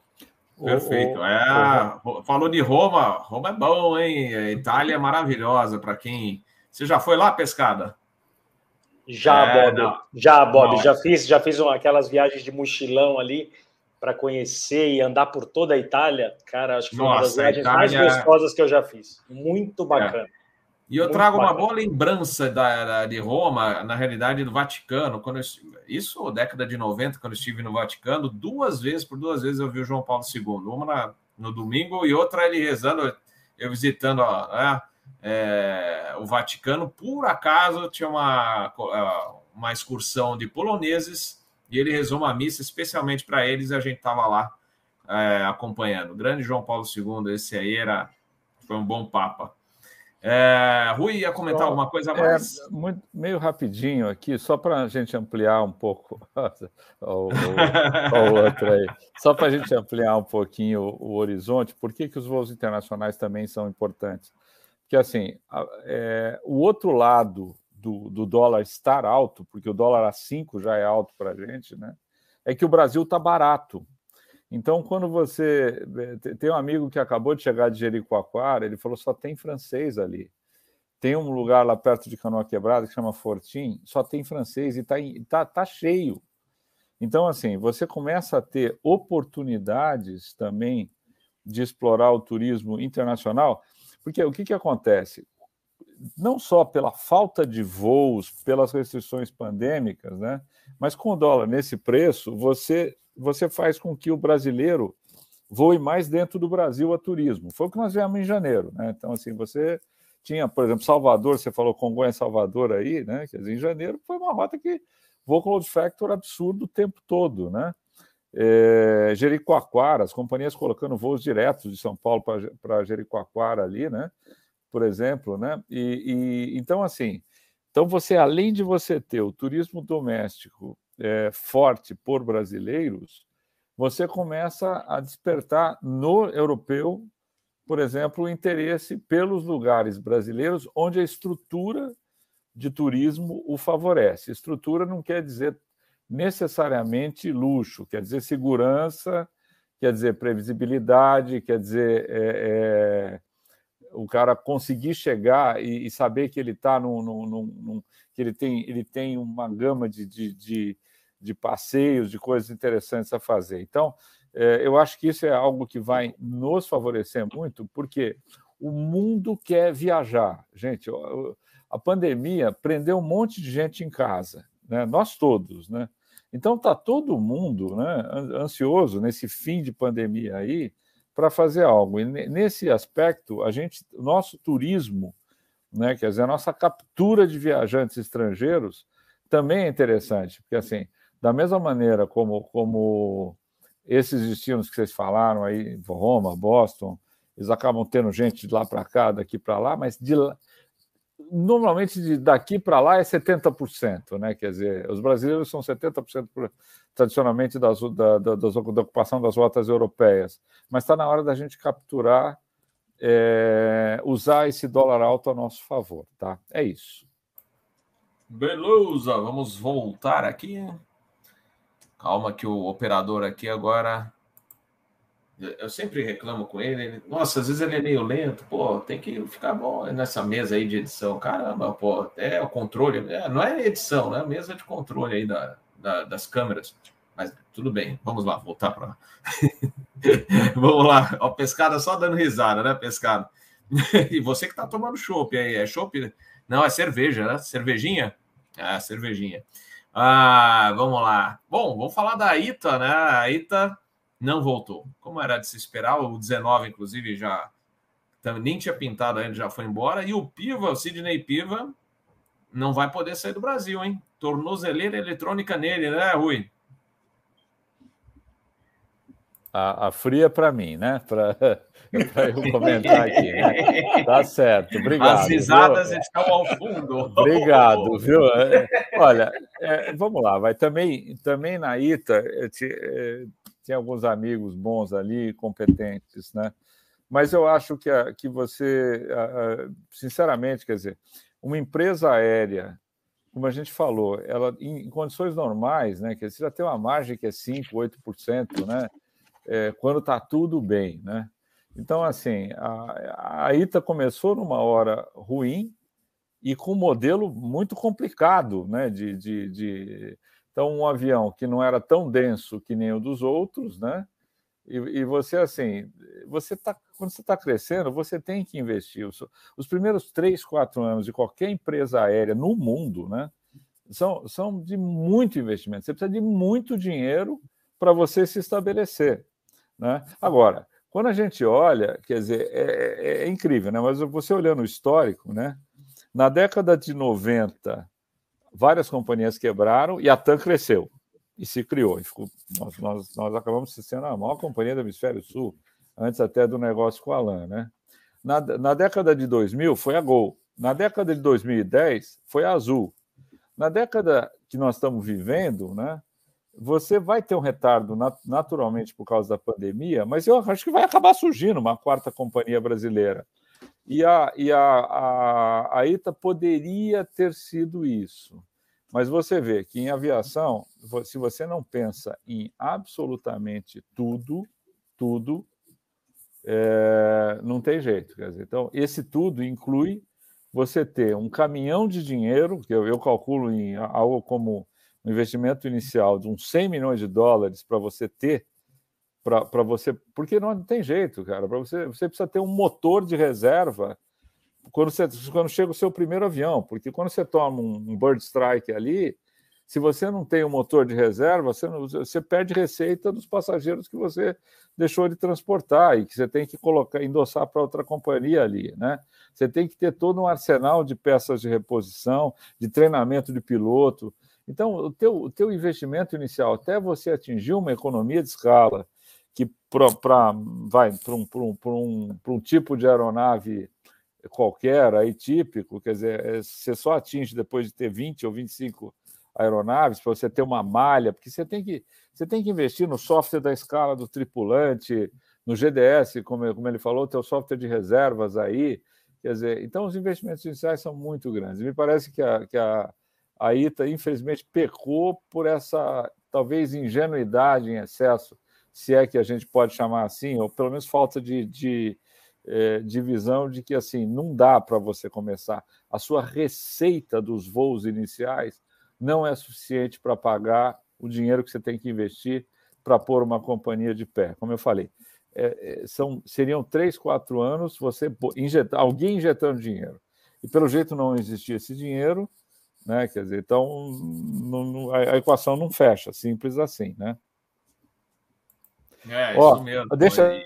Perfeito. É, falou de Roma. Roma é bom, hein? A Itália é maravilhosa para quem você já foi lá, pescada? Já, é, Bob. Não. Já, Bob. Nossa. Já fiz, já fiz uma, aquelas viagens de mochilão ali para conhecer e andar por toda a Itália. Cara, acho que foi Nossa, uma das viagens Itália... mais gostosas que eu já fiz. Muito é. bacana. É. E eu Muito trago bacana. uma boa lembrança da, da, de Roma, na realidade, do Vaticano. Quando eu, isso, década de 90, quando eu estive no Vaticano, duas vezes, por duas vezes eu vi o João Paulo II. Uma na, no domingo e outra ele rezando, eu visitando a, né, é, o Vaticano, por acaso tinha uma, é, uma excursão de poloneses e ele rezou uma missa especialmente para eles e a gente estava lá é, acompanhando. O grande João Paulo II, esse aí era foi um bom papa. É, Rui ia comentar só, alguma coisa mais? É, muito, meio rapidinho aqui, só para a gente ampliar um pouco (laughs) o outro aí, só para a gente ampliar um pouquinho o, o horizonte, por que, que os voos internacionais também são importantes? Que assim, é, o outro lado do, do, dólar estar alto, porque o dólar a 5 já é alto para a gente, né? É que o Brasil está barato. Então, quando você. Tem um amigo que acabou de chegar de Jericoacoara, ele falou: só tem francês ali. Tem um lugar lá perto de Canoa Quebrada que chama Fortim, só tem francês e está tá, tá cheio. Então, assim, você começa a ter oportunidades também de explorar o turismo internacional. Porque o que, que acontece? Não só pela falta de voos, pelas restrições pandêmicas, né? mas com o dólar nesse preço, você, você faz com que o brasileiro voe mais dentro do Brasil a turismo. Foi o que nós vimos em janeiro. Né? Então, assim, você tinha, por exemplo, Salvador, você falou Congonha Salvador aí, né? Quer dizer, em janeiro foi uma rota que voo com load factor absurdo o tempo todo, né? É, Jericoacoara, as companhias colocando voos diretos de São Paulo para Jericoacoara ali, né? Por exemplo, né? E, e, então assim, então você além de você ter o turismo doméstico é, forte por brasileiros, você começa a despertar no europeu, por exemplo, o interesse pelos lugares brasileiros onde a estrutura de turismo o favorece. Estrutura não quer dizer necessariamente luxo, quer dizer segurança, quer dizer previsibilidade, quer dizer é, é, o cara conseguir chegar e, e saber que ele está num, num, num, que ele tem, ele tem uma gama de, de, de, de passeios, de coisas interessantes a fazer. Então, é, eu acho que isso é algo que vai nos favorecer muito, porque o mundo quer viajar. Gente, a pandemia prendeu um monte de gente em casa, né? nós todos, né? Então está todo mundo né, ansioso nesse fim de pandemia aí para fazer algo. E nesse aspecto, a gente, nosso turismo, né, quer dizer, a nossa captura de viajantes estrangeiros também é interessante, porque assim, da mesma maneira como, como esses destinos que vocês falaram aí, Roma, Boston, eles acabam tendo gente de lá para cá, daqui para lá, mas de lá, normalmente de daqui para lá é 70%, né? Quer dizer, os brasileiros são 70% tradicionalmente das, da, da, da, ocupação das rotas europeias, mas está na hora da gente capturar, é, usar esse dólar alto a nosso favor, tá? É isso. Beleza, vamos voltar aqui. Calma que o operador aqui agora eu sempre reclamo com ele, ele, Nossa, às vezes ele é meio lento. Pô, tem que ficar bom nessa mesa aí de edição. Caramba, pô, é o controle. É, não é edição, né? Mesa de controle aí da, da, das câmeras. Mas tudo bem, vamos lá, voltar para. (laughs) vamos lá. Ó, pescada só dando risada, né, pescada? (laughs) e você que tá tomando chopp aí, é chopp? Não, é cerveja, né? Cervejinha? É, cervejinha. Ah, vamos lá. Bom, vamos falar da Ita, né? A Ita não voltou. Como era de se esperar, o 19, inclusive, já nem tinha pintado ainda, já foi embora. E o Piva, o Sidney Piva, não vai poder sair do Brasil, hein? Tornozeleira eletrônica nele, né, Rui? A, a fria para mim, né? Para (laughs) eu comentar aqui. Né? Tá certo, obrigado. As risadas viu? estão ao fundo. Obrigado, viu? É, olha, é, vamos lá, vai também, também na ITA, te, é, tem alguns amigos bons ali, competentes, né? Mas eu acho que, que você, sinceramente, quer dizer, uma empresa aérea, como a gente falou, ela em, em condições normais, né? Que você já tem uma margem que é 5%, 8%, né? É, quando está tudo bem, né? Então, assim, a, a ITA começou numa hora ruim e com um modelo muito complicado, né? de, de, de então, um avião que não era tão denso que nem o dos outros, né? E, e você, assim, você tá, quando você está crescendo, você tem que investir. Os, os, primeiros três, quatro anos de qualquer empresa aérea no mundo, né? São, são de muito investimento. Você precisa de muito dinheiro para você se estabelecer. Né? Agora, quando a gente olha, quer dizer, é, é, é incrível, né? mas você olhando o histórico, né? na década de 90 várias companhias quebraram e a TAM cresceu e se criou. E ficou, nós, nós, nós acabamos sendo a maior companhia do Hemisfério Sul, antes até do negócio com a LAN. Né? Na, na década de 2000 foi a Gol. Na década de 2010 foi a Azul. Na década que nós estamos vivendo, né, você vai ter um retardo naturalmente por causa da pandemia, mas eu acho que vai acabar surgindo uma quarta companhia brasileira. E a, e a, a, a ITA poderia ter sido isso. Mas você vê que em aviação, se você não pensa em absolutamente tudo, tudo, é, não tem jeito. Dizer, então, esse tudo inclui você ter um caminhão de dinheiro, que eu, eu calculo em algo como um investimento inicial de uns 100 milhões de dólares para você ter para você, porque não tem jeito, cara. Para você, você precisa ter um motor de reserva quando, você, quando chega o seu primeiro avião, porque quando você toma um, um bird strike ali, se você não tem um motor de reserva, você, não, você perde receita dos passageiros que você deixou de transportar e que você tem que colocar, endossar para outra companhia ali, né? Você tem que ter todo um arsenal de peças de reposição, de treinamento de piloto. Então, o teu, o teu investimento inicial, até você atingir uma economia de escala, que para vai para um, um, um, um tipo de aeronave qualquer, aí típico, quer dizer, é, você só atinge depois de ter 20 ou 25 aeronaves, para você ter uma malha, porque você tem que, você tem que investir no software da escala do tripulante, no GDS, como, como ele falou, o software de reservas aí. Quer dizer, então os investimentos iniciais são muito grandes. Me parece que a, que a, a ITA, infelizmente, pecou por essa talvez ingenuidade em excesso, se é que a gente pode chamar assim, ou pelo menos falta de, de, eh, de visão de que assim não dá para você começar. A sua receita dos voos iniciais não é suficiente para pagar o dinheiro que você tem que investir para pôr uma companhia de pé. Como eu falei, é, são, seriam três, quatro anos você injetar, alguém injetando dinheiro. E pelo jeito não existia esse dinheiro, né? Quer dizer, então não, não, a, a, equação não fecha, simples assim, né? É, ó, isso mesmo. Deixa,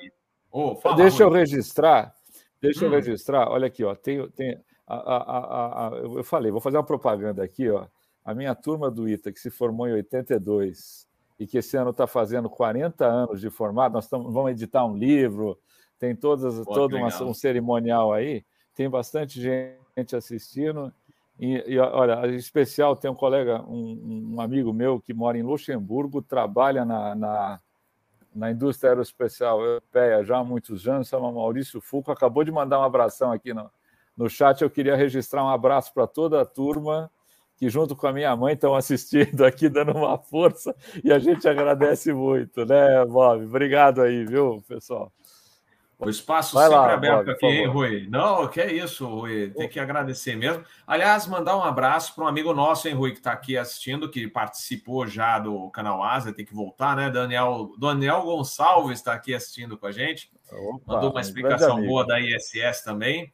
oh, fala, deixa eu registrar, deixa hum. eu registrar. Olha aqui, ó, tem, tem a, a, a, eu falei, vou fazer uma propaganda aqui, ó. A minha turma do ITA, que se formou em 82 e que esse ano está fazendo 40 anos de formado, nós tamo, vamos editar um livro, tem todas, Pô, todo uma, um cerimonial aí, tem bastante gente assistindo. E, e, olha, em especial tem um colega, um, um, amigo meu que mora em Luxemburgo, trabalha na, na, na indústria aeroespacial europeia já há muitos anos, chama Maurício Fuco, acabou de mandar um abração aqui no, no chat. Eu queria registrar um abraço para toda a turma que junto com a minha mãe estão assistindo aqui, dando uma força, e a gente agradece muito, né, Bob? Obrigado aí, viu, pessoal? O espaço Vai sempre lá, aberto Bob, aqui, hein, Rui? Não, que é isso, Rui. Tem que agradecer mesmo. Aliás, mandar um abraço para um amigo nosso, hein, Rui, que está aqui assistindo, que participou já do canal Asa, tem que voltar, né? Daniel, Daniel Gonçalves está aqui assistindo com a gente. Opa, Mandou uma explicação um boa da ISS também.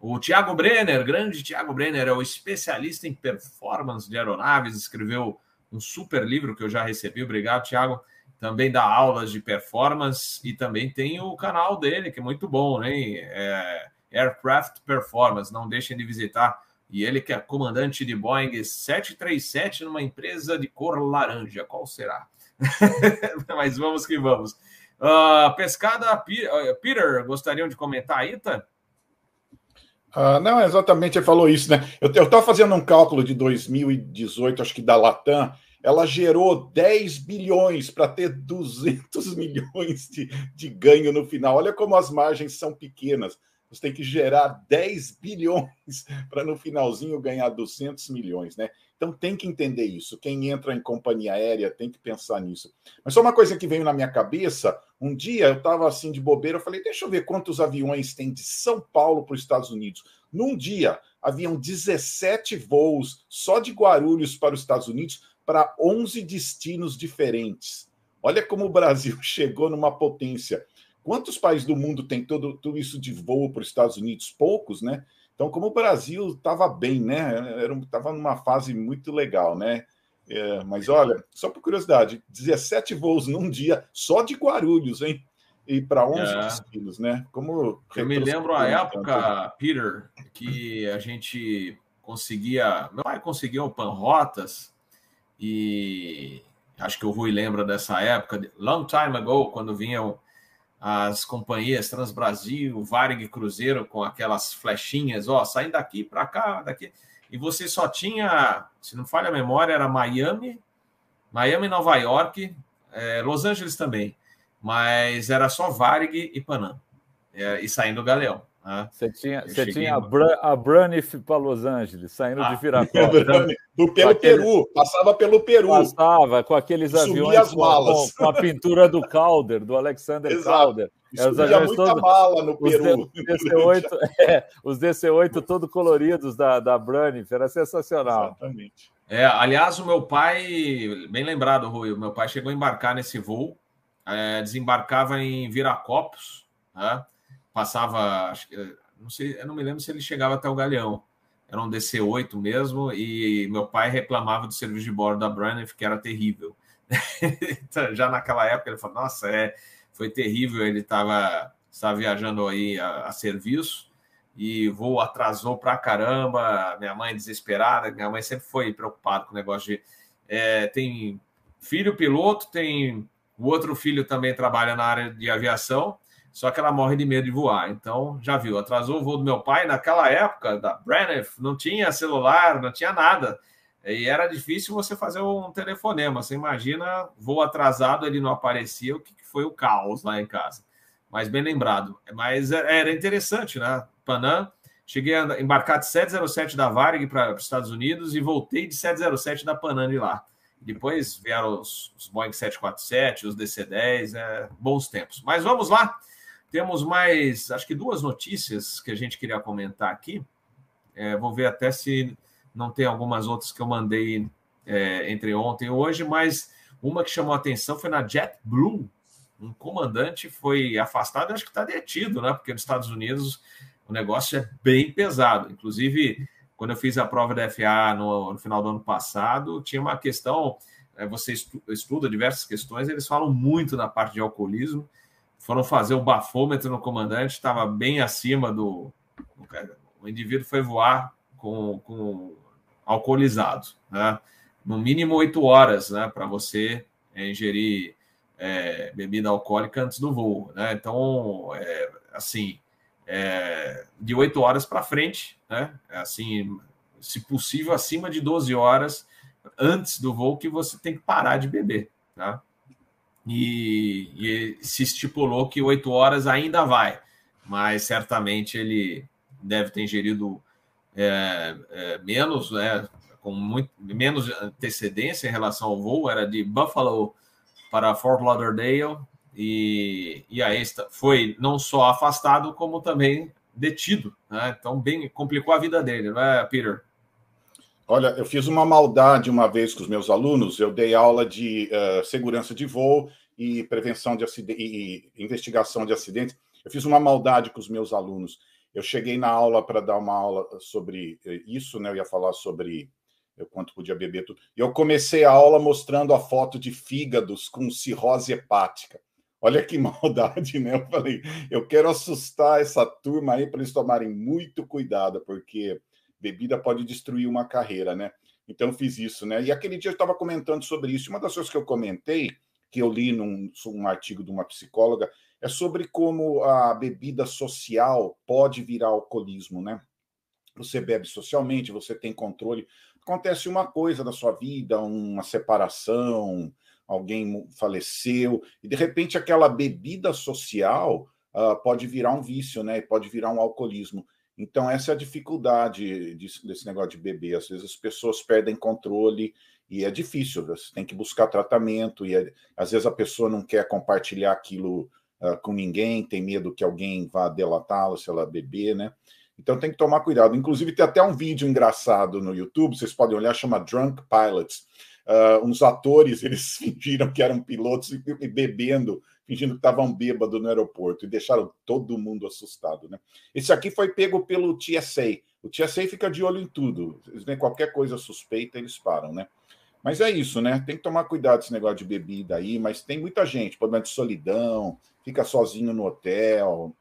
O Tiago Brenner, grande Tiago Brenner, é o especialista em performance de aeronaves, escreveu um super livro que eu já recebi. Obrigado, Tiago. Também dá aulas de performance e também tem o canal dele, que é muito bom, né? É Aircraft Performance. Não deixem de visitar. E ele que é comandante de Boeing 737 numa empresa de cor laranja. Qual será? (laughs) Mas vamos que vamos. Uh, pescada, Peter, gostariam de comentar aí, tá? Ah, não, exatamente, ele falou isso, né? Eu estava fazendo um cálculo de 2018, acho que da Latam, ela gerou 10 bilhões para ter 200 (laughs) milhões de, de ganho no final. Olha como as margens são pequenas. Você tem que gerar 10 bilhões (laughs) para no finalzinho ganhar 200 milhões, né? Então tem que entender isso. Quem entra em companhia aérea tem que pensar nisso. Mas só uma coisa que veio na minha cabeça: um dia eu estava assim de bobeira, eu falei, deixa eu ver quantos aviões tem de São Paulo para os Estados Unidos. Num dia, haviam 17 voos só de Guarulhos para os Estados Unidos para 11 destinos diferentes. Olha como o Brasil (laughs) chegou numa potência. Quantos países do mundo tem todo, tudo isso de voo para os Estados Unidos? Poucos, né? Então, como o Brasil estava bem, né? Estava numa fase muito legal, né? É, mas olha, só por curiosidade, 17 voos num dia, só de Guarulhos, hein? E para 11 é. destinos, né? Como Eu me lembro a época, Peter, que a gente conseguia. Meu pai conseguiu o Panrotas e acho que o Rui lembra dessa época, long time ago, quando vinham as companhias Transbrasil, Varig Cruzeiro com aquelas flechinhas, ó, saindo daqui para cá, daqui. E você só tinha, se não falha a memória, era Miami, Miami, Nova York, é, Los Angeles também, mas era só Varig e Panam, é, e saindo o Galeão. Você tinha, você tinha a, Br a Brunif para Los Angeles, saindo ah, de Viracopos. (laughs) Do, pelo aquele... Peru, passava pelo Peru. Passava com aqueles aviões com, com, com, a pintura do Calder, do Alexander Exato. Calder. É, os aviões muita todos, mala no Peru. Os, DC-8, (laughs) é, os DC-8 todo coloridos da, da Brunif, era sensacional. Exatamente. É, aliás, o meu pai, bem lembrado, Rui, o meu pai chegou a embarcar nesse voo, é, desembarcava em Viracopos, né? Passava, que, não sei, eu não me lembro se ele chegava até o Galeão. Era um DC-8 mesmo, e meu pai reclamava do serviço de bordo da Braniff, que era terrível. (laughs) Então, já naquela época ele falou: Nossa, é, foi terrível. Ele estava estava viajando aí a, a, serviço e voo atrasou pra caramba. Minha mãe desesperada, minha mãe sempre foi preocupada com o negócio de. É, tem filho piloto, tem o outro filho também trabalha na área de aviação só que ela morre de medo de voar. Então, já viu, atrasou o voo do meu pai. Naquela época da Braniff, não tinha celular, não tinha nada. e era difícil você fazer um telefonema. Você imagina, voo atrasado, ele não aparecia, o que foi o caos lá em casa. Mas bem lembrado. Mas é, era interessante, né? Panam, cheguei a embarcar de 707 da Varig para os Estados Unidos e voltei de 707 da Panam de lá. Depois vieram os, os Boeing 747, os DC-10, é, bons tempos. Mas vamos lá. Temos mais, acho que duas notícias que a gente queria comentar aqui. É, vou ver até se não tem algumas outras que eu mandei é, entre ontem e hoje, mas uma que chamou a atenção foi na JetBlue. Um comandante foi afastado, acho que está detido, né? Porque nos Estados Unidos o negócio é bem pesado. Inclusive, quando eu fiz a prova da FAA no, no final do ano passado, tinha uma questão. É, você estuda diversas questões, eles falam muito na parte de alcoolismo. Foram fazer o bafômetro no comandante, estava bem acima do. O indivíduo foi voar com, com alcoolizado, né? No mínimo oito horas, né? Para você é, ingerir é, bebida alcoólica antes do voo, né? Então, é, assim, é, de oito horas para frente, né? Assim, se possível, acima de 12 horas antes do voo que você tem que parar de beber, tá? E, e se estipulou que oito horas ainda vai, mas certamente ele deve ter ingerido é, é, menos, né, com muito, menos antecedência em relação ao voo, era de Buffalo para Fort Lauderdale, e, e aí foi não só afastado, como também detido. Né? Então, bem, complicou a vida dele, não é, Peter? Olha, eu fiz uma maldade uma vez com os meus alunos, eu dei aula de uh, segurança de voo e prevenção de acidentes e investigação de acidentes. Eu fiz uma maldade com os meus alunos. Eu cheguei na aula para dar uma aula sobre eh, isso, né? Eu ia falar sobre eu quanto podia beber tudo. E eu comecei a aula mostrando a foto de fígados com cirrose hepática. Olha que (laughs) maldade, né? Eu falei, eu quero assustar essa turma aí para eles tomarem muito cuidado, porque bebida pode destruir uma carreira, né? Então fiz isso, né? E aquele dia eu estava comentando sobre isso. Uma das coisas que eu comentei, que eu li num um artigo de uma psicóloga, é sobre como a bebida social pode virar alcoolismo, né? Você bebe socialmente, você tem controle. Acontece uma coisa na sua vida, uma separação, alguém faleceu, e de repente aquela bebida social uh, pode virar um vício, né? Pode virar um alcoolismo. Então, essa é a dificuldade desse negócio de beber. Às vezes as pessoas perdem controle e é difícil, você tem que buscar tratamento, e é, às vezes a pessoa não quer compartilhar aquilo uh, com ninguém, tem medo que alguém vá delatá-la se ela beber, né? Então tem que tomar cuidado. Inclusive, tem até um vídeo engraçado no YouTube, vocês podem olhar, chama Drunk Pilots. Uh, uns atores, (laughs) eles fingiram que eram pilotos e, e bebendo, fingindo que estavam bêbados no aeroporto e deixaram todo mundo assustado. Né? Esse aqui foi pego pelo TSA. O TSA fica de olho em tudo. Eles veem qualquer coisa suspeita, eles param, né? Mas é isso, né? Tem que tomar cuidado esse negócio de bebida aí, mas tem muita gente, problema de solidão, fica sozinho no hotel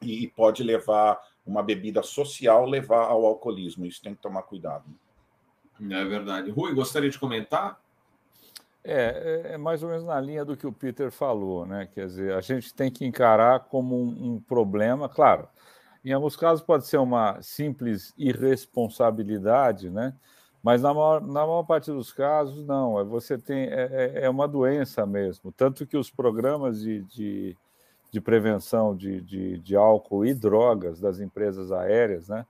e pode levar uma bebida social levar ao alcoolismo. Isso tem que tomar cuidado. É verdade. Rui, gostaria de comentar? É, é, é mais ou menos na linha do que o Peter falou, né? Quer dizer, a gente tem que encarar como um, um problema, claro. Em alguns casos pode ser uma simples irresponsabilidade, né? Mas na maior, na maior parte dos casos, não. É, você tem é, é, é uma doença mesmo. Tanto que os programas de, de, de prevenção de, de, de, álcool e drogas das empresas aéreas, né?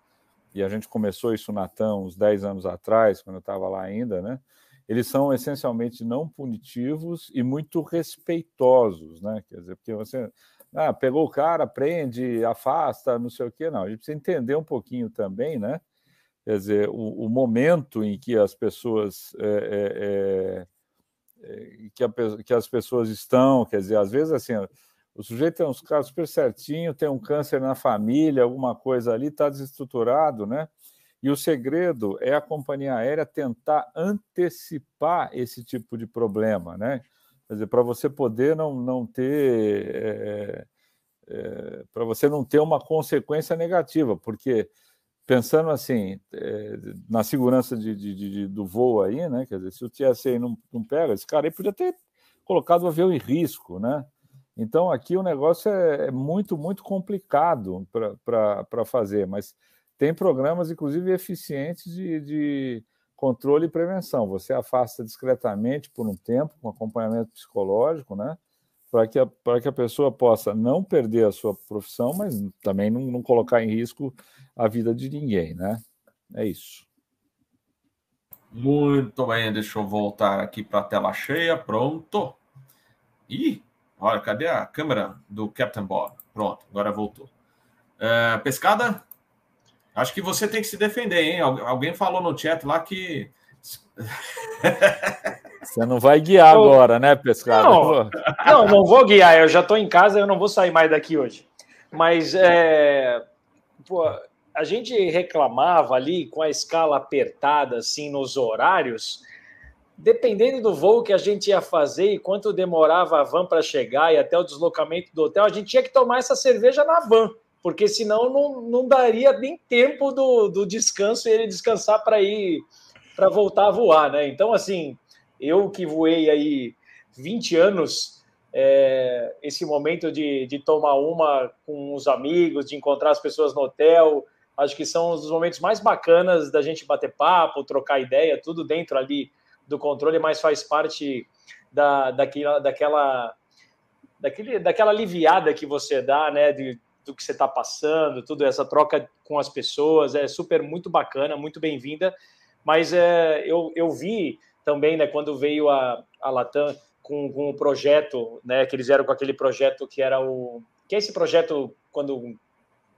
E a gente começou isso na TAM uns 10 anos atrás, quando eu estava lá ainda, né? Eles são essencialmente não punitivos e muito respeitosos, né? Quer dizer, porque você ah, pegou o cara, prende, afasta, não sei o quê, não. A gente precisa entender um pouquinho também, né? Quer dizer, o, o momento em que as pessoas é, é, é, que, a, que, as pessoas estão, quer dizer, às vezes assim, o sujeito tem uns casos super certinho, tem um câncer na família, alguma coisa ali, está desestruturado, né? E o segredo é a companhia aérea tentar antecipar esse tipo de problema, né? Quer dizer, para você poder não, não ter. É, é, para você não ter uma consequência negativa, porque pensando assim, é, na segurança de, de, de, do voo aí, né? Quer dizer, se o TSA não, não pega, esse cara aí podia ter colocado o avião em risco, né? Então aqui o negócio é, é muito, muito complicado para fazer, mas tem programas, inclusive, eficientes de, de controle e prevenção. Você afasta discretamente por um tempo, com acompanhamento psicológico, né? Para que, a, que a pessoa possa não perder a sua profissão, mas também não, não colocar em risco a vida de ninguém, né? É isso. Muito bem, deixa eu voltar aqui para a tela cheia. Pronto. Ih, olha, cadê a câmera do Captain Bob? Pronto, agora voltou. É, pescada? Acho que você tem que se defender, hein? Alguém falou no chat lá que. (laughs) Você não vai guiar agora, né, pescada? Não, não, não vou guiar. Eu já estou em casa, eu não vou sair mais daqui hoje. Mas é, pô, a gente reclamava ali com a escala apertada, assim, nos horários. Dependendo do voo que a gente ia fazer e quanto demorava a van para chegar e até o deslocamento do hotel, a gente tinha que tomar essa cerveja na van porque senão não, não daria nem tempo do, do descanso ele descansar para ir para voltar a voar, né? Então, assim, eu que voei aí 20 anos, é, esse momento de, de tomar uma com os amigos, de encontrar as pessoas no hotel, acho que são os momentos mais bacanas da gente bater papo, trocar ideia, tudo dentro ali do controle, mas faz parte da, daquela, daquela, daquele, daquela aliviada que você dá, né? De, do que você está passando, tudo essa troca com as pessoas é super muito bacana, muito bem-vinda. Mas é, eu, eu vi também, né, quando veio a, a Latam com, com o projeto, né, que eles eram com aquele projeto que era o que é esse projeto quando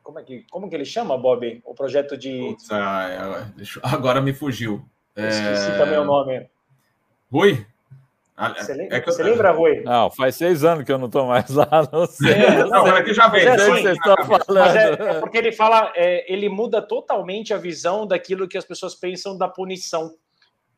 como é que como que ele chama, Bob? O projeto de Putz, ah, agora me fugiu. Esqueci é... também o nome. Rui? Você, lembra, é eu... lembra, Rui? Não, faz seis anos que eu não estou mais lá, não sei. (laughs) É, não, não, é que já vem. Mas é, assim, vocês estão falando. É, é, porque ele fala, é, ele muda totalmente a visão daquilo que as pessoas pensam da punição.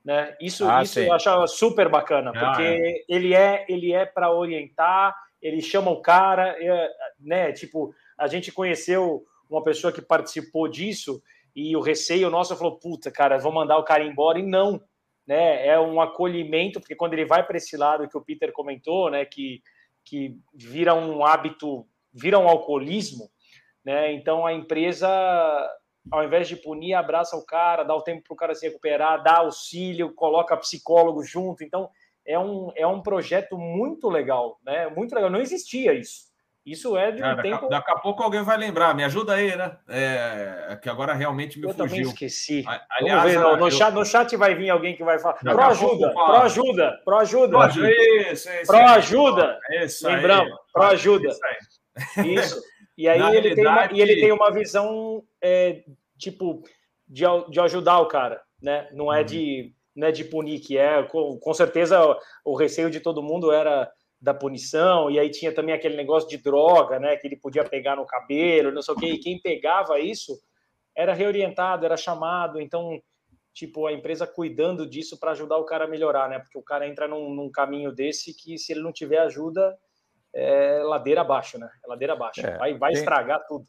Né? Isso, ah, isso eu acho super bacana, ah, porque é. ele é, ele é para orientar, ele chama o cara, é, né? Tipo, a gente conheceu uma pessoa que participou disso e o receio nosso falou, puta, cara, vou mandar o cara embora, e não né? É um acolhimento, porque quando ele vai para esse lado que o Peter comentou, né, que, que vira um hábito, vira um alcoolismo, né? Então a empresa, ao invés de punir, abraça o cara, dá o tempo para o cara se recuperar, dá auxílio, coloca psicólogo junto. Então é um, é um projeto muito legal, né? Muito legal. Não existia isso. Isso é de um Cara, tempo. Daqui a pouco alguém vai lembrar. Me ajuda aí, né? É, que agora realmente me eu fugiu. Eu também esqueci. Aliás, Vamos ver, não, no, eu... chat, no chat vai vir alguém que vai falar. Pro ajuda, pro ajuda, pro ajuda. Pro ajuda. Isso, isso, pro ajuda. Isso Lembramos, pro ajuda. Isso. isso. (laughs) E aí ele, tem uma, e ele tem uma visão é, tipo de, de ajudar o cara, né? Não é hum. de não é de punir, que é com, com certeza o receio de todo mundo era da punição, e aí tinha também aquele negócio de droga, né, que ele podia pegar no cabelo, não sei o quê, e quem pegava isso era reorientado, era chamado, então, tipo, a empresa cuidando disso para ajudar o cara a melhorar, né, porque o cara entra num, num, caminho desse que se ele não tiver ajuda, é ladeira abaixo, né, é ladeira abaixo, é, vai, vai tem, estragar tudo.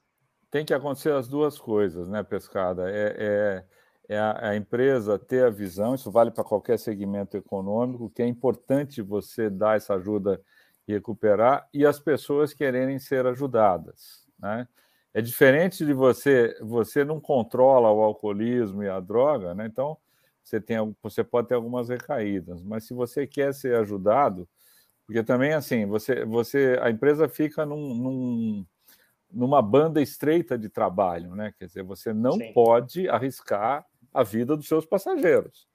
Tem que acontecer as duas coisas, né, Pescada, é... é é a, a, empresa ter a visão, isso vale para qualquer segmento econômico, que é importante você dar essa ajuda e recuperar, e as pessoas quererem ser ajudadas. Né? É diferente de você, você não controla o alcoolismo e a droga, né? então você, tem, você pode ter algumas recaídas, mas se você quer ser ajudado, porque também assim, você, você a empresa fica num, num numa banda estreita de trabalho, né? Quer dizer, você não Sim. pode arriscar a vida dos seus passageiros.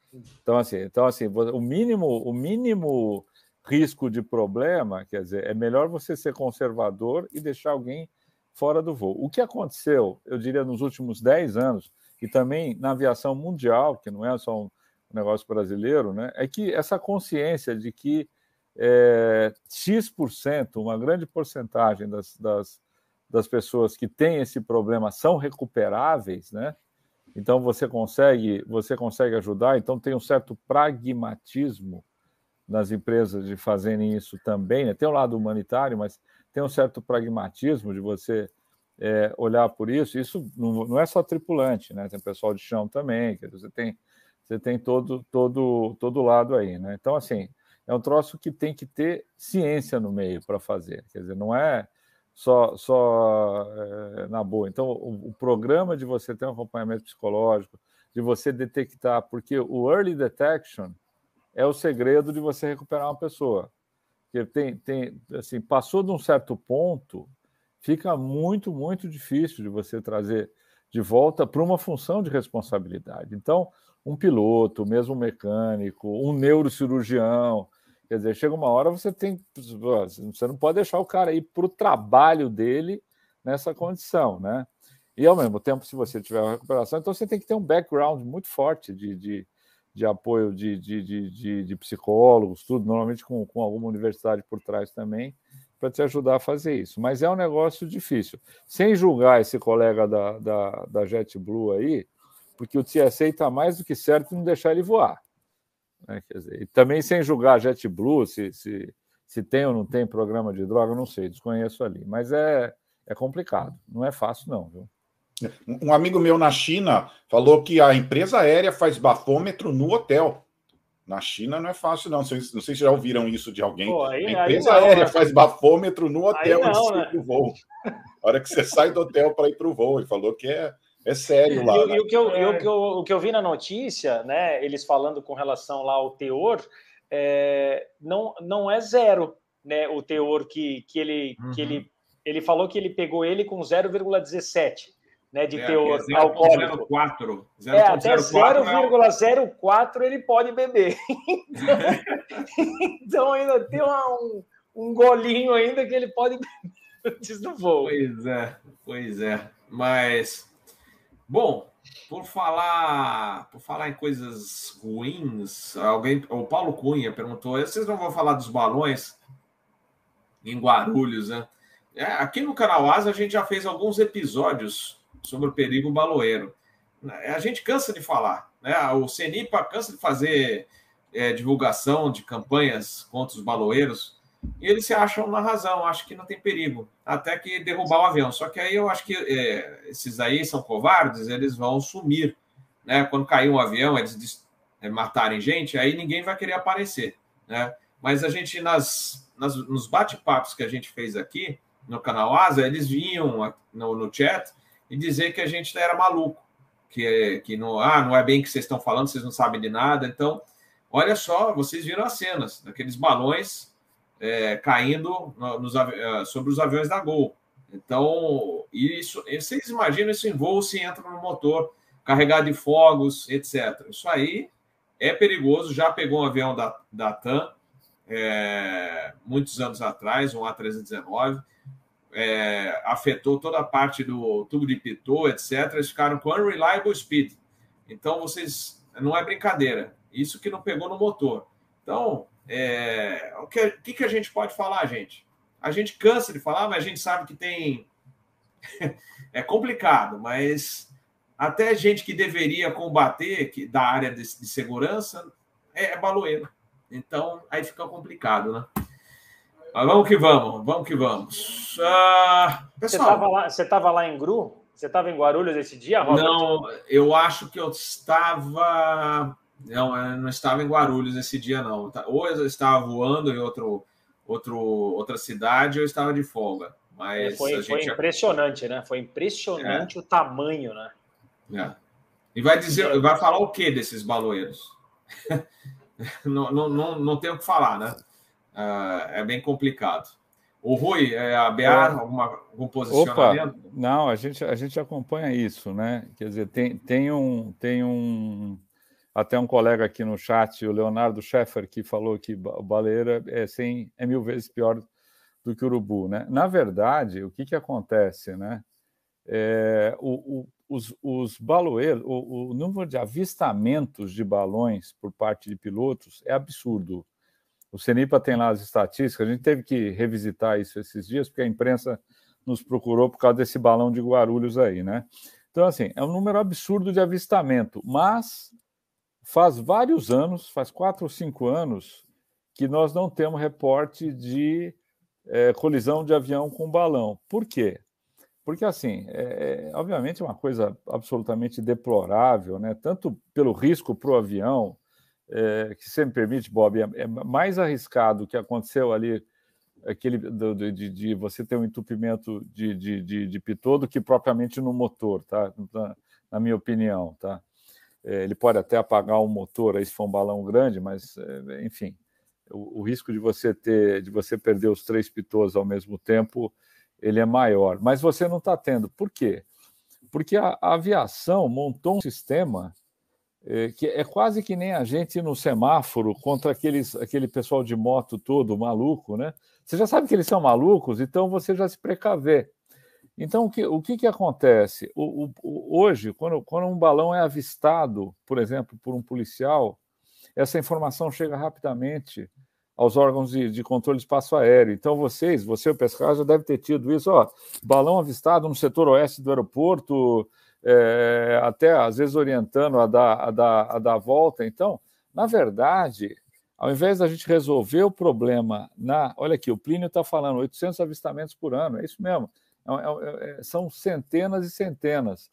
Então, assim, então, assim o mínimo, o mínimo risco de problema, quer dizer, é melhor você ser conservador e deixar alguém fora do voo. O que aconteceu, eu diria, nos últimos 10 anos, e também na aviação mundial, que não é só um negócio brasileiro, né, é que essa consciência de que é, X%, uma grande porcentagem das, das, das pessoas que têm esse problema são recuperáveis, né? Então você consegue, você consegue ajudar. Então tem um certo pragmatismo nas empresas de fazerem isso também. Né? Tem o um lado humanitário, mas tem um certo pragmatismo de você é, olhar por isso. Isso não, não, é só tripulante, né? Tem pessoal de chão também. Dizer, você tem você tem todo todo todo lado aí, né? Então assim é um troço que tem que ter ciência no meio para fazer. Quer dizer, não é só, só é, na boa. Então, o, o, programa de você ter um acompanhamento psicológico, de você detectar, porque o early detection é o segredo de você recuperar uma pessoa. Porque tem, tem assim, passou de um certo ponto, fica muito, muito difícil de você trazer de volta para uma função de responsabilidade. Então, um piloto, mesmo um mecânico, um neurocirurgião, quer dizer, chega uma hora você tem, você não pode deixar o cara ir para o trabalho dele nessa condição, né? E ao mesmo tempo, se você tiver uma recuperação, então você tem que ter um background muito forte de, de, de apoio de, de, de, de, psicólogos, tudo, normalmente com, com alguma universidade por trás também, para te ajudar a fazer isso. Mas é um negócio difícil. Sem julgar esse colega da, da, da JetBlue aí, porque o TSA está mais do que certo em não deixar ele voar. Né? Quer dizer, e também sem julgar a JetBlue, se, se, se tem ou não tem programa de droga, não sei, desconheço ali. Mas é, é complicado, não é fácil, não. Viu? Um amigo meu na China falou que a empresa aérea faz bafômetro no hotel. Na China não é fácil, não. Não sei, não sei se já ouviram isso de alguém. Pô, aí, a empresa não, aérea né? faz bafômetro no hotel aí não, né? voo. A hora que você sai do hotel para ir para o voo. Ele falou que é, é sério lá. E, né? e o, que eu, é... o, que eu, o que eu vi na notícia, né, eles falando com relação lá ao teor, é, não, não é zero né, o teor que, que, ele, uhum. que ele. Ele falou que ele pegou ele com 0,17 né, de é, teor é alcoólico. 0,04. É, até 0,04 é ele pode beber. (laughs) então, ainda tem uma, um, um golinho ainda que ele pode beber antes do voo. Pois é, pois é. Mas, bom, por falar, por falar em coisas ruins, alguém, o Paulo Cunha perguntou: vocês não vão falar dos balões em Guarulhos, né? É, aqui no canal Asa a gente já fez alguns episódios sobre o perigo baloeiro. A gente cansa de falar, né? O CENIPA cansa de fazer é, divulgação de campanhas contra os baloeiros e eles se acham na razão, acham que não tem perigo, até que derrubar o avião. Só que aí eu acho que é, esses aí são covardes, eles vão sumir, né? Quando cair um avião, eles é, matarem gente, aí ninguém vai querer aparecer, né? Mas a gente, nas, nas nos bate-papos que a gente fez aqui no canal Asa, eles vinham no, no chat e dizer que a gente era maluco, que, que não, ah, não é bem que vocês estão falando, vocês não sabem de nada. Então, olha só, vocês viram as cenas daqueles balões é, caindo nos, é, sobre os aviões da Gol. Então, isso, vocês imaginam isso em voo se entra no motor, carregado de fogos, etc. Isso aí é perigoso. Já pegou um avião da, da TAM é, muitos anos atrás, um A319 é, afetou toda a parte do tubo de pitot, etc. Eles ficaram com unreliable speed. Então, vocês. Não é brincadeira. Isso que não pegou no motor. Então, é, o que, que, que a gente pode falar, gente? A gente cansa de falar, mas a gente sabe que tem. (laughs) é complicado, mas até gente que deveria combater que, da área de, de segurança é, é baloeiro. Então, aí fica complicado, né? Mas vamos que vamos, vamos que vamos. Uh, pessoal, você estava lá, lá em Gru? Você estava em Guarulhos esse dia, Robert? Não, eu acho que eu estava. Não, eu não estava em Guarulhos esse dia, não. Ou eu estava voando em outro, outro, outra cidade, ou eu estava de folga. Mas é, foi, foi impressionante, né? Foi impressionante é. o tamanho, né? É. E vai dizer, vai falar o que desses baloeiros? (laughs) não, não, não, não tem o que falar, né? uh, é bem complicado. O Rui, é a BA, alguma, algum posicionamento? Opa, não, a gente, a gente acompanha isso, né? Quer dizer, tem, tem, um, tem um. Até um colega aqui no chat, o Leonardo Scheffer, que falou que o é, 100, é mil vezes pior do que urubu, né? Na verdade, o que, que acontece, né? É, o, o, os, os baloeiros, o, o número de avistamentos de balões por parte de pilotos é absurdo. O CENIPA tem lá as estatísticas, a gente teve que revisitar isso esses dias, porque a imprensa nos procurou por causa desse balão de Guarulhos aí, né? Então, assim, é um número absurdo de avistamento, mas faz vários anos, faz quatro ou cinco anos, que nós não temos reporte de é, colisão de avião com balão. Por quê? Porque, assim, é, é obviamente é uma coisa absolutamente deplorável, né? tanto pelo risco para o avião, é, que você me permite, Bob, é, é mais arriscado o que aconteceu ali, aquele do, de, de, você ter um entupimento de, de, de, de pitô do que propriamente no motor, tá? Na, na minha opinião, tá? É, ele pode até apagar o motor aí se for um balão grande, mas é, enfim, o, o, risco de você ter, de você perder os três pitôs ao mesmo tempo, ele é maior. Mas você não está tendo. Por quê? Porque a, a aviação montou um sistema é, que é quase que nem a gente no semáforo contra aqueles, aquele pessoal de moto todo maluco, né? Você já sabe que eles são malucos, então você já se precaver. Então, o que, o que, que acontece? O, o, hoje, quando, quando um balão é avistado, por exemplo, por um policial, essa informação chega rapidamente aos órgãos de, de controle de espaço aéreo. Então, vocês, você, o pescador, já deve ter tido isso. Ó, balão avistado no setor oeste do aeroporto, é, até às vezes orientando a dar, a, dar, a dar volta. Então, na verdade, ao invés da gente resolver o problema na. Olha aqui, o Plínio está falando 800 avistamentos por ano, é isso mesmo. É, é, é, são centenas e centenas.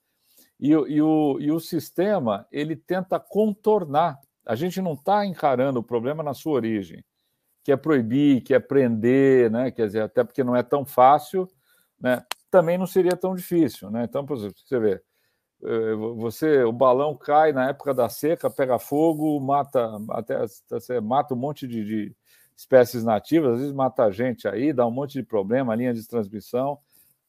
E, e, o, e o sistema ele tenta contornar. A gente não está encarando o problema na sua origem, que é proibir, que é prender, né? quer dizer, até porque não é tão fácil, né? também não seria tão difícil. Né? Então, você vê, eh, você o balão cai na época da seca, pega fogo, mata até você mata um monte de, de espécies nativas, às vezes mata a gente aí, dá um monte de problema, linha de transmissão,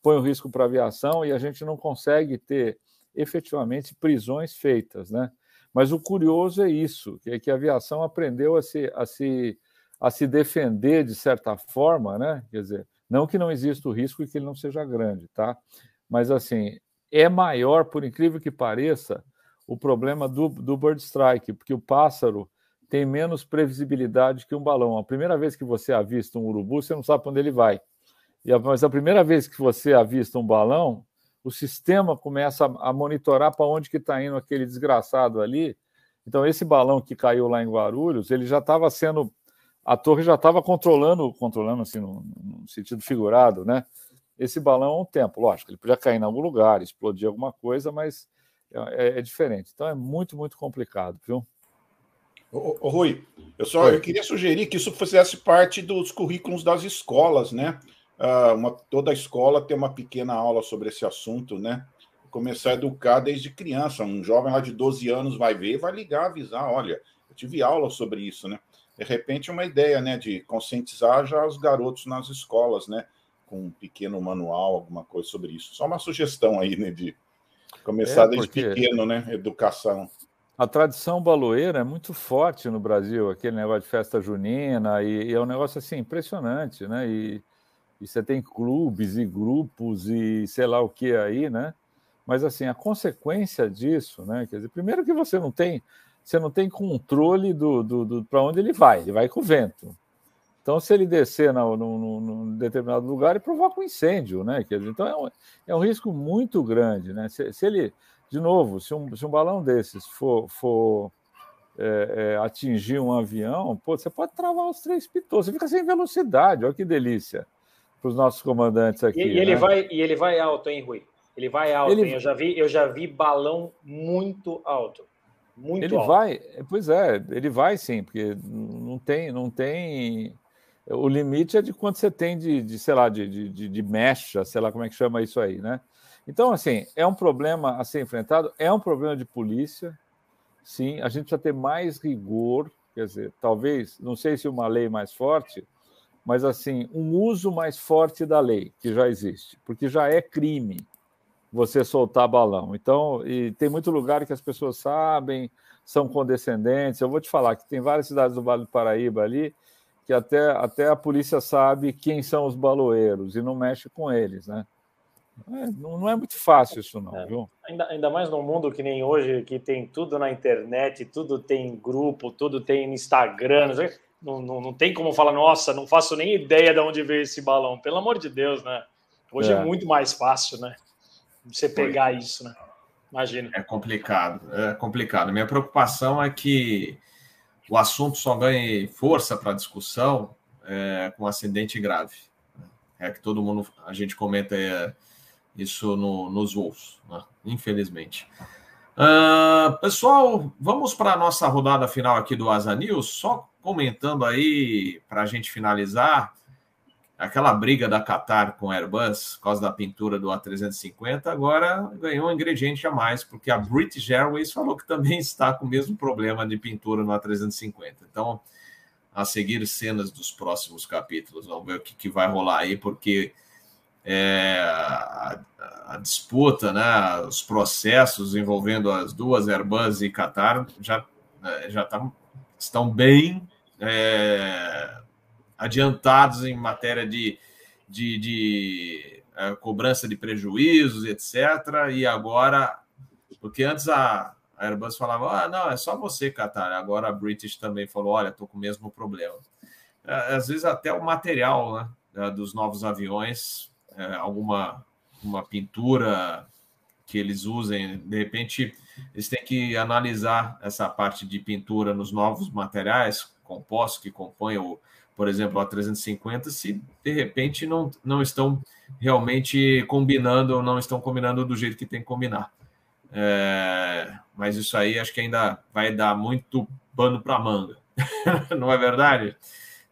põe o risco para a aviação e a gente não consegue ter efetivamente prisões feitas, né? Mas o curioso é isso, é que a aviação aprendeu a se, a se, a se defender de certa forma, né? Quer dizer, não que não exista o risco e que ele não seja grande, tá? Mas assim, é maior, por incrível que pareça, o problema do, do bird strike, porque o pássaro tem menos previsibilidade que um balão. A primeira vez que você avista um urubu, você não sabe para onde ele vai. E a, mas a primeira vez que você avista um balão, o sistema começa a, a monitorar para onde que está indo aquele desgraçado ali. Então, esse balão que caiu lá em Guarulhos, ele já estava sendo. A torre já estava controlando, controlando assim, no, no sentido figurado, né? esse balão há um tempo. Lógico, ele podia cair em algum lugar, explodir alguma coisa, mas é, é, é diferente. Então é muito, muito complicado, viu? Ô, ô Rui, eu só eu queria sugerir que isso fizesse parte dos currículos das escolas, né? Uh, uma, toda escola tem uma pequena aula sobre esse assunto, né? Começar a educar desde criança. Um jovem lá de 12 anos vai ver, vai ligar, avisar, olha, eu tive aula sobre isso, né? De repente, uma ideia, né, de conscientizar já os garotos nas escolas, né? com um pequeno manual, alguma coisa sobre isso. Só uma sugestão aí, né, de começar é desde pequeno, né, educação. A tradição baloeira é muito forte no Brasil, aquele negócio de festa junina, e, e é um negócio assim impressionante, né? E, e, você tem clubes e grupos e sei lá o que aí, né? Mas assim, a consequência disso, né? Quer dizer, primeiro que você não tem, você não tem controle do, do, do para onde ele vai, ele vai com o vento. Então, se ele descer num determinado lugar, ele provoca um incêndio, né? Quer dizer, então é um, é um risco muito grande, né? Se, se, ele, de novo, se um, se um balão desses for, for é, é, atingir um avião, pô, você pode travar os três pitôs, você fica sem velocidade, olha que delícia para os nossos comandantes aqui. E, ele né? vai, e ele vai alto, hein, Rui? Ele vai alto, ele... hein? Eu já vi, eu já vi balão muito alto. Muito ele alto. vai, pois é, ele vai sim, porque não tem, não tem o limite é de quanto você tem de, de sei lá, de, de, de, mecha, sei lá como é que chama isso aí, né? Então, assim, é um problema a ser enfrentado, é um problema de polícia, sim, a gente precisa ter mais rigor, quer dizer, talvez, não sei se uma lei mais forte, mas, assim, um uso mais forte da lei, que já existe, porque já é crime você soltar balão. Então, e tem muito lugar que as pessoas sabem, são condescendentes. Eu vou te falar que tem várias cidades do Vale do Paraíba ali que até, até a polícia sabe quem são os baloeiros e não mexe com eles, né? É, não, não, é muito fácil isso, não, é. viu? Ainda, ainda mais num mundo que nem hoje, que tem tudo na internet, tudo tem grupo, tudo tem Instagram, não, não, não tem como falar, nossa, não faço nem ideia de onde veio esse balão. Pelo amor de Deus, né? Hoje é, é muito mais fácil, né? Você pegar isso, né? Imagina. É complicado, é complicado. Minha preocupação é que o assunto só ganhe força para discussão é, com um acidente grave. É que todo mundo, a gente comenta é, isso no, nos voos, né? infelizmente. Uh, pessoal, vamos para a nossa rodada final aqui do Asa News, só comentando aí, para a gente finalizar, aquela briga da Qatar com a Airbus, por causa da pintura do A350, agora ganhou um ingrediente a mais, porque a British Airways falou que também está com o mesmo problema de pintura no A350. Então, a seguir cenas dos próximos capítulos, vamos ver o que, que vai rolar aí, porque é, a, a, disputa, né, os processos envolvendo as duas Airbus e Qatar já, é, já tá, estão bem. É, adiantados em matéria de, de, de uh, cobrança de prejuízos, etc. E agora, porque antes a, a Airbus falava, ah, não, é só você, Qatar. Agora a British também falou, olha, estou com o mesmo problema. Uh, às vezes até o material né, dos novos aviões, uh, alguma uma pintura que eles usem, de repente eles têm que analisar essa parte de pintura nos novos materiais compostos que compõem o, por exemplo, a 350, se de repente não, não estão realmente combinando, não estão combinando do jeito que tem que combinar. É, mas isso aí acho que ainda vai dar muito pano para manga, (laughs) não é verdade?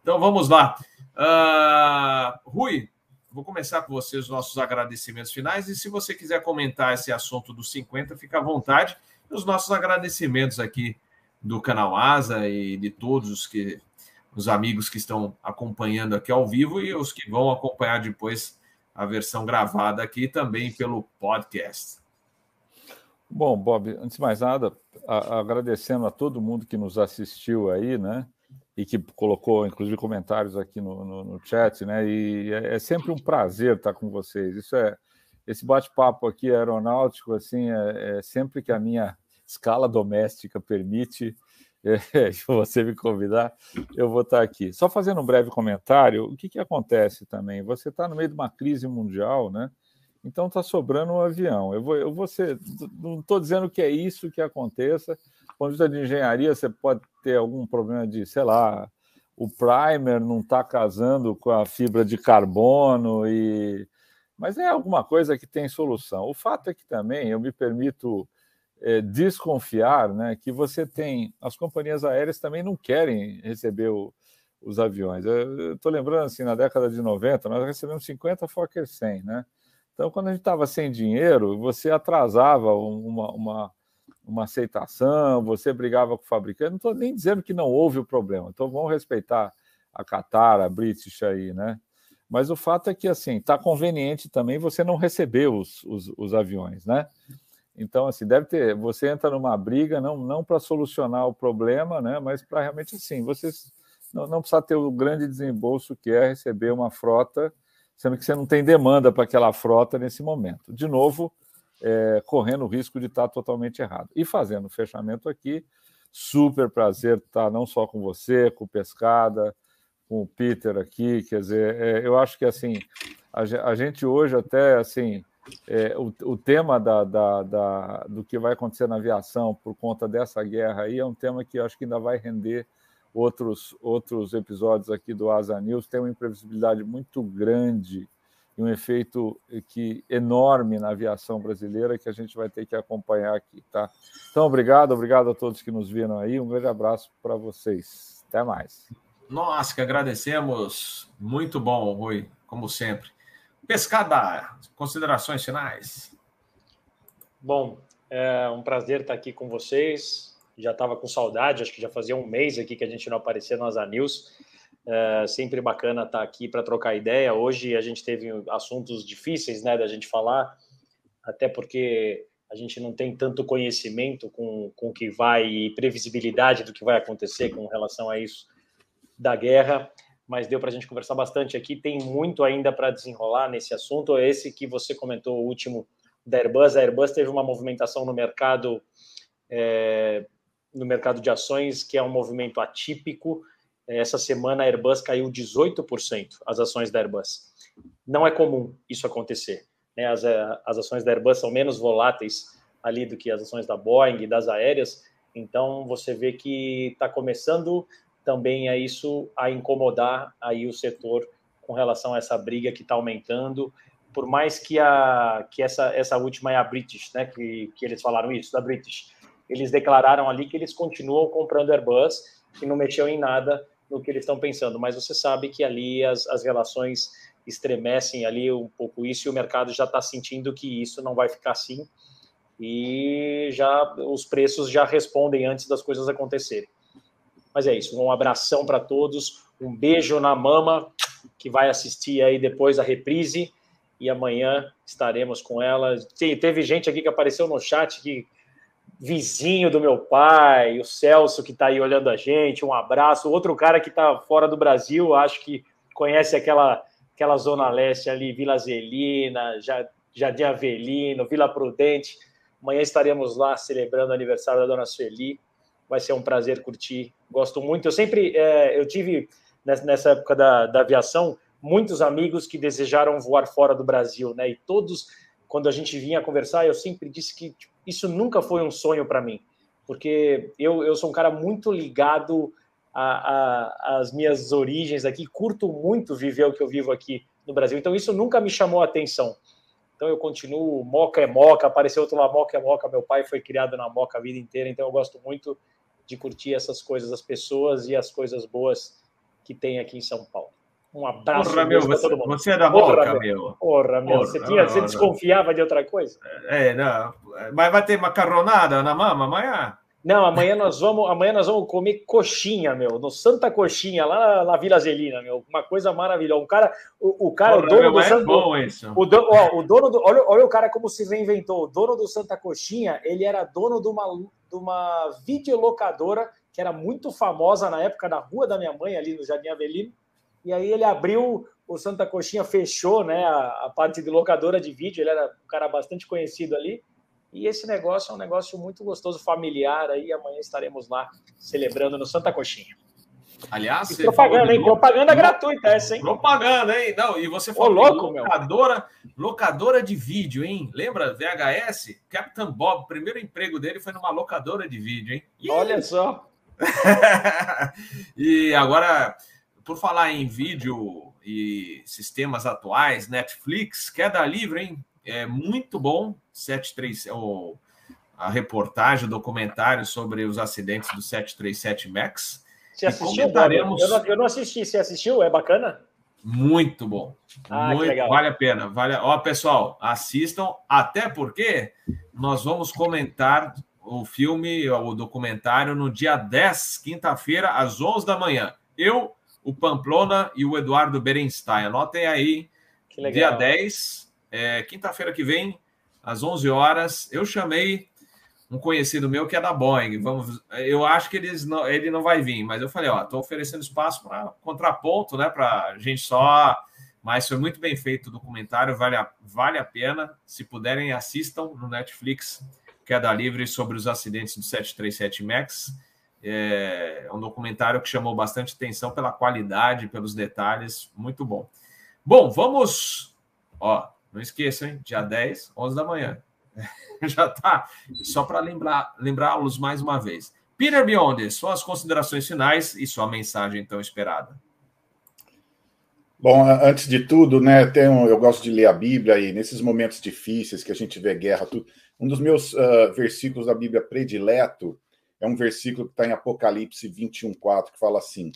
Então vamos lá. Uh, Rui, vou começar com você os nossos agradecimentos finais e se você quiser comentar esse assunto dos 50, fica à vontade. Os nossos agradecimentos aqui do canal Asa e de todos os que os amigos que estão acompanhando aqui ao vivo e os que vão acompanhar depois a versão gravada aqui também pelo podcast. Bom, Bob, antes de mais nada, agradecendo a todo mundo que nos assistiu aí, né? E que colocou, inclusive, comentários aqui no, no, no chat, né? E é, é, sempre um prazer estar com vocês. Isso é esse bate-papo aqui aeronáutico, assim, é, é sempre que a minha escala doméstica permite, (laughs) é, você me convidar, eu vou estar aqui. Só fazendo um breve comentário, o que, que acontece também? Você está no meio de uma crise mundial, né? Então está sobrando um avião. Eu vou, eu vou ser, não estou dizendo que é isso que aconteça. Ponto de vista de engenharia, você pode ter algum problema de, sei lá, o primer não está casando com a fibra de carbono e, mas é alguma coisa que tem solução. O fato é que também eu me permito é, desconfiar né, que você tem. As companhias aéreas também não querem receber o, os aviões. Eu estou lembrando assim, na década de 90, nós recebemos 50 Fokker 100, né? Então, quando a gente estava sem dinheiro, você atrasava uma, uma, uma, aceitação, você brigava com o fabricante. Não estou nem dizendo que não houve o problema. Então, vamos respeitar a Qatar, a British aí, né? Mas o fato é que, assim, está conveniente também você não receber os, os, os aviões, né? Então, assim, deve ter. Você entra numa briga não, não para solucionar o problema, né? Mas para realmente assim, você não, não precisa ter o grande desembolso que é receber uma frota, sendo que você não tem demanda para aquela frota nesse momento. De novo, é, correndo o risco de estar totalmente errado. E fazendo o fechamento aqui, super prazer estar não só com você, com o Pescada, com o Peter aqui. Quer dizer, é, eu acho que assim a, a gente hoje até assim é, o, o, tema da, da, da, do que vai acontecer na aviação por conta dessa guerra aí é um tema que eu acho que ainda vai render outros, outros episódios aqui do Asa News. Tem uma imprevisibilidade muito grande e um efeito que enorme na aviação brasileira que a gente vai ter que acompanhar aqui, tá? Então, obrigado, obrigado a todos que nos viram aí. Um grande abraço para vocês. Até mais. Nós que agradecemos. Muito bom, Rui, como sempre. Pescada, considerações finais. Bom, é um prazer estar aqui com vocês. Já estava com saudade, acho que já fazia um mês aqui que a gente não aparecia no Asa News. É sempre bacana estar aqui para trocar ideia. Hoje a gente teve assuntos difíceis né, da gente falar, até porque a gente não tem tanto conhecimento com, com o que vai e previsibilidade do que vai acontecer com relação a isso da guerra mas deu para a gente conversar bastante aqui. Tem muito ainda para desenrolar nesse assunto. Esse que você comentou, o último da Airbus. A Airbus teve uma movimentação no mercado, é, no mercado de ações, que é um movimento atípico. Essa semana a Airbus caiu 18%, as ações da Airbus. Não é comum isso acontecer. Né? As, as ações da Airbus são menos voláteis ali do que as ações da Boeing e das aéreas. Então você vê que está começando também é isso a incomodar aí o setor com relação a essa briga que está aumentando, por mais que a que essa essa última é a British, né, que, que eles falaram isso da British, eles declararam ali que eles continuam comprando Airbus, que não mexeu em nada no que eles estão pensando, mas você sabe que ali as, as relações estremecem ali um pouco isso e o mercado já está sentindo que isso não vai ficar assim e já os preços já respondem antes das coisas acontecerem. Mas é isso, um abração para todos, um beijo na mama que vai assistir aí depois a reprise e amanhã estaremos com ela. Teve gente aqui que apareceu no chat que vizinho do meu pai, o Celso que está aí olhando a gente, um abraço. Outro cara que está fora do Brasil, acho que conhece aquela aquela zona leste ali, Vila Zelina, Jardim Avelino, Vila Prudente. Amanhã estaremos lá celebrando o aniversário da Dona Sueli. Vai ser um prazer curtir. Gosto muito. Eu sempre, é, eu tive nessa época da, da aviação muitos amigos que desejaram voar fora do Brasil, né? E todos, quando a gente vinha conversar, eu sempre disse que tipo, isso nunca foi um sonho para mim, porque eu, eu sou um cara muito ligado às minhas origens aqui, curto muito viver o que eu vivo aqui no Brasil, então isso nunca me chamou a atenção. Então eu continuo, moca é moca, apareceu outro lá, moca é moca, meu pai foi criado na moca a vida inteira, então eu gosto muito de curtir essas coisas, as pessoas e as coisas boas que tem aqui em São Paulo. Um abraço Porra, meu, você, você, é da Moca, meu. Porra, meu. Porra, você, tinha, você desconfiava de outra coisa? É, não. Mas vai ter macarronada na mama amanhã? Não, amanhã nós vamos, amanhã nós vamos comer coxinha, meu, no Santa Coxinha, lá na Vila Zelina, meu, uma coisa maravilhosa. Um cara, o, o cara, Porra, o dono do é Santa, bom isso. O, do, ó, o dono do, olha, olha o cara como se reinventou. O dono do Santa Coxinha, ele era dono de uma, de uma videolocadora que era muito famosa na época na rua da minha mãe ali no Jardim Avelino e aí ele abriu, o Santa Coxinha fechou né, a, a, parte de locadora de vídeo, ele era um cara bastante conhecido ali, e esse negócio é um negócio muito gostoso, familiar, aí amanhã estaremos lá celebrando no Santa Coxinha. Aliás, propaganda, hein? Propaganda gratuita essa, hein? Propaganda, hein? Não, e você falou louco, locadora, meu. locadora de vídeo, hein? Lembra VHS? Captain Bob, o primeiro emprego dele foi numa locadora de vídeo, hein? Olha só. (laughs) e agora por falar em vídeo e sistemas atuais, Netflix, queda livre, hein? É muito bom. 73, o, a reportagem, o documentário sobre os acidentes do 737 MAX. Você assistiu? Comentaremos... Eu, não, eu não assisti. Você assistiu? É bacana? Muito bom. Ah, muito, vale a pena. Vale, ó, pessoal, assistam, até porque nós vamos comentar o filme, o documentário, no dia 10, quinta-feira, às 11 da manhã. Eu, o Pamplona e o Eduardo Berenstein. Anotem aí, dia 10, é, quinta-feira que vem, às 11 horas. Eu chamei um conhecido meu que é da Boeing. Vamos, eu acho que eles não, ele não vai vir, mas eu falei, ó, estou oferecendo espaço para contraponto, né, para gente só. Mas foi muito bem feito o documentário, vale a, vale a pena. Se puderem, assistam no Netflix, Queda Livre sobre os acidentes do 737 MAX. É, é um documentário que chamou bastante atenção pela qualidade, pelos detalhes, muito bom. Bom, vamos. Ó, não esqueçam, hein? Dia 10, 11 da manhã. (laughs) Já tá. Só para lembrar, lembrá-los mais uma vez. Peter Beyond, suas considerações finais e sua mensagem tão esperada. Bom, antes de tudo, né, um, eu gosto de ler a Bíblia e nesses momentos difíceis que a gente vê guerra, tudo, um dos meus uh, versículos da Bíblia predileto é um versículo que está em Apocalipse 21, 4, que fala assim: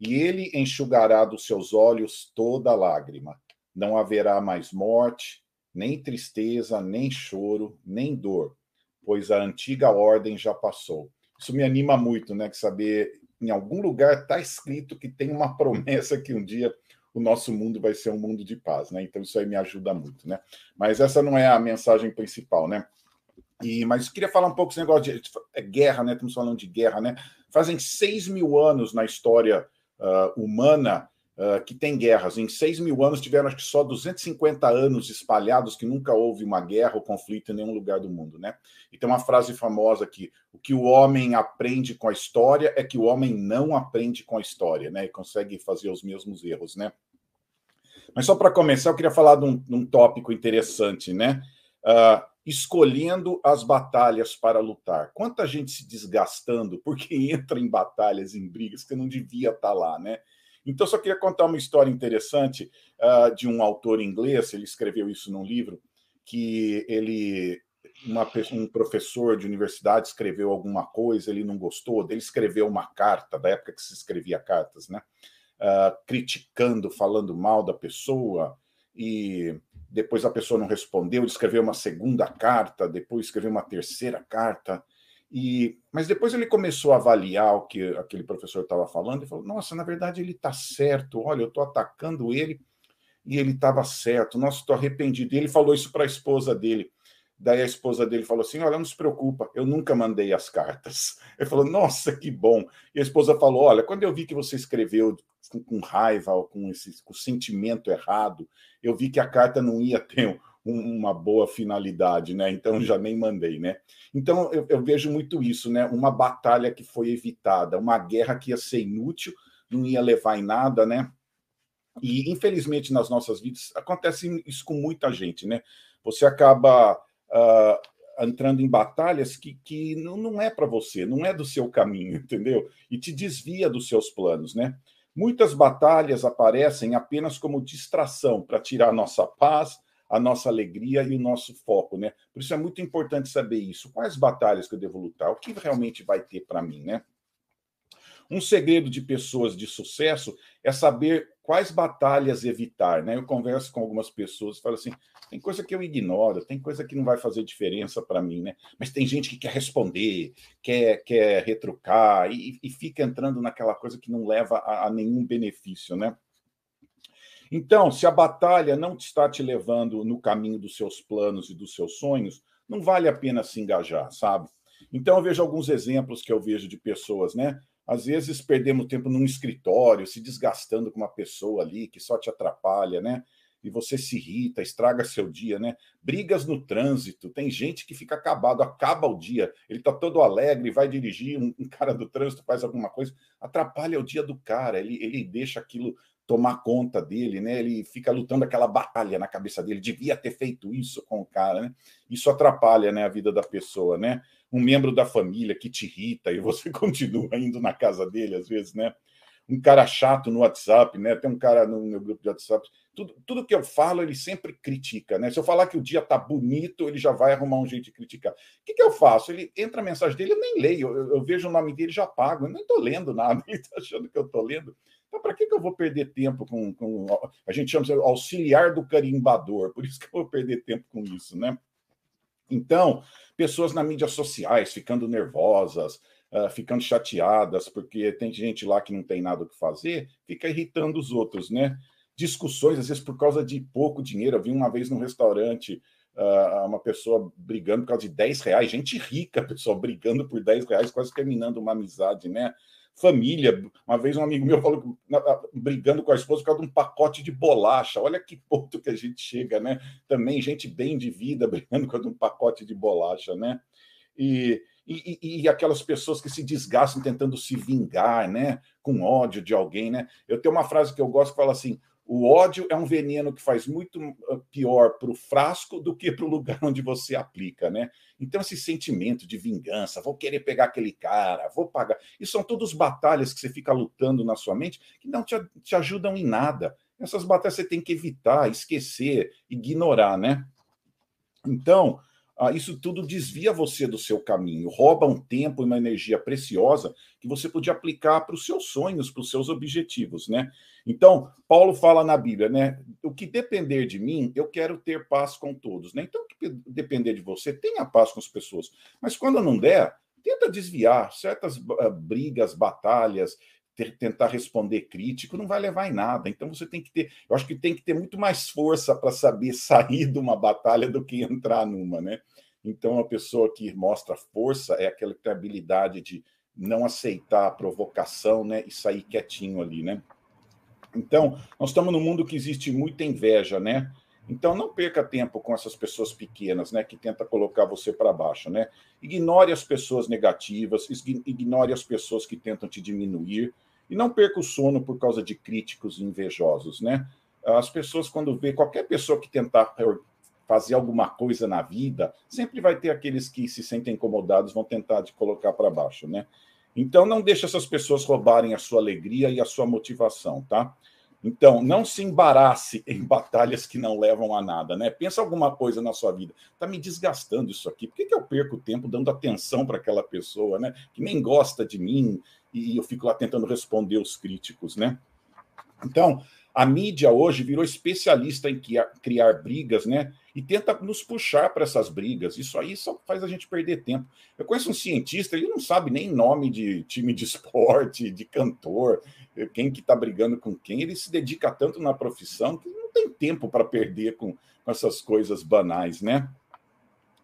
E ele enxugará dos seus olhos toda lágrima. Não haverá mais morte, nem tristeza, nem choro, nem dor, pois a antiga ordem já passou. Isso me anima muito, né? Que saber em algum lugar está escrito que tem uma promessa que um dia o nosso mundo vai ser um mundo de paz, né? Então isso aí me ajuda muito, né? Mas essa não é a mensagem principal, né? E, mas queria falar um pouco desse negócio de é guerra, né? Estamos falando de guerra, né? Fazem seis mil anos na história uh, humana uh, que tem guerras. Em seis mil anos tiveram acho que só 250 anos espalhados que nunca houve uma guerra ou conflito em nenhum lugar do mundo, né? E tem uma frase famosa aqui: o que o homem aprende com a história é que o homem não aprende com a história, né? E consegue fazer os mesmos erros, né? Mas só para começar, eu queria falar de um, de um tópico interessante, né? Uh, escolhendo as batalhas para lutar. Quanta gente se desgastando porque (laughs) entra em batalhas, em brigas que não devia estar tá lá, né? Então, só queria contar uma história interessante uh, de um autor inglês, ele escreveu isso num livro, que ele uma, um professor de universidade escreveu alguma coisa, ele não gostou, ele escreveu uma carta, da época que se escrevia cartas, né? Uh, criticando, falando mal da pessoa, e depois a pessoa não respondeu, ele escreveu uma segunda carta, depois escreveu uma terceira carta, e mas depois ele começou a avaliar o que aquele professor estava falando e falou: Nossa, na verdade ele está certo, olha, eu estou atacando ele e ele estava certo, nossa, estou arrependido. E ele falou isso para a esposa dele. Daí a esposa dele falou assim: Olha, não se preocupa, eu nunca mandei as cartas. Ele falou: Nossa, que bom. E a esposa falou: Olha, quando eu vi que você escreveu com, com raiva ou com esse com sentimento errado, eu vi que a carta não ia ter um, uma boa finalidade, né? Então já nem mandei, né? Então eu, eu vejo muito isso, né? Uma batalha que foi evitada, uma guerra que ia ser inútil, não ia levar em nada, né? E infelizmente nas nossas vidas acontece isso com muita gente, né? Você acaba uh, entrando em batalhas que, que não, não é para você, não é do seu caminho, (laughs) entendeu? E te desvia dos seus planos, né? Muitas batalhas aparecem apenas como distração para tirar a nossa paz, a nossa alegria e o nosso foco, né? Por isso é muito importante saber isso. Quais batalhas que eu devo lutar? O que realmente vai ter para mim, né? Um segredo de pessoas de sucesso é saber quais batalhas evitar, né? Eu converso com algumas pessoas e falo assim: tem coisa que eu ignoro, tem coisa que não vai fazer diferença para mim, né? Mas tem gente que quer responder, quer, quer retrucar e, e fica entrando naquela coisa que não leva a, a nenhum benefício, né? Então, se a batalha não está te levando no caminho dos seus planos e dos seus sonhos, não vale a pena se engajar, sabe? Então, eu vejo alguns exemplos que eu vejo de pessoas, né? Às vezes perdemos tempo num escritório, se desgastando com uma pessoa ali que só te atrapalha, né? E você se irrita, estraga seu dia, né? Brigas no trânsito, tem gente que fica acabado, acaba o dia, ele tá todo alegre, vai dirigir, um, um cara do trânsito faz alguma coisa, atrapalha o dia do cara, ele, ele deixa aquilo tomar conta dele, né? Ele fica lutando aquela batalha na cabeça dele, devia ter feito isso com o cara, né? Isso atrapalha, né, a vida da pessoa, né? Um membro da família que te irrita e você (laughs) continua indo na casa dele às vezes, né? Um cara chato no WhatsApp, né? Tem um cara no meu grupo de WhatsApp, tudo, tudo que eu falo ele sempre critica, né? Se eu falar que o dia tá bonito, ele já vai arrumar um jeito de criticar. O que, que eu faço? Ele entra a mensagem dele, eu nem leio, eu, eu vejo o nome dele já pago, eu nem tô lendo nada, (laughs) ele tá achando que eu tô lendo. Então, para que, que eu vou perder tempo com, com. A gente chama de auxiliar do carimbador, por isso que eu vou perder tempo com isso, né? Então, pessoas nas mídias sociais ficando nervosas, uh, ficando chateadas, porque tem gente lá que não tem nada o que fazer, fica irritando os outros, né? Discussões, às vezes, por causa de pouco dinheiro. Eu vi uma vez num restaurante uh, uma pessoa brigando por causa de 10 reais, gente rica, (laughs) pessoal brigando por 10 reais, quase terminando uma amizade, né? Família. Uma vez um amigo meu falou brigando com a esposa por causa de um pacote de bolacha. Olha que ponto que a gente chega, né? Também gente bem de vida (laughs) brigando com um pacote de bolacha, né? E, e, e, aquelas pessoas que se desgastam tentando se vingar, né? Com ódio de alguém, né? Eu tenho uma frase que eu gosto que fala assim: o ódio é um veneno que faz muito ah, pior para o frasco do que para o lugar (laughs) onde você aplica, né? Então, esse sentimento de vingança, vou querer pegar aquele cara, vou pagar. Isso são todas batalhas que você fica lutando na sua mente que não te, te ajudam em nada. Essas batalhas você tem que evitar, esquecer, ignorar, né? Então, ah, isso tudo desvia você do seu caminho, rouba um tempo e uma energia preciosa que você podia aplicar para os seus sonhos, para os seus objetivos, né? Então, Paulo fala na Bíblia, né? O que depender de mim, eu quero ter paz com todos, né? Então, o que depender de você, tenha paz com as pessoas. Mas quando não der, tenta desviar certas uh, brigas, batalhas, ter, tentar responder crítico, não vai levar em nada. Então você tem que ter, eu acho que tem que ter muito mais força para saber (laughs) sair de uma batalha do que entrar numa, né? Então, a pessoa que mostra força é aquela que tem habilidade de não aceitar a provocação né, e sair quietinho ali, né? Então, nós estamos num mundo que existe muita inveja, né? Então, não perca tempo com essas pessoas pequenas, né, que tenta colocar você para baixo, né? Ignore as pessoas negativas, ignore as pessoas que tentam te diminuir e não perca o sono por causa de críticos invejosos, né? As pessoas, quando vê qualquer pessoa que tentar fazer alguma coisa na vida, sempre vai ter aqueles que se sentem incomodados, vão tentar te colocar para baixo, né? Então não deixe essas pessoas roubarem a sua alegria e a sua motivação, tá? Então, não se embarace (laughs) em batalhas que não levam a nada, né? Pensa alguma coisa na sua vida. Está me desgastando isso aqui. Por que, que eu perco tempo dando atenção para aquela pessoa, né? Que nem gosta de mim e eu fico lá tentando responder os críticos, né? Então, a mídia hoje virou especialista em criar, criar brigas, né? E tenta nos puxar para essas brigas. Isso aí só faz a gente perder tempo. Eu conheço um cientista, ele não sabe nem nome de time de (laughs) esporte, de cantor, quem que está brigando com quem. Ele se dedica tanto na profissão que não tem tempo para perder com, com essas coisas banais, né?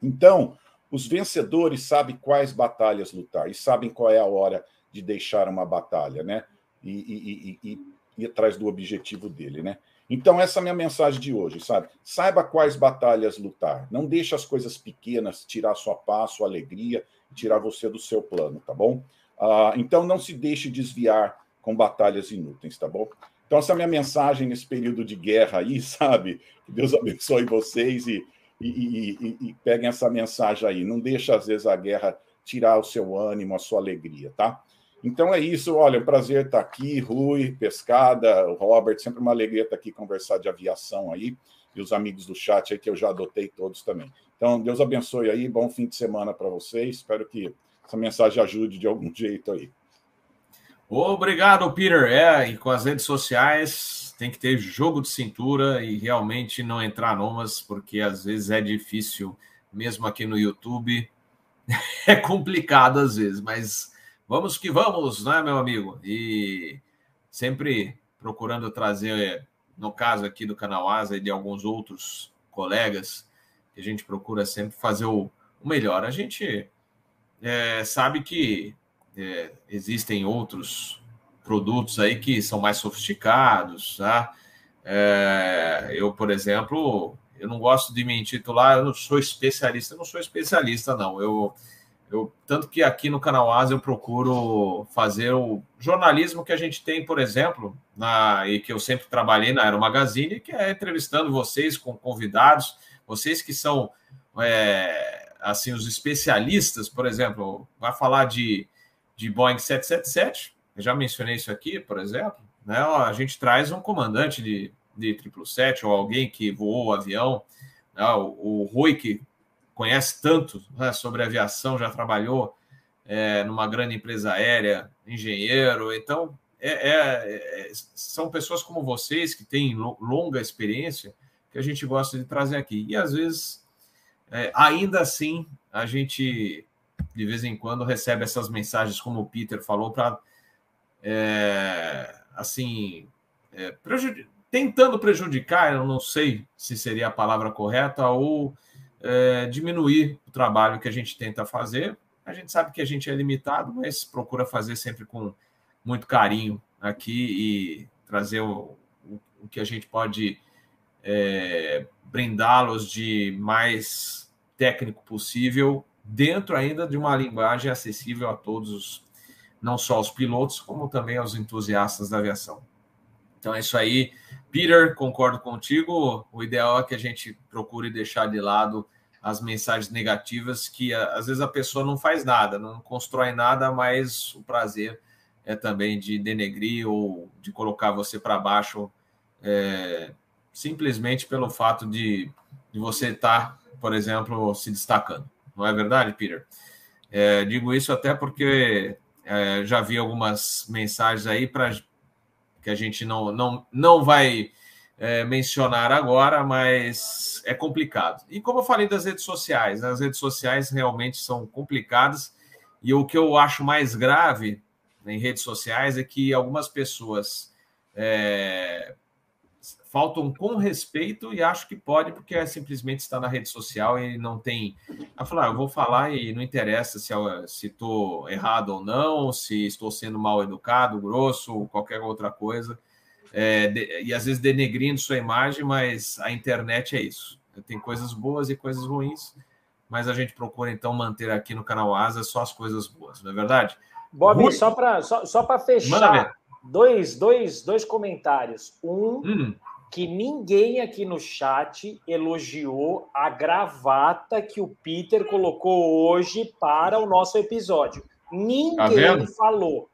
Então, os vencedores sabem quais batalhas lutar e sabem qual é a hora de deixar uma batalha, né? E, e, e, e ir atrás do objetivo dele, né? Então, essa é a minha mensagem de hoje, sabe? Saiba quais batalhas lutar. Não deixe as coisas pequenas tirar sua paz, sua alegria, tirar você do seu plano, tá bom? Ah, então, não se deixe desviar com batalhas inúteis, tá bom? Então, essa é a minha mensagem nesse período de guerra aí, (laughs) sabe? Que Deus abençoe vocês e, e, e, e peguem essa mensagem aí. Não deixe, às vezes, a guerra tirar o seu ânimo, a sua alegria, tá? Então é isso, olha, um prazer estar aqui, Rui, Pescada, o Robert, sempre uma alegria estar aqui conversar de aviação aí, e os amigos do chat aí que eu já adotei todos também. Então, Deus abençoe aí, bom fim de semana para vocês, espero que essa mensagem ajude de algum (laughs) jeito aí. Obrigado, Peter. É, e com as redes sociais tem que ter jogo de cintura e realmente não entrar numas, porque às vezes é difícil, mesmo aqui no YouTube, (laughs) é complicado às vezes, mas Vamos que vamos, né, meu amigo? E sempre procurando trazer, no caso aqui do canal Asa e de alguns outros colegas, a gente procura sempre fazer o, o melhor. A gente é, sabe que é, existem outros produtos aí que são mais sofisticados, tá? É, eu, por exemplo, eu não gosto de me intitular, eu não sou especialista, eu não sou especialista, não. Eu eu, tanto que aqui no Canal Asa eu procuro fazer o jornalismo que a gente tem, por exemplo, na, e que eu sempre trabalhei na Aero Magazine, que é entrevistando vocês com convidados, vocês que são é, assim os especialistas, por exemplo, vai falar de, de Boeing 777, eu já mencionei isso aqui, por exemplo, né? A gente traz um comandante de, de 777 ou alguém que voou o avião, né? o, o Rui, que conhece tanto né, sobre aviação, já trabalhou é, numa grande empresa aérea, engenheiro. Então, é, é, é são pessoas como vocês que têm longa experiência que a gente gosta de trazer aqui. E às vezes, é, ainda assim, a gente de vez em quando recebe essas mensagens, como o Peter falou, para é, assim prejud tentando prejudicar, eu não sei se seria a palavra correta, ou é, diminuir o trabalho que a gente tenta fazer. A gente sabe que a gente é limitado, mas procura fazer sempre com muito carinho aqui e trazer o, o, que a gente pode é, brindá-los de mais técnico possível, dentro ainda de uma linguagem acessível a todos, não só os pilotos, como também aos entusiastas da aviação. Então é isso aí. Peter, concordo contigo. O ideal é que a gente procure deixar de lado as mensagens negativas, que às vezes a pessoa não faz nada, não constrói nada, mas o prazer é também de denegrir ou de colocar você para baixo, é, simplesmente pelo fato de, de você estar, tá, por exemplo, se destacando. Não é verdade, Peter? É, digo isso até porque é, já vi algumas mensagens aí para que a gente não, não, não vai é, mencionar agora, mas é complicado. E como eu falei das redes sociais, as redes sociais realmente são complicadas, e o que eu acho mais grave em redes sociais é que algumas pessoas é, faltam com respeito e acho que pode, porque é simplesmente está na rede social e não tem. A falar, ah, eu vou falar e não interessa se estou errado ou não, se estou sendo mal educado, grosso, qualquer outra coisa. É, de, e às vezes denegrindo sua imagem, mas a internet é isso. Tem coisas boas e coisas ruins, mas a gente procura então manter aqui no canal Asa só as coisas boas, não é verdade? Bob, Rui... só para só, só fechar, dois, dois, dois comentários. Um, hum que ninguém aqui no chat elogiou a gravata que o Peter colocou hoje para o nosso episódio. Ninguém tá falou.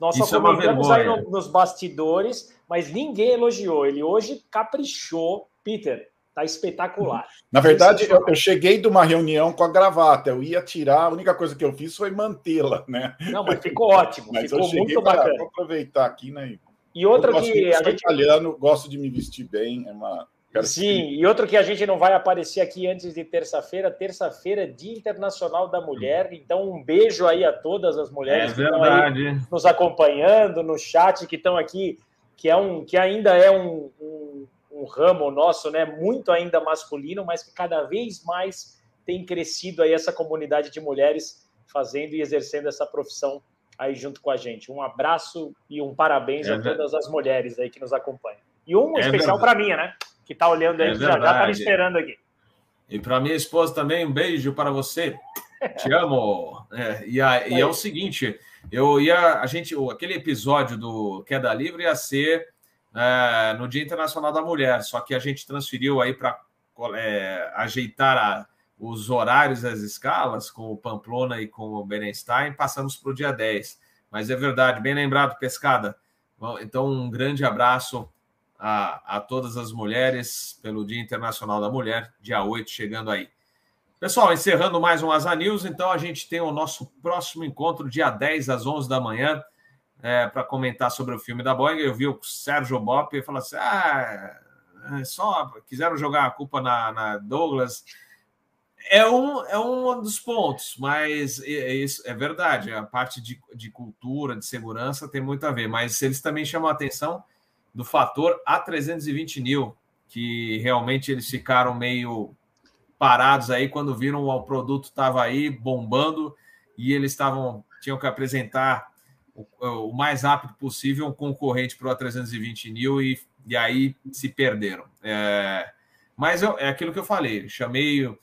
Nós só Isso é comentamos é aí no, nos bastidores, mas ninguém elogiou. Ele hoje caprichou. Peter, tá espetacular. Na verdade, eu, eu, cheguei de uma reunião com a gravata. Eu ia tirar, a única coisa que eu fiz foi mantê-la, né? Não, mas ficou ótimo. (laughs) mas ficou muito bacana. Vou aproveitar aqui, né? E outra que a gente italiano, gosto de me vestir bem, é uma Sim, e outro que a gente não vai aparecer aqui antes de terça-feira, terça-feira, Dia Internacional da Mulher. Então, um beijo aí a todas as mulheres é que estão aí nos acompanhando no chat, que estão aqui, que, é um, que ainda é um, um, um ramo nosso, né? Muito ainda masculino, mas que cada vez mais tem crescido aí essa comunidade de mulheres fazendo e exercendo essa profissão aí junto com a gente. Um abraço e um parabéns é a todas as mulheres aí que nos acompanham. E um é especial para mim, né? que está olhando aí, é já está me esperando aqui. E para minha esposa também, um beijo para você. Te amo. É, e, a, e, é o seguinte, eu ia, a gente, aquele episódio do Queda Livre ia ser é, no Dia Internacional da Mulher, só que a gente transferiu aí para é, ajeitar a, os horários das escalas com o Pamplona e com o Berenstein, passamos para o dia 10. Mas é verdade, bem lembrado, Pescada. Então, um grande abraço a, a todas as mulheres pelo Dia Internacional da Mulher, dia 8, chegando aí. Pessoal, encerrando mais um Asa News, então a gente tem o nosso próximo encontro, dia 10 às 11 da manhã, é, para comentar sobre o filme da Boeing. Eu vi o Sérgio Bop e falou assim: ah, é só quiseram jogar a culpa na, na Douglas. É um, é um dos pontos, mas é, isso é verdade. A parte de, de cultura, de segurança tem muito a ver, mas eles também chamam a atenção do fator A320 New, que realmente eles ficaram meio parados aí quando viram o produto estava aí bombando e eles estavam tinham que apresentar o, o mais rápido possível um concorrente para o A320 New e, e aí se perderam. É, mas eu, é aquilo que eu falei, chamei o,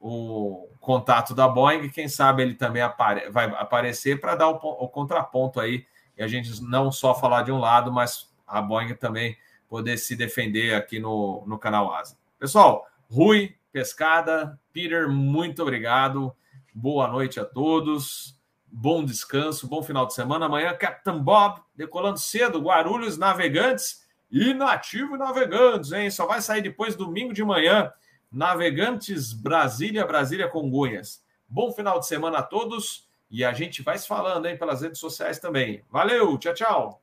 o contato da Boeing, quem sabe ele também apare, vai aparecer para dar o, o contraponto aí e a gente não só falar de um lado, mas a Boeing também poder se defender aqui no, no canal Asa. Pessoal, Rui, Pescada, Peter, muito obrigado. Boa noite a todos. Bom descanso, bom final de semana. Amanhã, Captain Bob, decolando cedo, Guarulhos Navegantes e Nativo Navegantes, hein? Só vai sair depois, domingo de manhã. Navegantes Brasília, Brasília Congonhas. Bom final de semana a todos e a gente vai se falando, hein, pelas redes sociais também. Valeu, tchau, tchau.